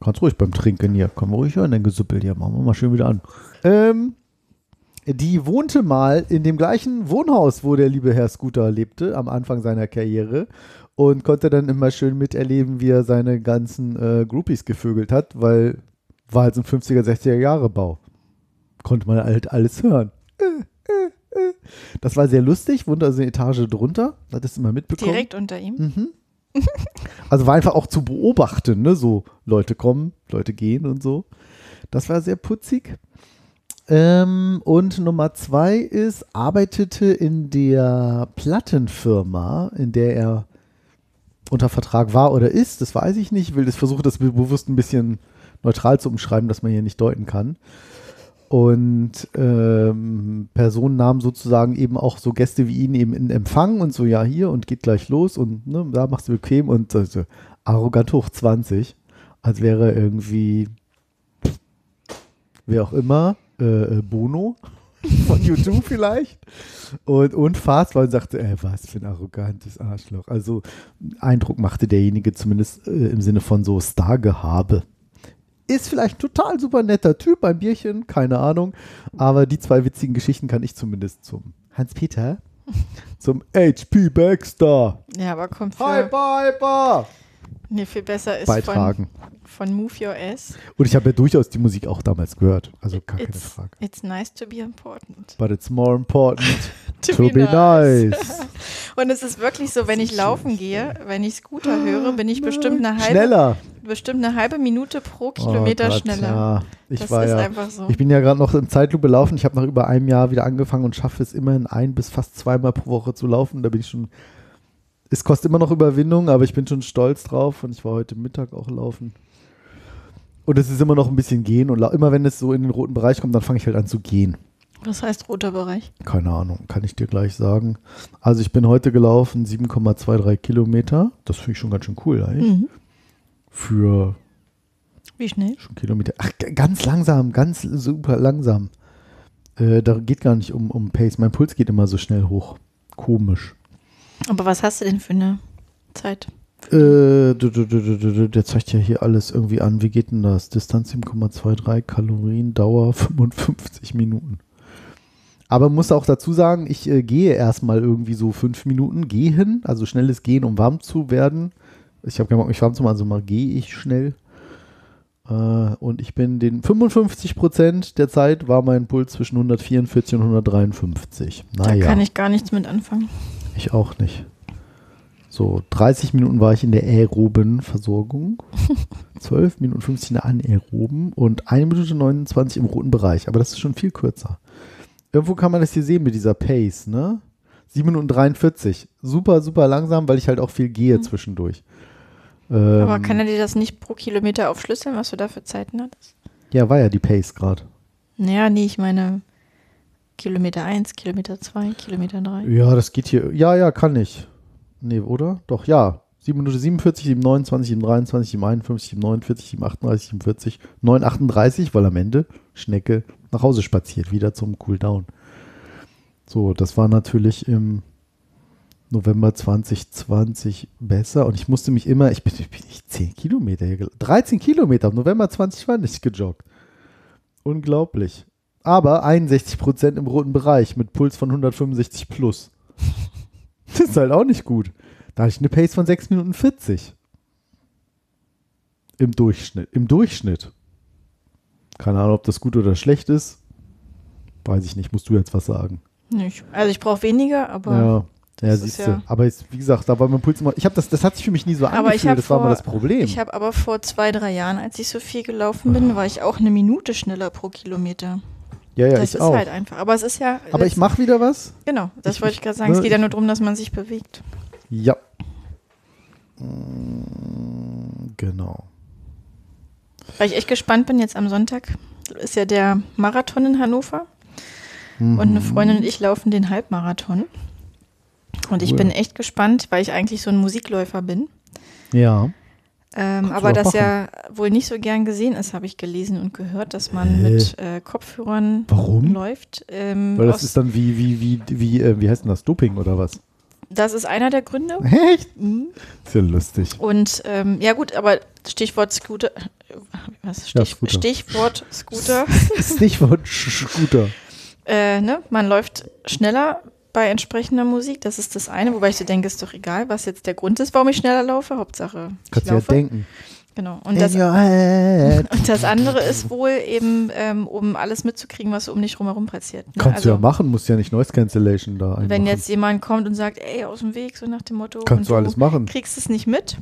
kannst ruhig beim Trinken hier. Komm ruhig hören, dein Gesüppel hier. Machen wir mal schön wieder an. Ähm, die wohnte mal in dem gleichen Wohnhaus, wo der liebe Herr Scooter lebte, am Anfang seiner Karriere. Und konnte dann immer schön miterleben, wie er seine ganzen äh, Groupies gevögelt hat, weil war halt so ein 50er, 60er Jahre Bau. Konnte man halt alles hören. Das war sehr lustig, wohnte also eine Etage drunter, hat das immer mitbekommen.
Direkt unter ihm.
Mhm. Also war einfach auch zu beobachten, ne? So Leute kommen, Leute gehen und so. Das war sehr putzig. Ähm, und Nummer zwei ist, arbeitete in der Plattenfirma, in der er unter Vertrag war oder ist, das weiß ich nicht. Ich will das versuchen, das bewusst ein bisschen neutral zu umschreiben, dass man hier nicht deuten kann. Und ähm, Personen nahmen sozusagen eben auch so Gäste wie ihn eben in Empfang und so, ja, hier und geht gleich los und ne, da machst du bequem und so, so arrogant hoch 20, als wäre irgendwie, wer auch immer, äh, äh, Bono von U2 vielleicht. Und, und fast weil und sagte, ey, was für ein arrogantes Arschloch. Also Eindruck machte derjenige zumindest äh, im Sinne von so Stargehabe. Ist vielleicht ein total super netter Typ, ein Bierchen, keine Ahnung. Aber die zwei witzigen Geschichten kann ich zumindest zum Hans-Peter, zum HP Baxter,
Ja, aber kommt für,
Hyper, Hyper
nee, viel besser ist
beitragen.
von, von Move Your Ass.
Und ich habe ja durchaus die Musik auch damals gehört. Also gar keine
It's,
Frage.
it's nice to be important.
But it's more important
To
to
be
be nice.
Und es ist wirklich so, wenn ich laufen gehe, wenn ich Scooter höre, bin ich bestimmt eine halbe,
Schneller.
Bestimmt eine halbe Minute pro Kilometer
Oh Gott,
schneller.
Ja, ich
das
war
ist
ja,
einfach so.
Ich bin ja gerade noch in Zeitlupe laufen. Ich habe nach über einem Jahr wieder angefangen und schaffe es immerhin ein bis fast zweimal pro Woche zu laufen. Da bin ich schon. Es kostet immer noch Überwindung, aber ich bin schon stolz drauf und ich war heute Mittag auch laufen. Und es ist immer noch ein bisschen gehen und immer wenn es so in den roten Bereich kommt, dann fange ich halt an zu gehen.
Was heißt roter Bereich?
Keine Ahnung, kann ich dir gleich sagen. Also ich bin heute gelaufen 7,23 Kilometer. Das finde ich schon ganz schön cool eigentlich.
Mhm.
Für
Wie schnell?
schon Kilometer. Ach, ganz langsam, ganz super langsam. Äh, da geht gar nicht um, um Pace. Mein Puls geht immer so schnell hoch. Komisch.
Aber was hast du denn für eine Zeit?
Äh, der zeigt ja hier alles irgendwie an. Wie geht denn das? Distanz 7,23, Kalorien, Dauer 55 Minuten. Aber muss auch dazu sagen, ich äh, gehe erstmal irgendwie so fünf Minuten gehen, also schnelles Gehen, um warm zu werden. Ich habe keinen Bock, mich warm zu machen, also mal gehe ich schnell. Äh, und ich bin den 55 Prozent der Zeit war mein Puls zwischen 144 und 153.
Da
Naja,
kann ich gar nichts mit anfangen.
ich auch nicht. So, 30 Minuten war ich in der aeroben Versorgung, 12 Minuten 50 in der anaeroben und 1 Minute 29 im roten Bereich. Aber das ist schon viel kürzer. Irgendwo kann man das hier sehen mit dieser Pace, ne? 7 Minuten 43. Super, super langsam, weil ich halt auch viel gehe zwischendurch. Ähm,
Aber kann er dir das nicht pro Kilometer aufschlüsseln, was du da für Zeiten hattest?
ja, war ja die Pace gerade.
Naja, nee, ich meine Kilometer 1, Kilometer 2, Kilometer 3.
Ja, das geht hier. Ja, ja, kann ich. Nee, oder? Doch, ja. 7 Minuten 47, 7, 29, 7, 23, 7, 51, 7, 49, 7, 38, 7, 40, 9, 38, weil am Ende Schnecke nach Hause spaziert, wieder zum Cooldown. So, das war natürlich im November 2020 besser und ich musste mich immer, ich bin, ich bin nicht 10 Kilometer hier, gel- 13 Kilometer im November 2020 gejoggt. Unglaublich. Aber 61 Prozent im roten Bereich mit Puls von 165 plus. Das ist halt auch nicht gut. Da hatte ich eine Pace von 6 Minuten 40. Im Durchschnitt. Im Durchschnitt. Keine Ahnung, ob das gut oder schlecht ist. Weiß ich nicht. Musst du jetzt was sagen.
Nicht. Also ich brauche weniger, aber
ja. Ja, siehst du.
ja-
Aber jetzt, wie gesagt, da war mein Puls immer. Ich habe das, das hat sich für mich nie so angefühlt. das war
vor-
immer das Problem.
ich habe aber vor zwei, drei Jahren, als ich so viel gelaufen bin, war ich auch eine Minute schneller pro Kilometer.
ja, ja,
das
ich
ist
auch.
halt einfach. Aber es ist ja.
Aber ich mache wieder was.
Genau, das
ich-
wollte ich gerade sagen.
ne,
es geht ja nur darum, dass man sich bewegt.
Ja. Mm, Genau.
Weil ich echt gespannt bin, jetzt am Sonntag ist ja der Marathon in Hannover. Und eine
Mhm.
Freundin und ich laufen den Halbmarathon. Und ich
Cool.
bin echt gespannt, weil ich eigentlich so ein Musikläufer bin.
Ja.
Ähm, aber das ja wohl nicht so gern gesehen ist, habe ich gelesen und gehört, dass man
Hä?
mit äh, Kopfhörern
Warum?
läuft. Ähm,
Weil das ist dann wie, wie, wie, wie, äh, wie heißt denn das? Doping oder was?
das ist einer der Gründe.
Echt?
Mhm.
Ist ja lustig.
Und ähm, ja gut, aber Stichwort Scooter, was?
Ja,
Stich,
Scooter.
Stichwort Scooter.
Stichwort Scooter.
äh, ne? Man läuft schneller bei entsprechender Musik. Das ist das eine, wobei ich so denke, ist doch egal, was jetzt der Grund ist, warum ich schneller laufe. Hauptsache,
Kannst du ja denken.
Genau. Und das, und das andere ist wohl eben, ähm, um alles mitzukriegen, was um dich drumherum passiert. ne?
Kannst du ja
Also,
machen, musst ja nicht Noise Cancellation da einmachen.
Wenn jetzt jemand kommt und sagt, ey, aus dem Weg, so nach dem Motto.
Kannst du alles machen.
kriegst es nicht mit.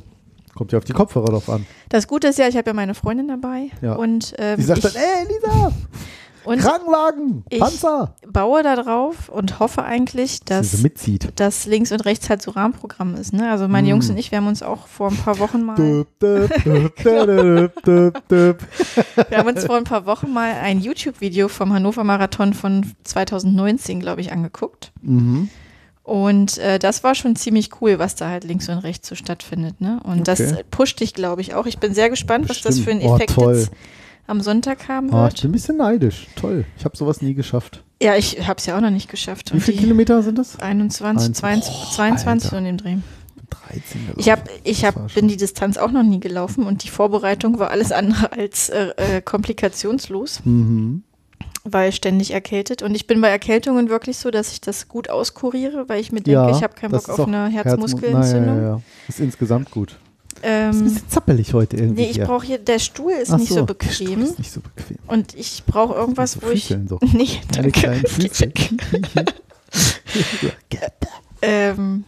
Kommt ja auf die Kopfhörer drauf an.
Das Gute ist ja, ich habe ja meine Freundin dabei.
Ja.
Und, ähm,
Die sagt
ich,
dann, ey Lisa,
und
Krankenwagen,
ich-
Panzer.
baue da drauf und hoffe eigentlich,
Dass
dass
mitzieht.
dass links und rechts halt so Rahmenprogramm ist. Ne? Also meine
Mm.
Jungs und ich, wir haben uns auch vor ein paar Wochen mal, wir haben uns vor ein paar Wochen mal ein YouTube-Video vom Hannover Marathon von 2019, glaube ich, angeguckt.
Mhm.
Und äh, das war schon ziemlich cool, was da halt links und rechts so stattfindet. Ne? Und das
Okay.
pusht dich, glaube ich, auch. Ich bin sehr gespannt, was das für einen.
Oh,
Effekt
toll.
jetzt am Sonntag haben
Ah, ich
wird.
bin ein bisschen neidisch. Toll. Ich habe sowas nie geschafft.
ja, ich habe es ja auch noch nicht geschafft.
Wie viele Kilometer sind das?
21,
Eins-
22,
Oh,
22
Alter.
so in dem Dreh.
13 gelaufen.
Ich, hab, ich hab, bin die Distanz auch noch nie gelaufen und die Vorbereitung war alles andere als äh, äh, komplikationslos,
Mhm.
weil ständig erkältet. Und ich bin bei Erkältungen wirklich so, dass ich das gut auskuriere, weil ich mir denke,
Ja,
ich habe keinen Bock auf eine
Herzmu-
Herzmuskelentzündung.
Naja, ja, ja. Ist insgesamt gut. Ist ein
Ähm,
bisschen zappelig heute irgendwie.
nee, ich brauche hier, der Stuhl ist
Ach
nicht so,
Der
bequem.
Stuhl ist nicht so bequem.
Und ich brauche irgendwas,
So
wo ich.
So.
Nee, danke. Ähm,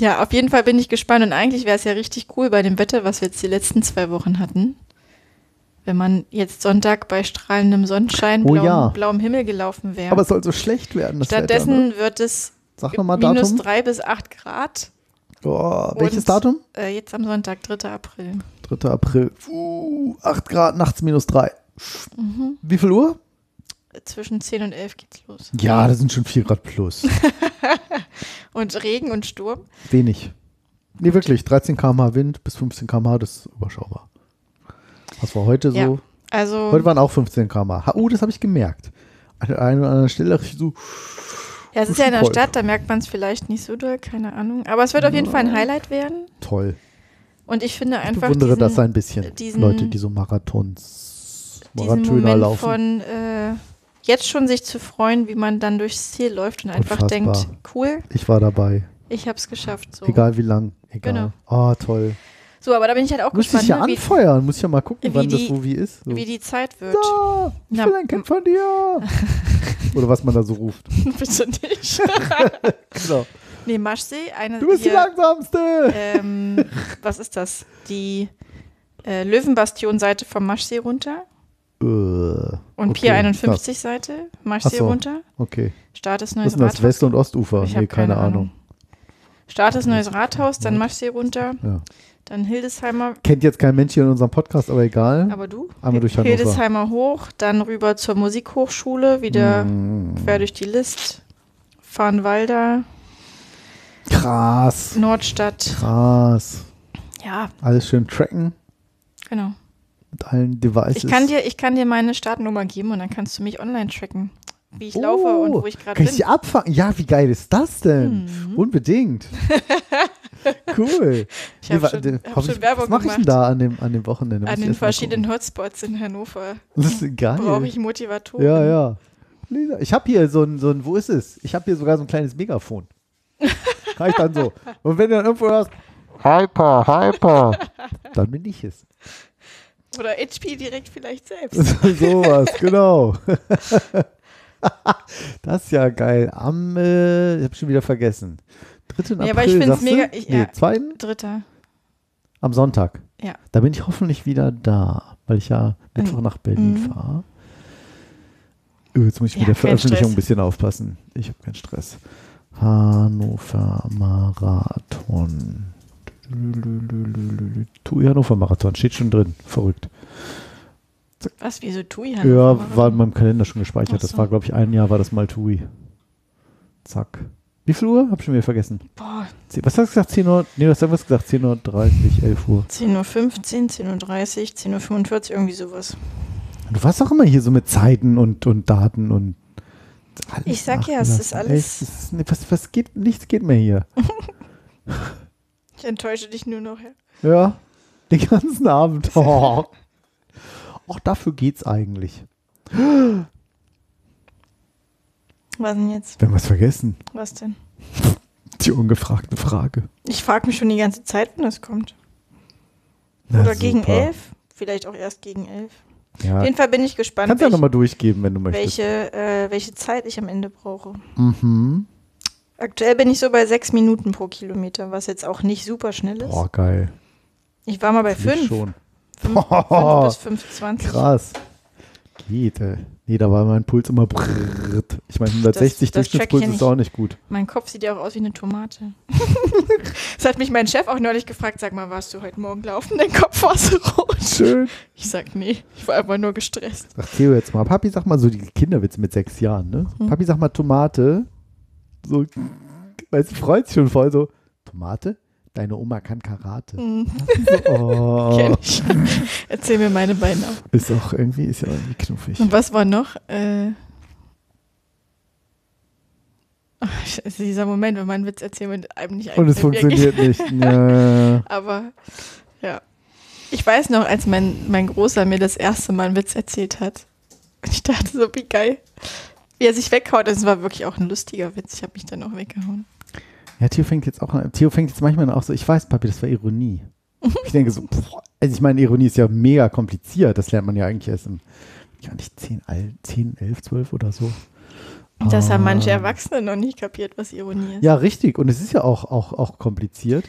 ja, auf jeden Fall bin ich gespannt und eigentlich wäre es ja richtig cool bei dem Wetter, was wir jetzt die letzten zwei Wochen hatten. Wenn man jetzt Sonntag bei strahlendem Sonnenschein,
Oh
blauem,
ja.
blauem Himmel gelaufen wäre.
Aber es soll so schlecht werden. Das Wetter,
Stattdessen
ne?
wird es
Sag nochmal
minus
Datum.
drei bis acht Grad.
Oh, welches
Und,
Datum?
Äh, jetzt am Sonntag, 3. April.
3. April. Uh, 8 Grad, nachts minus 3.
Mhm.
Wie viel Uhr?
Zwischen 10 und 11 geht's los.
Ja, das sind schon 4 Grad plus.
Und Regen und Sturm.
Wenig. Nee, wirklich. 13 km/h Wind bis 15 km/h, das ist überschaubar. Was war heute
Ja.
so?
Also,
Heute waren auch 15 km/h. Oh, das habe ich gemerkt. An der einen oder anderen Stelle dachte ich so,
ja, es ist ja in der. Stadt, da merkt man es vielleicht nicht so doll, keine Ahnung. Aber es wird auf jeden Fall ein Highlight werden.
toll.
Und ich finde
Ich
einfach
bewundere
diesen,
das ein bisschen.
diesen-
Leute, die so Marathons, Marathoner laufen.
von äh, jetzt schon sich zu freuen, wie man dann durchs Ziel läuft und einfach
Unfassbar.
denkt, cool,
ich war dabei.
ich habe es geschafft. So.
Egal wie lang. Egal.
Genau.
Oh, toll.
So, aber da bin ich halt auch
Muss ich
gespannt,
ja
ne,
anfeuern, muss ich ja mal gucken, wann das
die-
wo wie ist. So.
wie die Zeit wird.
da, ich
Na,
will ein Kind von dir. Oder was man da so ruft.
Bitte nicht.
Genau.
nee, Maschsee, eine
Du bist die
hier,
langsamste.
ähm, was ist das? Die äh, Löwenbastion-Seite vom Maschsee runter
Äh,
und
okay,
Pier 51-Seite, Maschsee
Ach so.
runter.
Okay.
Start ist
Was
Neues
ist denn das? West- und Ostufer?
Ich
nee,
hab
keine, Ahnung.
Start ist Neues Rathaus, dann Maschsee runter,
Ja.
dann Hildesheimer,
Kennt jetzt kein Mensch hier in unserem Podcast, aber egal.
aber du?
Einmal durch Hannover.
Hildesheimer hoch, dann rüber zur Musikhochschule, wieder
Mm,
quer durch die List, Farnwalder,
krass.
Nordstadt.
Krass.
Ja,
Alles schön tracken
genau.
mit allen Devices.
Ich kann, dir, ich kann dir meine Startnummer geben und dann kannst du mich online tracken, wie ich laufe und wo ich gerade
Oh, Kann ich
bin.
die abfangen? Ja, wie geil ist das denn?
Mhm.
Unbedingt. cool.
Ich habe schon, hab schon Werbung
Was mache ich denn da an dem, an dem Wochenende?
An den verschiedenen Hotspots in Hannover.
Das ist geil.
brauche ich Motivatoren.
Ja, ja. Lisa, Ich habe hier so ein, so ein, wo ist es? Ich habe hier sogar so ein kleines Megafon. Kann ich dann so. Und wenn du dann irgendwo hörst, Hyper, Hyper, dann bin ich es.
Oder HP direkt vielleicht selbst.
Sowas, genau. das ist ja geil. Am, äh, ich habe schon wieder vergessen. 3.
Ja,
April,
aber ich
sagst du?
mega- ich-
nee,
ja.
2.
Dritter.
Am Sonntag.
Ja.
Da bin ich hoffentlich wieder da, weil ich ja Mittwoch nach Berlin
Mhm.
fahre. Öh, Jetzt muss ich
Ja,
mit der Veröffentlichung
Stress.
ein bisschen aufpassen. Ich habe keinen Stress. Hannover Marathon. TUI Hannover Marathon, steht schon drin. Verrückt.
Was, wieso TUI?
Ja,
Hannover?
war in meinem Kalender schon gespeichert.
Ach
Das
so.
war, glaube ich, ein Jahr war das mal TUI. Zack. Wie viel Uhr? Hab schon wieder vergessen.
Boah,
Was hast du gesagt? 10 Uhr? Nee, was hast du gesagt? 10.30 Uhr, 11 Uhr.
10.15 Uhr, 10.30 Uhr, 10.45 Uhr, irgendwie sowas.
Du warst auch immer hier so mit Zeiten und, und Daten und alles
Ich sag ja, es ist alles-
es ist, nee, was, was geht? Nichts geht mehr hier.
Ich enttäusche dich nur noch. Ja.
Ja, den ganzen Abend. Oh. Auch dafür geht's eigentlich.
Was denn jetzt?
Wir haben was vergessen.
Was denn?
Die ungefragte Frage.
Ich frage mich schon die ganze Zeit, wenn das kommt.
Na,
Oder gegen
super.
elf? Vielleicht auch erst gegen elf.
Ja.
Auf jeden Fall bin ich gespannt,
Kannst ja
welche,
nochmal durchgeben, wenn du möchtest.
welche, äh, welche Zeit ich am Ende brauche.
Mhm.
Aktuell bin ich so bei sechs Minuten pro Kilometer, was jetzt auch nicht super schnell ist.
Boah, geil.
Ich war mal bei
Ich
fünf.
schon.
Fünf, fünf bis 25.
Krass. Geht, ey. Nee, da war mein Puls immer brrrt. Ich meine, 160
das ich
Durchschnittspuls ist
nicht.
auch nicht gut.
Mein Kopf sieht ja auch aus wie eine Tomate. das hat mich mein Chef auch neulich gefragt, sag mal, warst du heute Morgen laufen? Dein Kopf war so rot.
Schön.
Ich sag, nee, ich war einfach nur gestresst.
Sag Theo jetzt mal, Papi, sag mal so die Kinderwitze mit sechs Jahren, ne?
Hm.
Papi, sag mal Tomate. So, weißt du, freut sich schon voll so. Tomate? Deine Oma kann Karate.
Hm,
Oh.
Erzähl mir meine beiden auf.
ist auch irgendwie, ist ja irgendwie knuffig.
Und was war noch? Äh, ach, ist dieser Moment, wenn man einen Witz erzählt und einem nicht
Und es funktioniert nicht. Ja.
Aber ja. Ich weiß noch, als mein, mein Großer mir das erste Mal einen Witz erzählt hat. Und ich dachte so, wie geil. Wie er sich weghaut. Es war wirklich auch ein lustiger Witz. Ich habe mich dann auch weggehauen.
Ja, Theo fängt jetzt auch an. Theo fängt jetzt manchmal auch so, ich weiß, Papi, das war Ironie. Ich denke so, boah, also ich meine, Ironie ist ja mega kompliziert. Das lernt man ja eigentlich erst im, ja nicht 10, al- 10 11, 12 oder so.
Das haben manche
Ah.
Erwachsene noch nicht kapiert, was Ironie ist.
Ja, richtig. Und es ist ja auch, auch, auch kompliziert.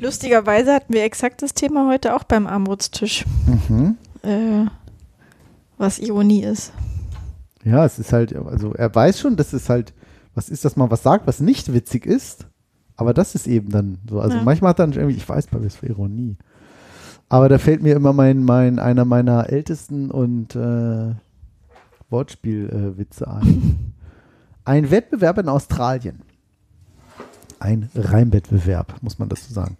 Lustigerweise hatten wir exakt das Thema heute auch beim Armutstisch,
Mhm.
äh, was Ironie ist.
Ja, es ist halt, also er weiß schon, dass es halt, was ist, dass man was sagt, was nicht witzig ist. Aber das ist eben dann so. Also
Ja.
manchmal hat dann irgendwie, ich weiß, Papi, das war Ironie. Aber da fällt mir immer mein, mein, einer meiner ältesten und äh, Wortspielwitze äh, ein. Ein Wettbewerb in Australien. Ein Reimwettbewerb, muss man dazu sagen.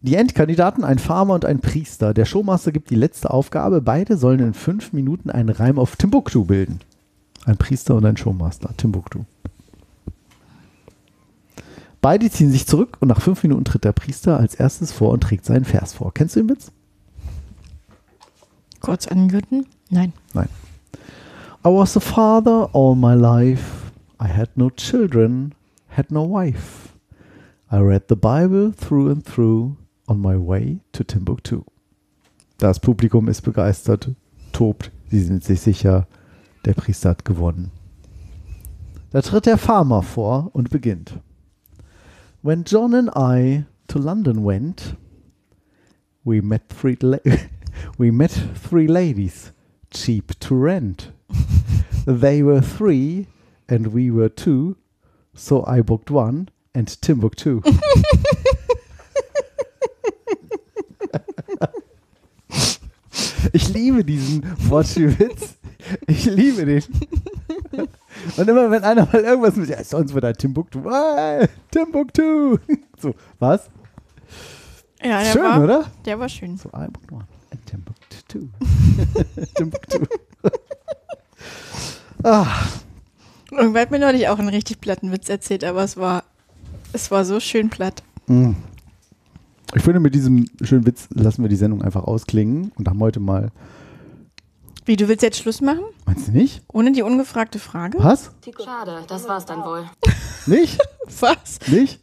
Die Endkandidaten, ein Farmer und ein Priester. Der Showmaster gibt die letzte Aufgabe. Beide sollen in fünf Minuten einen Reim auf Timbuktu bilden. Ein Priester und ein Showmaster. Timbuktu. Beide ziehen sich zurück und nach fünf Minuten tritt der Priester als erstes vor und trägt seinen Vers vor. Kennst du den Witz?
Kurz angürten? Nein.
Nein. I was a father all my life. I had no children, had no wife. I read the Bible through and through. on my way to Timbuktu. Das Publikum ist begeistert, tobt, sie sind sich sicher, der Priester hat gewonnen. Da tritt der Farmer vor und beginnt. When John and I to London went, we met three, we met three ladies, cheap to rent. they were three and we were two, so I booked one and Timbuktu. Ich liebe diesen Wortspielwitz. Ich liebe den. Und immer wenn einer mal irgendwas mit, ja, sonst wird er Timbuktu. Ah, Timbuktu. So, was?
Ja, der
Schön,
war,
oder?
Der war schön.
So, I booked one and Timbuktu. Timbuktu. ah,
Irgendwer hat mir neulich auch einen richtig platten Witz erzählt, aber es war, es war so schön platt.
mm. Ich finde, mit diesem schönen Witz lassen wir die Sendung einfach ausklingen und haben heute mal.
Wie, du willst jetzt Schluss machen?
Meinst du nicht?
Ohne die ungefragte Frage?
Was?
Schade, das war's dann wohl.
Nicht?
Was?
Nicht?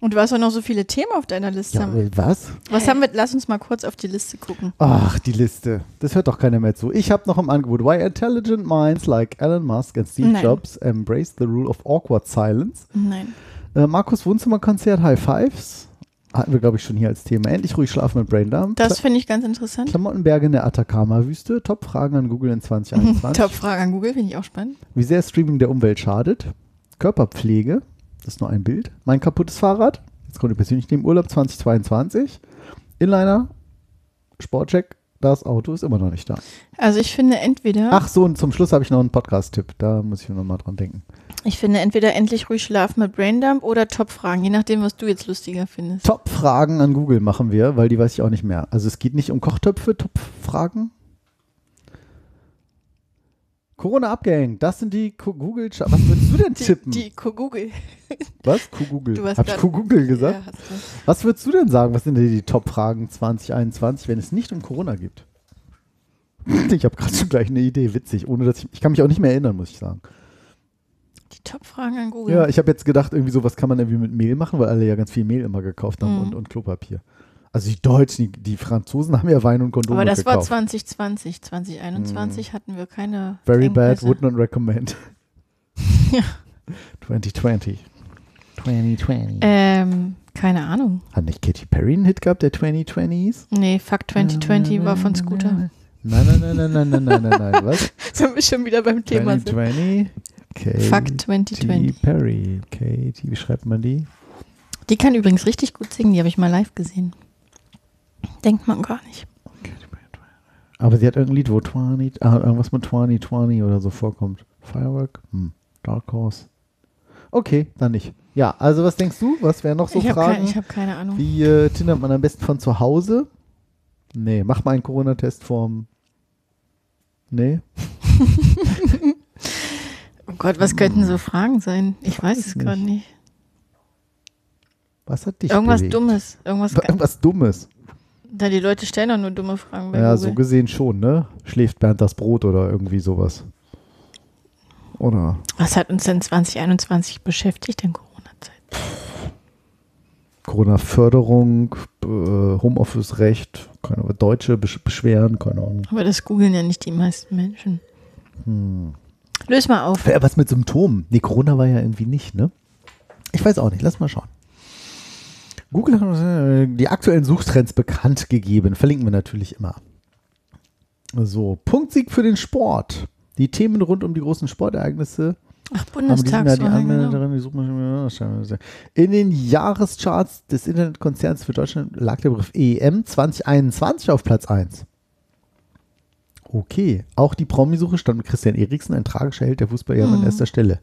Und du hast doch noch so viele Themen auf deiner Liste.
Ja, äh, was?
Was haben wir? Lass uns mal kurz auf die Liste gucken.
Ach, die Liste. Das hört doch keiner mehr zu. Ich habe noch im Angebot, why intelligent minds like Elon Musk and Steve
Nein.
Jobs embrace the rule of awkward silence.
Nein.
Äh, Markus Wohnzimmerkonzert High Fives. Hatten wir, glaube ich, schon hier als Thema. Endlich ruhig schlafen mit Braindump.
Das finde ich ganz interessant.
Klamottenberge in der Atacama-Wüste. Top-Fragen an Google in 2021.
Top-Frage an Google, finde ich auch spannend.
Wie sehr Streaming der Umwelt schadet. Körperpflege. Das ist nur ein Bild. Mein kaputtes Fahrrad. Jetzt kommt ihr persönlich im Urlaub 2022. Inliner. Sportcheck. Das Auto ist immer noch nicht da.
Also ich finde entweder,
Ach so, und zum Schluss habe ich noch einen Podcast-Tipp. Da muss ich noch mal dran denken.
ich finde entweder endlich ruhig schlafen mit Braindump oder Top-Fragen, je nachdem, was du jetzt lustiger findest.
Top-Fragen an Google machen wir, weil die weiß ich auch nicht mehr. Also es geht nicht um Kochtöpfe, Top-Fragen. Corona abgehängt, das sind die Google. Was würdest du denn
Die,
tippen?
die Ko- Google.
Was? Google.
Du hast
Hab ich Google gesagt?
Ja.
Was würdest du denn sagen? Was sind denn die Top-Fragen 2021, wenn es nicht um Corona geht? Ich habe gerade schon gleich eine Idee, witzig, ohne dass ich, ich kann mich auch nicht mehr erinnern, muss ich sagen.
Die Top-Fragen an Google.
Ja, ich habe jetzt gedacht, irgendwie so, was kann man irgendwie mit Mehl machen, weil alle ja ganz viel Mehl immer gekauft haben
Mhm.
und, und Klopapier. Also die Deutschen, die, die Franzosen haben ja Wein und Kondome
Aber das war
gekauft.
2020. 2021 hatten wir keine
Very bad, would not recommend.
Ja.
2020. 2020.
Ähm, keine Ahnung.
Hat nicht Katy Perry einen Hit gehabt, der 2020s?
Nee, Fuck 2020 war von Scooter.
Nein, nein, nein, nein, nein, nein, nein, nein, nein, was?
Sind wir schon wieder beim Thema. sind.
2020. Katy
Fuck 2020.
Perry. Katy, wie schreibt man die?
Die kann übrigens richtig gut singen, die habe ich mal live gesehen. Denkt man gar nicht.
Aber sie hat irgendein Lied, wo 20, ah, irgendwas mit 2020 oder so vorkommt. Firework? Hm. Dark Horse. Okay, dann nicht. Ja, also was denkst du? Was wären noch so
ich habe
Fragen?
keine, ich hab keine Ahnung.
Wie äh, tindert man am besten von zu Hause? Nee, mach mal einen Corona-Test vom. Nee?
Oh Gott, was könnten so Fragen sein? Ich weiß es
nicht.
gerade nicht.
Was hat dich
Irgendwas
bewegt?
Dummes. Irgendwas.
Irgendwas Dummes.
Da die Leute stellen doch nur dumme Fragen bei
Ja,
Google.
so gesehen schon, ne? Schläft Bernd das Brot oder irgendwie sowas. Oder?
Was hat uns denn 2021 beschäftigt in Corona-Zeit?
Corona-Förderung, äh, Homeoffice-Recht, keine Ahnung, Deutsche Besch Beschweren, keine Ahnung.
Aber das googeln ja nicht die meisten Menschen.
Hm.
Löse mal auf.
Was mit Symptomen? Nee, Corona war ja irgendwie nicht, ne? Ich weiß auch nicht, lass mal schauen. Google hat uns, äh, die aktuellen Suchtrends bekannt gegeben. Verlinken wir natürlich immer. So, Punktsieg für den Sport. Die Themen rund um die großen Sportereignisse
Ach, Bundestagswahl. Genau.
In den Jahrescharts des Internetkonzerns für Deutschland lag der Begriff EM 2021 auf Platz 1. Okay, auch die Promi-Suche stand mit Christian Eriksen, ein tragischer Held der Fußballjahre, an
Mhm.
erster Stelle.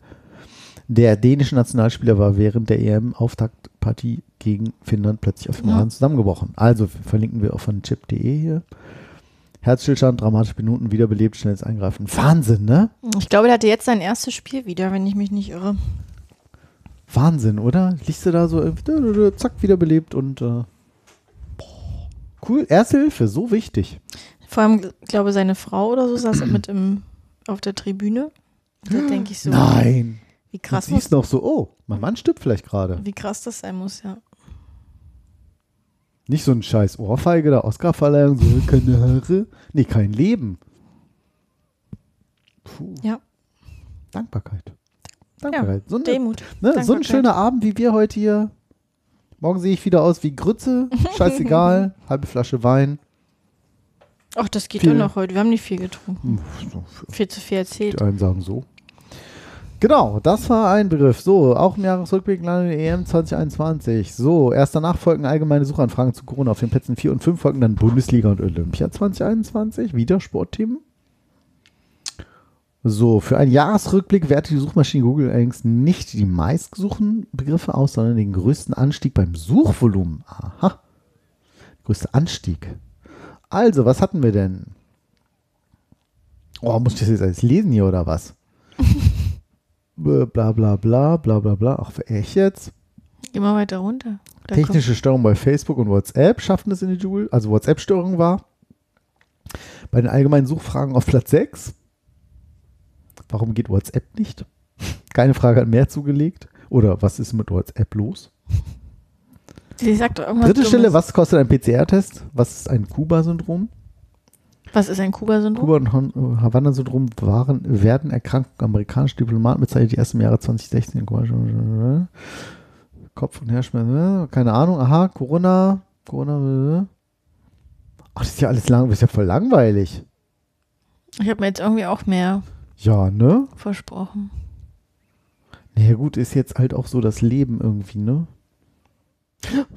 Der dänische Nationalspieler war während der EM-Auftaktpartie gegen Finnland plötzlich auf dem
Ja.
Rasen zusammengebrochen. Also verlinken wir auch von chip.de hier. Herzstillstand, dramatische Minuten, wiederbelebt, schnelles Eingreifen. Wahnsinn, ne?
Ich glaube, der hatte jetzt sein erstes Spiel wieder, wenn ich mich nicht irre.
Wahnsinn, oder? Liegst du da so, zack, wiederbelebt und äh, cool. Erste Hilfe, so wichtig.
Vor allem, ich glaube, seine Frau oder so saß mit im, auf der Tribüne. Da denke ich so,
Nein.
Wie
Du
krass, muss,
siehst noch so, oh, mein Mann stirbt vielleicht gerade.
wie krass das sein muss, ja.
Nicht so ein scheiß Ohrfeige, der Oscarverleihung, so keine Haare. Nee, kein Leben. Puh.
Ja.
Dankbarkeit. Dankbarkeit. so, eine,
Demut.
ne, so ein schöner Abend wie wir heute hier. Morgen sehe ich wieder aus wie Grütze. Scheißegal. Halbe Flasche Wein.
Ach, das geht
Viel.
doch noch heute. Wir haben nicht viel getrunken. Viel zu viel erzählt.
Die einen sagen so. Genau, das war ein Begriff. So, auch im Jahresrückblick landet die EM 2021. So, erst danach folgen allgemeine Suchanfragen zu Corona. Auf den Plätzen 4 und 5 folgen dann Bundesliga und Olympia 2021. Wieder Sportthemen. So, für einen Jahresrückblick wertet die Suchmaschine Google allerdings nicht die meistgesuchten Begriffe aus, sondern den größten Anstieg beim Suchvolumen. Aha. Größter Anstieg. Also, was hatten wir denn? Oh, muss ich das jetzt alles lesen hier oder was? Bla bla bla bla bla bla. Ach, echt jetzt?
Mal weiter runter. Da
Technische Störung bei Facebook und WhatsApp schaffen es in die Joule. Also WhatsApp-Störung war bei den allgemeinen Suchfragen auf Platz 6. Warum geht WhatsApp nicht? Keine Frage hat mehr zugelegt. Oder was ist mit WhatsApp los?
Sie sagt irgendwas
Dritte Stelle, was kostet ein PCR-Test? Was ist ein Kuba-Syndrom?
Was ist ein Kuba-Syndrom?
Kuba- und Havanna-Syndrom waren, werden erkrankt. Amerikanische Diplomaten bezeichnet die erst im Jahre 2016. Kopf- und Herzschmerzen, äh, keine Ahnung. Aha, Corona, Corona. äh. Ach, das ist ja alles lang, das ist ja voll langweilig.
Ich habe mir jetzt irgendwie auch mehr
Ja, ne?
versprochen.
Naja, gut, ist jetzt halt auch so das Leben irgendwie, ne?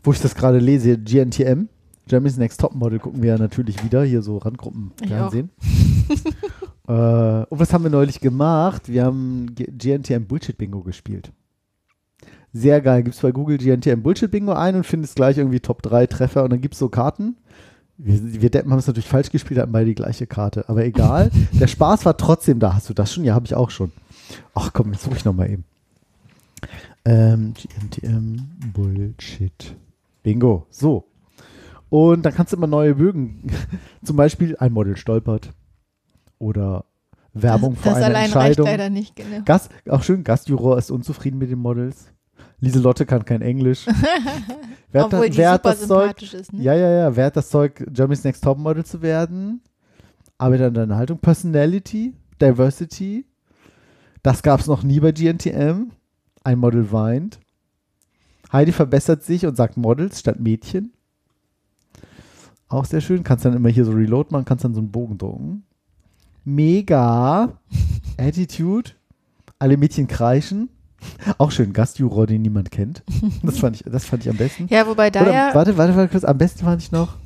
Wo ich das gerade lese, GNTM, Jeremy's Next Topmodel, gucken wir ja natürlich wieder, hier so Randgruppen
Ich
Fernsehen. äh, und was haben wir neulich gemacht? Wir haben GNTM Bullshit Bingo gespielt. Sehr geil. Gibst bei Google GNTM Bullshit Bingo ein und findest gleich irgendwie Top 3 Treffer und dann gibt's so Karten. Wir, wir Deppen haben es natürlich falsch gespielt, hatten beide die gleiche Karte. Aber egal. Der Spaß war trotzdem da. Hast du das schon? Ja, habe ich auch schon. Ach komm, jetzt suche ich nochmal eben. Ähm, GNTM Bullshit Bingo. So. Und dann kannst du immer neue Bögen. Zum Beispiel ein Model stolpert. Oder Werbung
das,
vor
das
einer
allein reicht leider nicht, genau.
Gast, auch schön, Gastjuror ist unzufrieden mit den Models. Lieselotte kann kein Englisch. wer
Obwohl
da,
die
wer hat
super
das Zeug?
sympathisch ist, ne?
Ja, ja, ja. Wer hat das Zeug, Germany's Next Topmodel zu werden? Arbeitet an deiner Haltung. Personality, Diversity. Das gab es noch nie bei GNTM. Ein Model weint. Heidi verbessert sich und sagt Models statt Mädchen. Auch sehr schön. Kannst dann immer hier so Reload machen, kannst dann so einen Bogen drucken. Mega. Attitude. Alle Mädchen kreischen. Auch schön. Gastjuror, den niemand kennt. Das fand ich, das fand ich am besten.
Ja, wobei da
Oder,
ja,
warte, warte, warte kurz. Am besten fand ich noch,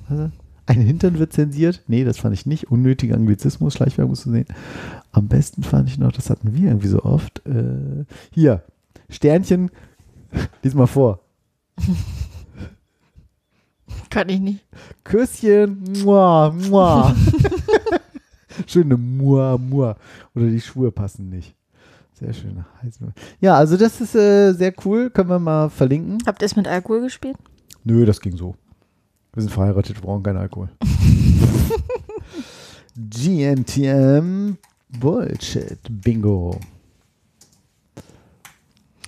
ein Hintern wird zensiert. Nee, das fand ich nicht. Unnötiger Anglizismus, Schleichwerbung zu sehen. Am besten fand ich noch, das hatten wir irgendwie so oft. Äh, hier, Sternchen, lies mal vor.
kann ich nicht.
Küsschen, mua, mua. Schöne mua, mua. Oder die Schuhe passen nicht. Sehr schön. Ja, also das ist äh, sehr cool. Können wir mal verlinken.
Habt ihr es mit Alkohol gespielt?
Nö, das ging so. Wir sind verheiratet, wir brauchen keinen Alkohol. GNTM Bullshit Bingo.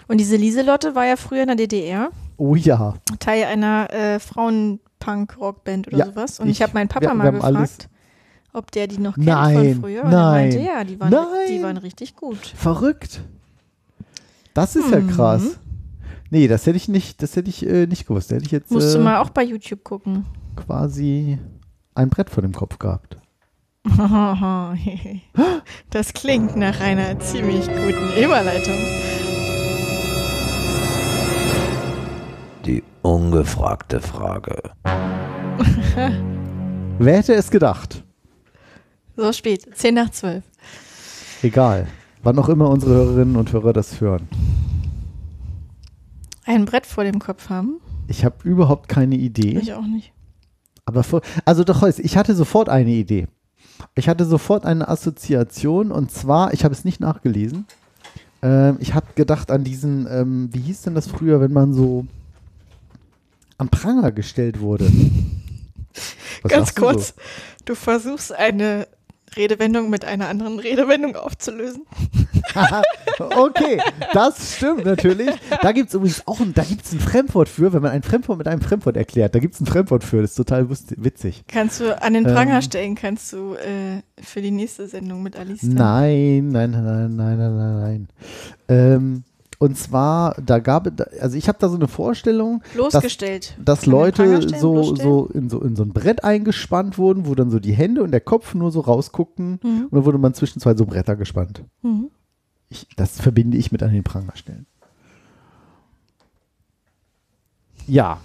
Und diese Lieselotte war ja früher in der DDR,
Oh ja.
Teil einer äh, Frauen-Punk-Rockband oder
Ja,
sowas. Und
ich-
ich, habe meinen Papa
wir-
mal
wir
gefragt, ob der die noch kennt
Nein,
von früher. Und
nein,
er meinte, ja, die waren,
nein.
die waren richtig gut.
Verrückt. Das ist ja
Mhm.
krass. Nee, das hätte ich nicht, das hätte ich äh, nicht gewusst. Hätte ich jetzt
Musst
äh,
du mal auch bei YouTube gucken.
quasi ein Brett vor dem Kopf gehabt.
Das klingt nach einer ziemlich guten Überleitung.
Ungefragte Frage.
Wer hätte es gedacht?
So spät, 10 nach 12.
Egal. Wann auch immer unsere Hörerinnen und Hörer das hören.
Ein Brett vor dem Kopf haben?
Ich habe überhaupt keine Idee.
Ich auch nicht.
Aber vor, also doch, ich hatte sofort eine Idee. Ich hatte sofort eine Assoziation und zwar, ich habe es nicht nachgelesen. Ähm, ich habe gedacht an diesen, ähm, wie hieß denn das früher, wenn man so am Pranger gestellt wurde? Was
Ganz
du
kurz,
So?
du versuchst eine Redewendung mit einer anderen Redewendung aufzulösen.
okay, das stimmt natürlich. Da gibt es übrigens auch ein, da gibt's ein Fremdwort für, wenn man ein Fremdwort mit einem Fremdwort erklärt. Da gibt es ein Fremdwort für, das ist total witzig.
Kannst du an den Pranger
Ähm.
stellen, kannst du äh, für die nächste Sendung mit Alice.
nein, nein, nein, nein, nein, nein, nein. Ähm, und zwar, da gab es, also ich habe da so eine Vorstellung,
Bloßgestellt.
dass
Pranger
Leute so, so, in so in so ein Brett eingespannt wurden, wo dann so die Hände und der Kopf nur so rausguckten
Mhm.
und dann wurde man zwischen zwei so Bretter gespannt.
Mhm.
Ich, das verbinde ich mit an den Pranger stellen. Ja,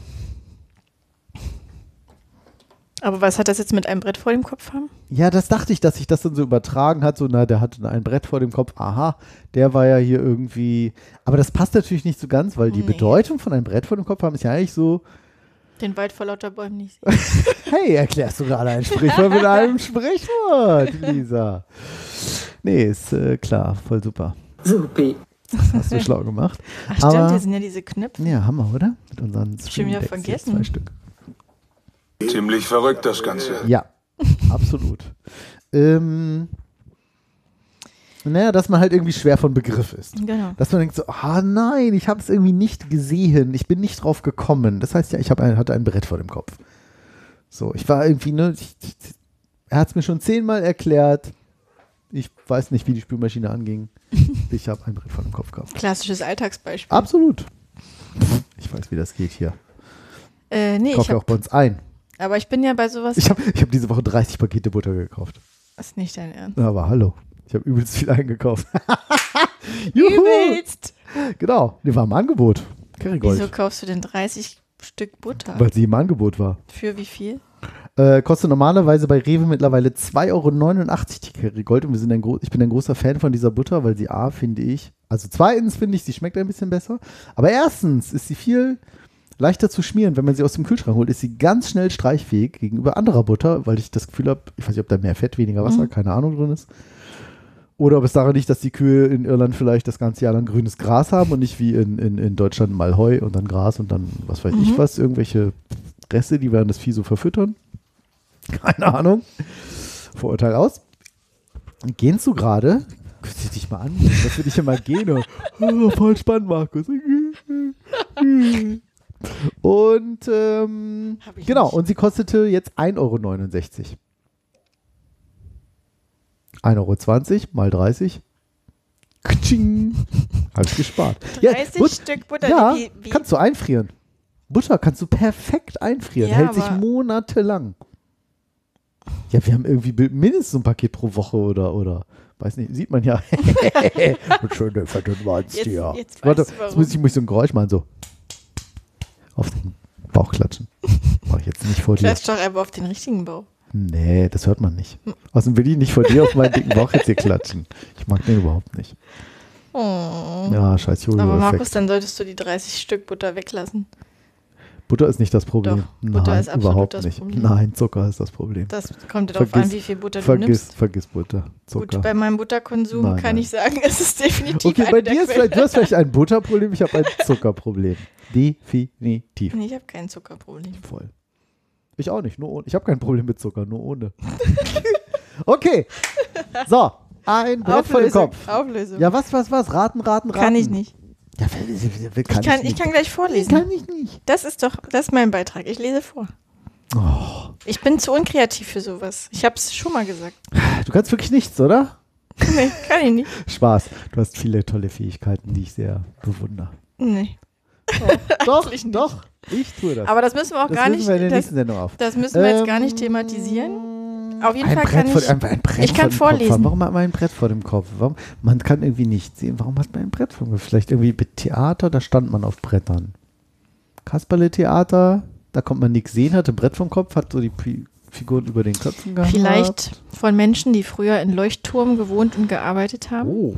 Aber was hat das jetzt mit einem Brett vor dem Kopf haben?
Ja, das dachte ich, dass sich das dann so übertragen hat. So, na, der hatte ein Brett vor dem Kopf. Aha, der war ja hier irgendwie. Aber das passt natürlich nicht so ganz, weil die
Nee.
Bedeutung von einem Brett vor dem Kopf haben ist ja eigentlich so:
Den Wald vor lauter Bäumen nicht sehen.
Hey, erklärst du gerade ein Sprichwort mit einem Sprichwort, Lisa? Nee, ist äh, klar, voll super.
Supi.
Das hast du schlau gemacht.
Ach stimmt,
Aber-
hier sind ja diese Knöpfe.
Ja, Hammer, oder? Mit unseren
Schon wieder vergessen.
Zwei Stück.
Ziemlich verrückt das Ganze.
Ja, absolut. Ähm, naja, dass man halt irgendwie schwer von Begriff ist.
Genau.
Dass man denkt so, ah nein, ich habe es irgendwie nicht gesehen, ich bin nicht drauf gekommen. Das heißt ja, ich hab ein, hatte ein Brett vor dem Kopf. So, ich war irgendwie, ne, ich, ich, er hat es mir schon zehnmal erklärt. Ich weiß nicht, wie die Spülmaschine anging. Ich habe ein Brett vor dem Kopf gehabt.
Klassisches Alltagsbeispiel.
Absolut. Ich weiß, wie das geht hier.
Äh, nee,
Ich
ich
ja auch
hab,
bei uns ein.
Aber ich bin ja bei sowas.
Ich habe ich hab diese Woche 30 Pakete Butter gekauft.
Das ist nicht dein Ernst.
Aber hallo, ich habe übelst viel eingekauft. Juhu.
Übelst!
Genau, die war im Angebot. Kerrygold.
Wieso kaufst du denn 30 Stück Butter?
Weil sie im Angebot war.
Für wie viel?
Äh, kostet normalerweise bei Rewe mittlerweile 2,89 Euro die Kerrygold. Und wir sind ein ich bin ein großer Fan von dieser Butter, weil sie A, finde ich, also zweitens finde ich, sie schmeckt ein bisschen besser. Aber erstens ist sie viel leichter zu schmieren. Wenn man sie aus dem Kühlschrank holt, ist sie ganz schnell streichfähig gegenüber anderer Butter, weil ich das Gefühl habe, ich weiß nicht, ob da mehr Fett, weniger Wasser,
Mhm.
keine Ahnung drin ist. Oder ob es daran liegt, dass die Kühe in Irland vielleicht das ganze Jahr lang grünes Gras haben und nicht wie in, in, in Deutschland mal Heu und dann Gras und dann was weiß ich
Mhm.
was, irgendwelche Reste, die werden das Vieh so verfüttern. Keine Ahnung. Vorurteil aus. Gehst du gerade? Guck dir dich mal an. Das würde ich immer gehen. Und, oh, voll spannend, Markus. Und ähm, genau,
nicht.
und sie kostete jetzt 1,69 Euro. 1,20 Euro mal 30. Katsching. Hab ich gespart.
30
But-
Stück Butter.
ja,
wie, wie,
kannst du einfrieren. Butter kannst du perfekt einfrieren.
Ja,
Hält sich monatelang. Ja, wir haben irgendwie mindestens ein Paket pro Woche oder, oder weiß nicht, sieht man ja. Schöne fette Monster.
Jetzt- jetzt
Warte, jetzt muss ich, muss so ein Geräusch machen, so. Auf den Bauch klatschen. Mach ich jetzt nicht vor dir.
Klatsch doch einfach auf den richtigen Bauch.
Nee, das hört man nicht. Außerdem will ich nicht vor dir auf meinen dicken Bauch jetzt hier klatschen. Ich mag den überhaupt nicht.
Oh.
Ja, scheiß
Aber Markus, dann solltest du die 30 Stück Butter weglassen.
Butter ist nicht das Problem.
Doch, Butter
Nein,
ist absolut
überhaupt
das
nicht.
Problem.
Nein, Zucker ist das Problem.
Das kommt darauf
Vergiss-
an, wie viel Butter du
Vergiss,
nimmst.
vergiss Butter. Zucker.
Gut, bei meinem Butterkonsum
Nein,
kann ich sagen, es ist definitiv
okay, bei dir ist vielleicht, du hast vielleicht ein Butterproblem, ich habe ein Zuckerproblem. Definitiv.
Nee, ich habe kein Zuckerproblem.
Voll. Ich auch nicht, nur ohne. Ich habe kein Problem mit Zucker, nur ohne. okay. So, ein Brett vor dem
Auflösung.
Kopf.
Auflösung.
Ja, was, was, was? Raten, raten, raten.
kann ich nicht.
Ja, will,
Ich kann, ich
nicht.
kann gleich vorlesen.
Kann ich nicht.
Das ist doch, das ist mein Beitrag. Ich lese vor.
Oh,
Ich bin zu unkreativ für sowas. Ich habe es schon mal gesagt.
du kannst wirklich nichts, oder?
Nee, kann ich nicht.
Spaß. Du hast viele tolle Fähigkeiten, die ich sehr bewundere.
Nee.
Doch,
Eigentlich nicht.
doch. Ich tue das.
Aber das müssen wir auch
das
gar nicht.
wir in der
Das,
nächsten Sendung auf.
das müssen wir jetzt gar nicht
Ähm,
thematisieren. Auf jeden
ein
Fall
Brett
kann
vor,
ich.
ein, ein Brett
ich kann
Kopf
vorlesen.
haben. Warum hat man ein Brett vor dem Kopf? Warum? Man kann irgendwie nicht sehen. Warum hat man ein Brett vor dem Kopf? Vielleicht irgendwie bei Theater, da stand man auf Brettern. Kasperle-Theater, da konnte man nichts sehen, hatte ein Brett vom Kopf, hat so die Pi Figuren über den Köpfen gehabt.
Vielleicht von Menschen, die früher in Leuchtturmen gewohnt und gearbeitet haben.
Oh,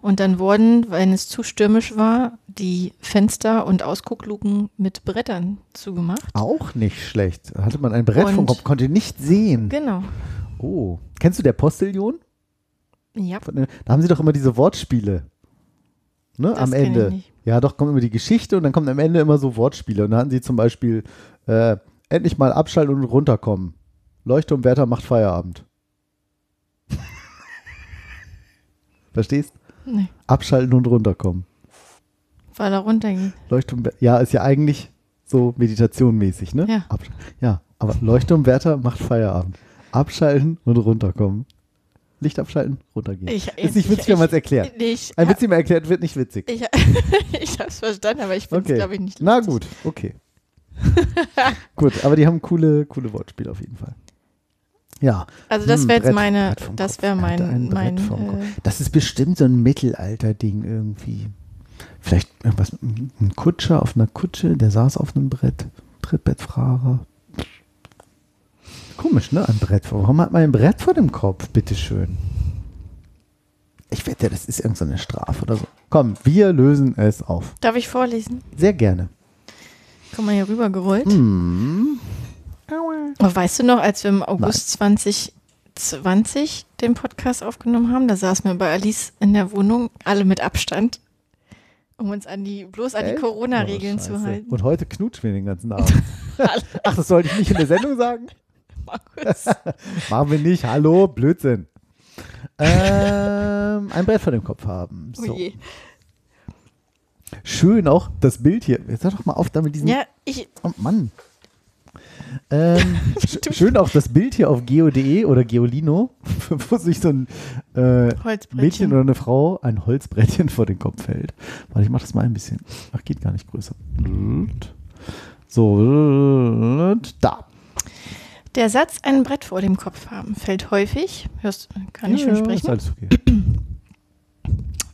Und dann wurden, wenn es zu stürmisch war, die Fenster und Ausguckluken mit Brettern zugemacht.
auch nicht schlecht. Da hatte man ein Brett vom
Und-
Kopf, konnte nicht sehen.
Genau.
Oh. Kennst du der Postillion?
Ja.
Da haben sie doch immer diese Wortspiele. Ne,
Das
am Ende. Ja, doch, kommt immer die Geschichte und dann kommen am Ende immer so Wortspiele. Und da hatten sie zum Beispiel äh, endlich mal abschalten und runterkommen. Leuchtturmwärter macht Feierabend. Verstehst?
Nee,
Abschalten und runterkommen.
Weil er runtergeht.
Leuchtturm, ja, ist ja eigentlich so meditationmäßig, ne?
Ja.
Absch ja, aber Leuchtturmwärter macht Feierabend. Abschalten und runterkommen. Licht abschalten, runtergehen.
Ich-
ist nicht
ich-
witzig, wenn man es erklärt.
Ich,
Ein Witz, den man erklärt, wird nicht witzig.
ich, ich habe es verstanden, aber ich finde es,
Okay.
glaube ich, nicht
Na
lustig.
gut, okay. gut, aber die haben coole, coole Wortspiele auf jeden Fall. Ja.
Also das
Hm,
wäre jetzt
Brett-
meine,
Brett
das wäre mein, mein äh,
Das ist bestimmt so ein Mittelalter-Ding irgendwie. Vielleicht irgendwas ein Kutscher auf einer Kutsche, der saß auf einem Brett. Trittbettfahrer. Komisch, ne? Ein Brett. Warum hat man ein Brett vor dem Kopf? Bitteschön. Ich wette, das ist irgendeine Strafe oder so. Komm, wir lösen es auf.
Darf ich vorlesen?
Sehr gerne.
Guck mal hier rüber gerollt.
Hm.
Oh, weißt du noch, als wir im August 2020 den Podcast aufgenommen haben, da saßen wir bei Alice in der Wohnung, alle mit Abstand, um uns an die, bloß an die? Corona-Regeln
Oh,
zu halten.
Und heute knutschen wir den ganzen Abend. Ach, das sollte ich nicht in der Sendung sagen?
Markus.
Machen wir nicht. Hallo, Blödsinn. Ähm, ein Brett vor dem Kopf haben.
Oh
So.
je.
Schön auch das Bild hier. Jetzt hör doch mal auf damit diesen.
Ja, ich,
Oh Mann. Ähm, sch schön auch das Bild hier auf geo.de oder Geolino, wo sich so ein äh. Mädchen oder eine Frau ein Holzbrettchen vor den Kopf hält. Warte, ich mach das mal ein bisschen. Ach, geht gar nicht größer. So, da.
Der Satz, ein Brett vor dem Kopf haben, fällt häufig, hörst, kann ich
Ja,
schon sprechen,
alles okay.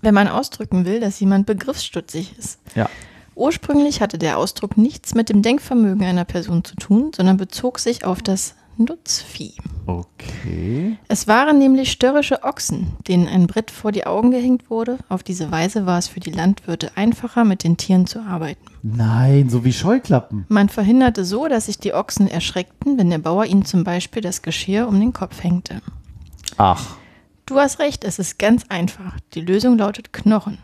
wenn man ausdrücken will, dass jemand begriffsstutzig ist.
Ja.
Ursprünglich hatte der Ausdruck nichts mit dem Denkvermögen einer Person zu tun, sondern bezog sich auf das Nutzvieh.
Okay.
Es waren nämlich störrische Ochsen, denen ein Brett vor die Augen gehängt wurde. Auf diese Weise war es für die Landwirte einfacher, mit den Tieren zu arbeiten.
Nein, so wie Scheuklappen.
Man verhinderte so, dass sich die Ochsen erschreckten, wenn der Bauer ihnen zum Beispiel das Geschirr um den Kopf hängte.
Ach.
Du hast recht, es ist ganz einfach. Die Lösung lautet Knochen.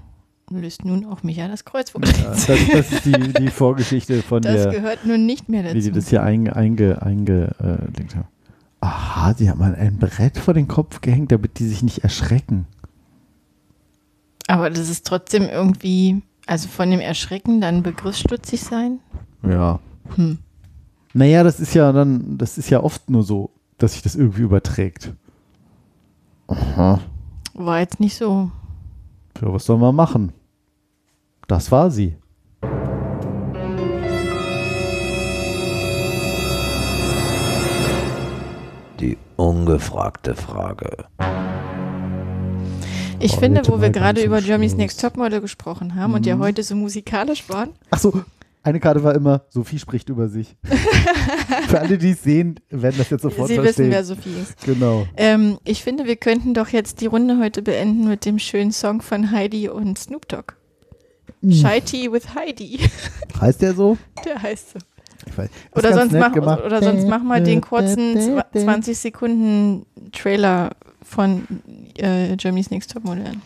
Löst nun auch Micha das Kreuzwort.
Das, das ist die, die Vorgeschichte von
Das
der,
gehört nun nicht mehr
wie die
dazu.
das hier einge, einge, einge äh, haben. Aha, sie haben mal ein Brett vor den Kopf gehängt, damit die sich nicht erschrecken.
Aber das ist trotzdem irgendwie, also von dem Erschrecken dann begriffsstutzig sein.
Ja.
Hm.
Naja, das ist ja dann, das ist ja oft nur so, dass sich das irgendwie überträgt. Aha.
War jetzt nicht so.
Ja, was soll man machen? Das war sie.
Die ungefragte Frage.
Ich
Boah,
finde, wo wir gerade über Germany's. Next Topmodel gesprochen haben und ja
Mhm.
heute so musikalisch waren.
Ach so, eine Karte war immer, Sophie spricht über sich. Für alle, die es sehen, werden das jetzt sofort
Sie
verstehen.
wissen, wer Sophie ist.
Genau.
Ähm, ich finde, wir könnten doch jetzt die Runde heute beenden mit dem schönen Song von Heidi und Snoop Dogg.
Hm.
Shy Tea with Heidi.
Heißt der so?
Der heißt so. Oder sonst, mach,
gemacht.
oder sonst mach mal den kurzen zwa- 20 Sekunden Trailer von äh, Germany's Next Topmodel an.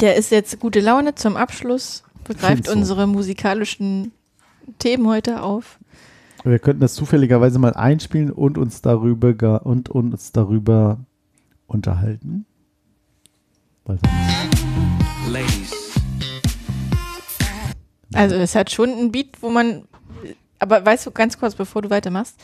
Der ist jetzt gute Laune zum Abschluss, begreift
so.
unsere musikalischen Themen heute auf.
Wir könnten das zufälligerweise mal einspielen und uns darüber und uns darüber unterhalten. Weil sonst-
Also es hat schon ein Beat, wo man, aber weißt du, ganz kurz, bevor du weitermachst,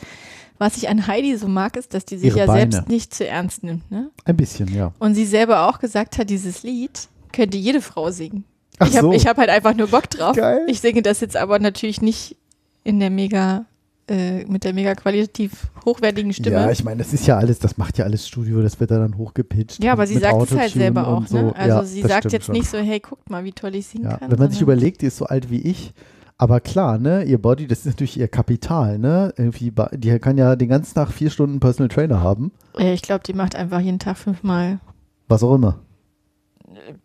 was ich an Heidi so mag, ist, dass die sich
Ihre
ja
Beine.
selbst nicht zu ernst nimmt. Ne?
Ein bisschen, ja.
Und sie selber auch gesagt hat, dieses Lied könnte jede Frau singen.
Ach
ich habe
so.
ich hab halt einfach nur Bock drauf.
Geil.
Ich singe das jetzt aber natürlich nicht in der mega, äh, mit der mega qualitativ hochwertigen Stimme.
Ja, ich meine, das ist ja alles, das macht ja alles Studio, das wird da dann hochgepitcht.
Ja, aber sie sagt es halt selber auch,
und so.
ne? Also
Ja,
sie sagt jetzt
schon.
nicht so, hey, guckt mal, wie toll ich singen
Ja,
kann.
wenn man sich überlegt, die ist so alt wie ich, aber klar, ne, ihr Body, das ist natürlich ihr Kapital, ne? Irgendwie, die kann ja den ganzen Tag vier Stunden Personal Trainer haben,
Ja, ich glaube, die macht einfach jeden Tag fünfmal
was auch immer.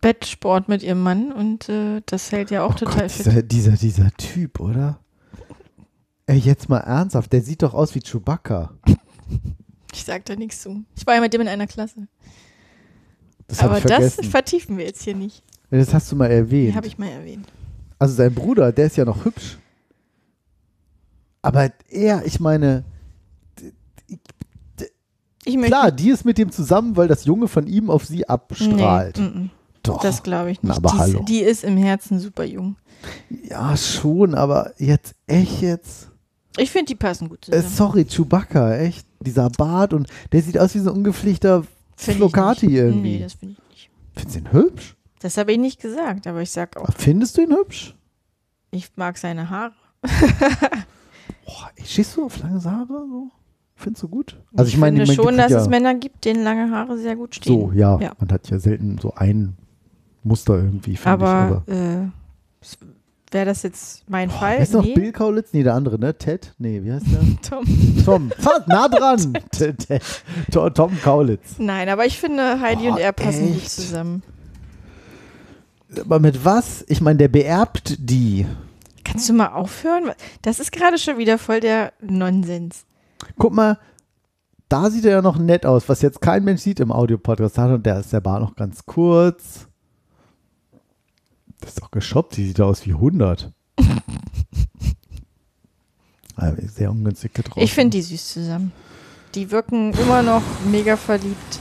Bettsport mit ihrem Mann und äh, das hält ja auch
Oh
total
Gott,
fit.
dieser, dieser, dieser Typ, oder? Ey, jetzt mal ernsthaft, der sieht doch aus wie Chewbacca.
Ich sag da nichts zu. Ich war ja mit dem in einer Klasse.
Das
Aber das vertiefen wir jetzt hier nicht.
Das hast du mal erwähnt.
Habe ich mal erwähnt.
Also sein Bruder, der ist ja noch hübsch. Aber er, ich meine,
Ich
klar, die ist mit dem zusammen, weil das Junge von ihm auf sie abstrahlt.
Nee, mm, mm.
Doch.
Das glaube ich
Na,
nicht.
aber
die,
hallo.
Die ist im Herzen super jung.
Ja, schon, aber jetzt echt jetzt.
Ich finde, die passen gut
Äh,
zusammen.
sorry, Chewbacca, echt. Dieser Bart und der sieht aus wie so ein ungepflegter
ich
Flocati
nicht.
irgendwie.
Nee, das finde ich nicht.
Findest du ihn hübsch?
Das habe ich nicht gesagt, aber ich sag auch,
Findest du ihn hübsch?
ich mag seine Haare.
Boah, stehst du auf lange Haare? So? Findest du gut? Also ich, meine,
finde schon, dass
ja
es Männer gibt, denen lange Haare sehr gut stehen.
so, ja,
Ja.
man hat ja selten so ein Muster irgendwie, finde ich.
aber
Aber
äh, wäre das jetzt mein Fall?
Weißt du noch
nee.
Bill Kaulitz? Nee, der andere, ne? Ted? Nee, wie heißt der?
Tom.
Tom. Fast nah dran. Ted, Ted. To- Tom Kaulitz.
Nein, aber ich finde, Heidi
Boah,
und er passen gut
echt?
zusammen.
Aber mit was? Ich meine, der beerbt die.
Kannst du mal aufhören? Das ist gerade schon wieder voll der Nonsens.
Guck mal, da sieht er ja noch nett aus, was jetzt kein Mensch sieht im Audiopodcast. Da ist der Bart noch ganz kurz. Das ist doch geschoppt, die sieht aus wie 100. Aber sehr ungünstig getroffen.
Ich finde die süß zusammen. Die wirken immer noch mega verliebt.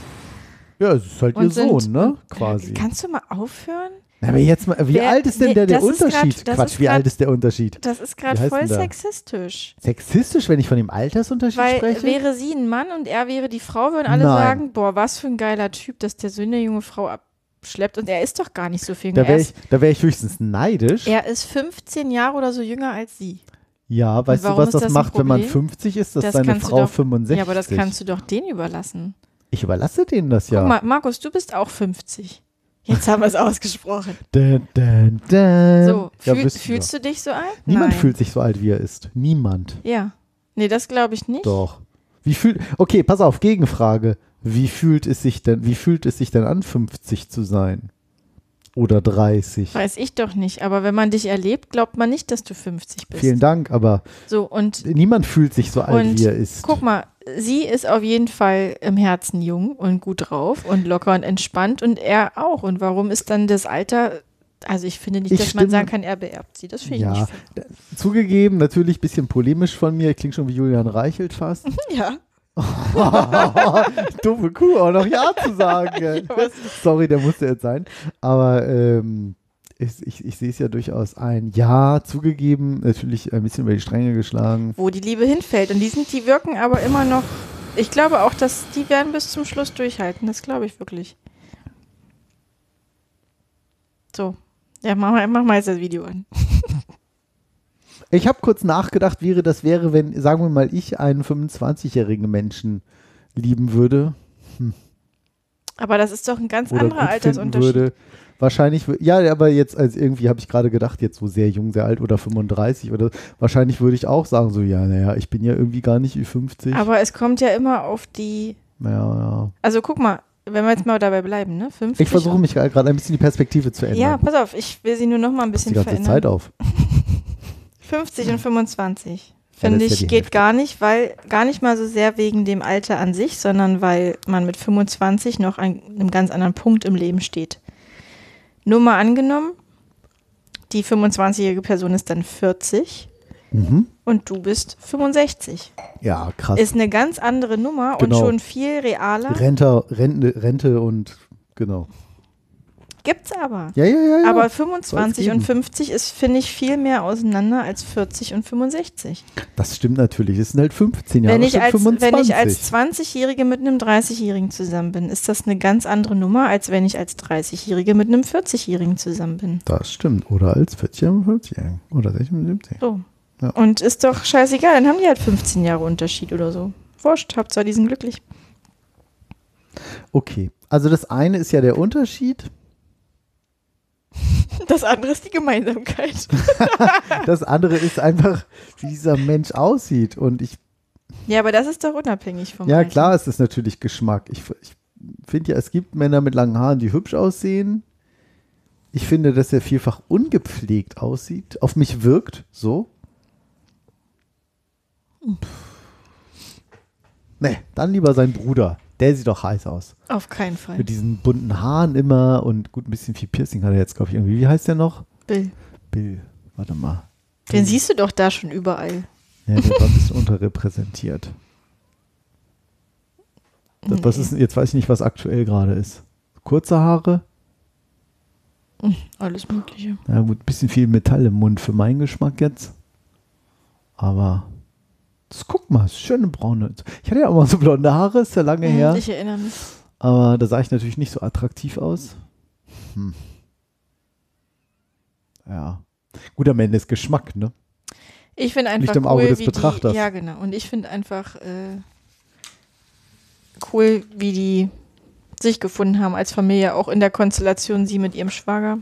Ja, es ist halt ihr
und sind-
Sohn, ne? Quasi.
Kannst du mal aufhören?
Na, aber jetzt mal, wie
Wer-
alt ist denn
nee,
der, der Unterschied?
grad-
Quatsch, wie
grad-
alt ist der Unterschied?
Das ist gerade voll sexistisch.
Sexistisch, wenn ich von dem Altersunterschied
Weil
spreche?
wäre sie ein Mann und er wäre die Frau, würden alle
Nein.
sagen, boah, was für ein geiler Typ, dass der so eine junge Frau abschleppt. Und er ist doch gar nicht so viel
da wäre ich, da wär ich höchstens neidisch.
er ist 15 Jahre oder so jünger als sie.
ja, weißt du, was das,
das
macht, wenn man
Problem?
50 ist, dass
Das
seine Frau
doch-
65
Ja, aber das kannst du doch denen überlassen.
Ich überlasse denen das ja.
Guck mal, Markus, du bist auch 50. Jetzt haben wir es ausgesprochen.
Dun, dun, dun.
So,
ja,
fühl, fühlst du dich so alt?
Niemand
Nein.
fühlt sich so alt, wie er ist. Niemand.
Ja. Nee, das glaube ich nicht.
Doch. Wie fühlt. Okay, pass auf, Gegenfrage. Wie fühlt es sich denn, wie fühlt es sich denn an, 50 zu sein? Oder 30?
Weiß ich doch nicht. Aber wenn man dich erlebt, glaubt man nicht, dass du 50 bist.
Vielen Dank, aber
So, und
niemand fühlt sich so alt, wie er ist.
guck mal, sie ist auf jeden Fall im Herzen jung und gut drauf und locker und entspannt und er auch. Und warum ist dann das Alter, also ich finde nicht,
Ich
dass man
stimme-
sagen kann, er beerbt sie. Das finde ich
Ja,
nicht fair.
zugegeben, natürlich ein bisschen polemisch von mir. Ich klinge schon wie Julian Reichelt fast.
Ja.
Dumme Kuh, auch noch Ja zu sagen. Sorry, der musste jetzt sein. Aber ähm, ich, ich, ich sehe es ja durchaus ein. Ja, zugegeben, natürlich ein bisschen über die Stränge geschlagen.
Wo die Liebe hinfällt. Und die sind, die wirken aber immer noch, ich glaube auch, dass die werden bis zum Schluss durchhalten. Das glaube ich wirklich. So. Ja, mach mal, mach mal jetzt das Video an.
Ich habe kurz nachgedacht, wie das wäre, wenn, sagen wir mal, ich einen 25-jährigen Menschen lieben würde
Aber das ist doch ein ganz
oder
anderer Altersunterschied.
würde. Wahrscheinlich, ja, aber jetzt, als irgendwie habe ich gerade gedacht, jetzt so sehr jung, sehr alt oder 35 oder wahrscheinlich würde ich auch sagen, so, ja, naja, ich bin ja irgendwie gar nicht Ü50.
Aber es kommt ja immer auf die
ja, ja.
Also guck mal, wenn wir jetzt mal dabei bleiben, ne? 50
Ich versuche mich gerade ein bisschen die Perspektive zu ändern.
Ja, pass auf, ich will sie nur noch mal ein
Pass die
bisschen
ganze
verändern.
Zeit auf.
50 und 25.
Ja,
Finde
ja
ich, geht
Hälfte.
gar nicht, weil gar nicht mal so sehr wegen dem Alter an sich, sondern weil man mit 25 noch an einem ganz anderen Punkt im Leben steht. Nur mal angenommen, die 25-jährige Person ist dann 40
Mhm.
und du bist 65.
Ja, krass.
Ist eine ganz andere Nummer
Genau.
und schon viel realer.
Rente, Rente, Rente und genau.
Gibt's aber.
Ja, ja, ja. ja.
Aber
Soll's
25
geben.
und 50 ist, finde ich, viel mehr auseinander als 40 und 65.
Das stimmt natürlich. Es sind halt 15 Jahre
wenn, ich als,
25.
wenn ich als 20-Jährige mit einem 30-Jährigen zusammen bin, ist das eine ganz andere Nummer, als wenn ich als 30-Jährige mit einem 40-Jährigen zusammen bin.
das stimmt. Oder als 40 und 50 Oder 60 und 70.
So.
Ja.
Und ist doch scheißegal, dann haben die halt 15 Jahre Unterschied oder so. Wurscht, Hauptsache die sind glücklich.
Okay. Also das eine ist ja der Unterschied.
Das andere ist die Gemeinsamkeit.
Das andere ist einfach, wie dieser Mensch aussieht. Und ich,
ja, aber das ist doch unabhängig vom
ja
Alter.
klar ist natürlich Geschmack. Ich, ich finde ja, es gibt Männer mit langen Haaren, die hübsch aussehen. Ich finde, dass er vielfach ungepflegt aussieht. Auf mich wirkt so. Nee, dann lieber sein Bruder. Der sieht doch heiß aus.
Auf keinen Fall.
Mit diesen bunten Haaren immer und gut, ein bisschen viel Piercing hat er jetzt, glaube ich, irgendwie. Wie heißt der noch?
Bill.
Bill. Warte mal.
Den siehst du doch da schon überall.
Ja, der war ein bisschen unterrepräsentiert. Das, was ist, jetzt weiß ich nicht, was aktuell gerade ist. Kurze Haare?
Alles Mögliche.
Ja gut, ein bisschen viel Metall im Mund für meinen Geschmack jetzt. Aber das, guck mal, ist schöne braune. Ich hatte ja auch mal so blonde Haare, ist ja lange
Hm,
her.
Ich erinnere mich.
Aber da sah ich natürlich nicht so attraktiv aus. Hm. Ja. Gut, am Ende ist Geschmack, ne?
Ich finde einfach
Liegt im
cool,
Auge des
wie
Betrachters.
Die, ja, genau. Und ich finde einfach äh, cool, wie die sich gefunden haben als Familie, auch in der Konstellation sie mit ihrem Schwager.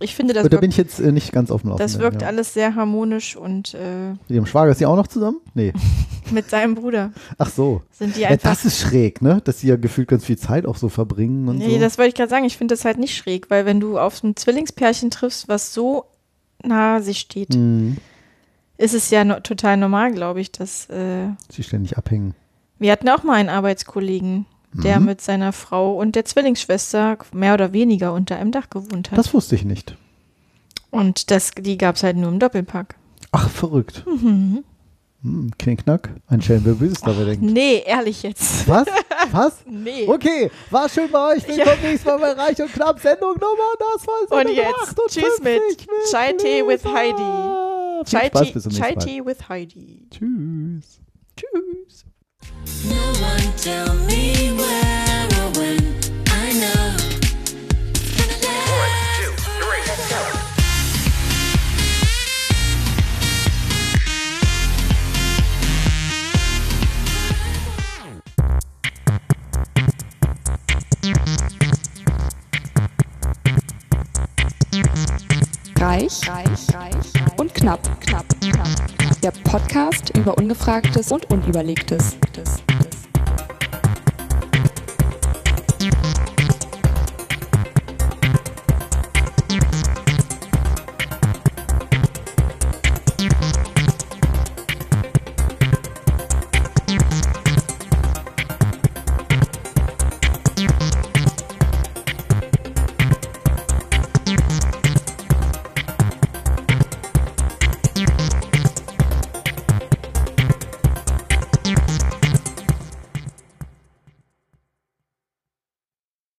Ich finde, das
da bin
wirkt,
ich jetzt äh, nicht ganz auf dem Laufenden.
das wirkt
ja.
alles sehr harmonisch und äh,
Mit ihrem Schwager ist sie auch noch zusammen? Nee.
mit seinem Bruder
Ach so.
sind die
Ja,
einfach.
das ist schräg, ne? Dass sie ja gefühlt ganz viel Zeit auch so verbringen und
nee,
so.
das wollte ich gerade sagen. Ich finde das halt nicht schräg, weil wenn du auf ein Zwillingspärchen triffst, was so nah sich steht,
Mhm.
ist es ja no total normal, glaube ich, dass äh,
Sie ständig abhängen.
Wir hatten auch mal einen Arbeitskollegen, der
Mhm.
mit seiner Frau und der Zwillingsschwester mehr oder weniger unter einem Dach gewohnt hat.
Das wusste ich nicht.
und das, die gab es halt nur im Doppelpack.
Ach, verrückt.
Mhm.
Hm, Knickknack. Ein Schelm, wer Böses dabei denkt.
Nee, ehrlich jetzt.
Was? Was?
Nee.
Okay, war schön bei euch. Willkommen nächstes Mal bei Reich und Knapp. Sendung Nummer, das war
Und jetzt
58
tschüss mit Chai Tea with. Heidi. Chai
Spaß.
Tea with Heidi.
Tschüss.
Tschüss.
No one tell me where or when. I know.
Reich, reich, reich und knapp, knapp, knapp der Podcast über Ungefragtes und Unüberlegtes.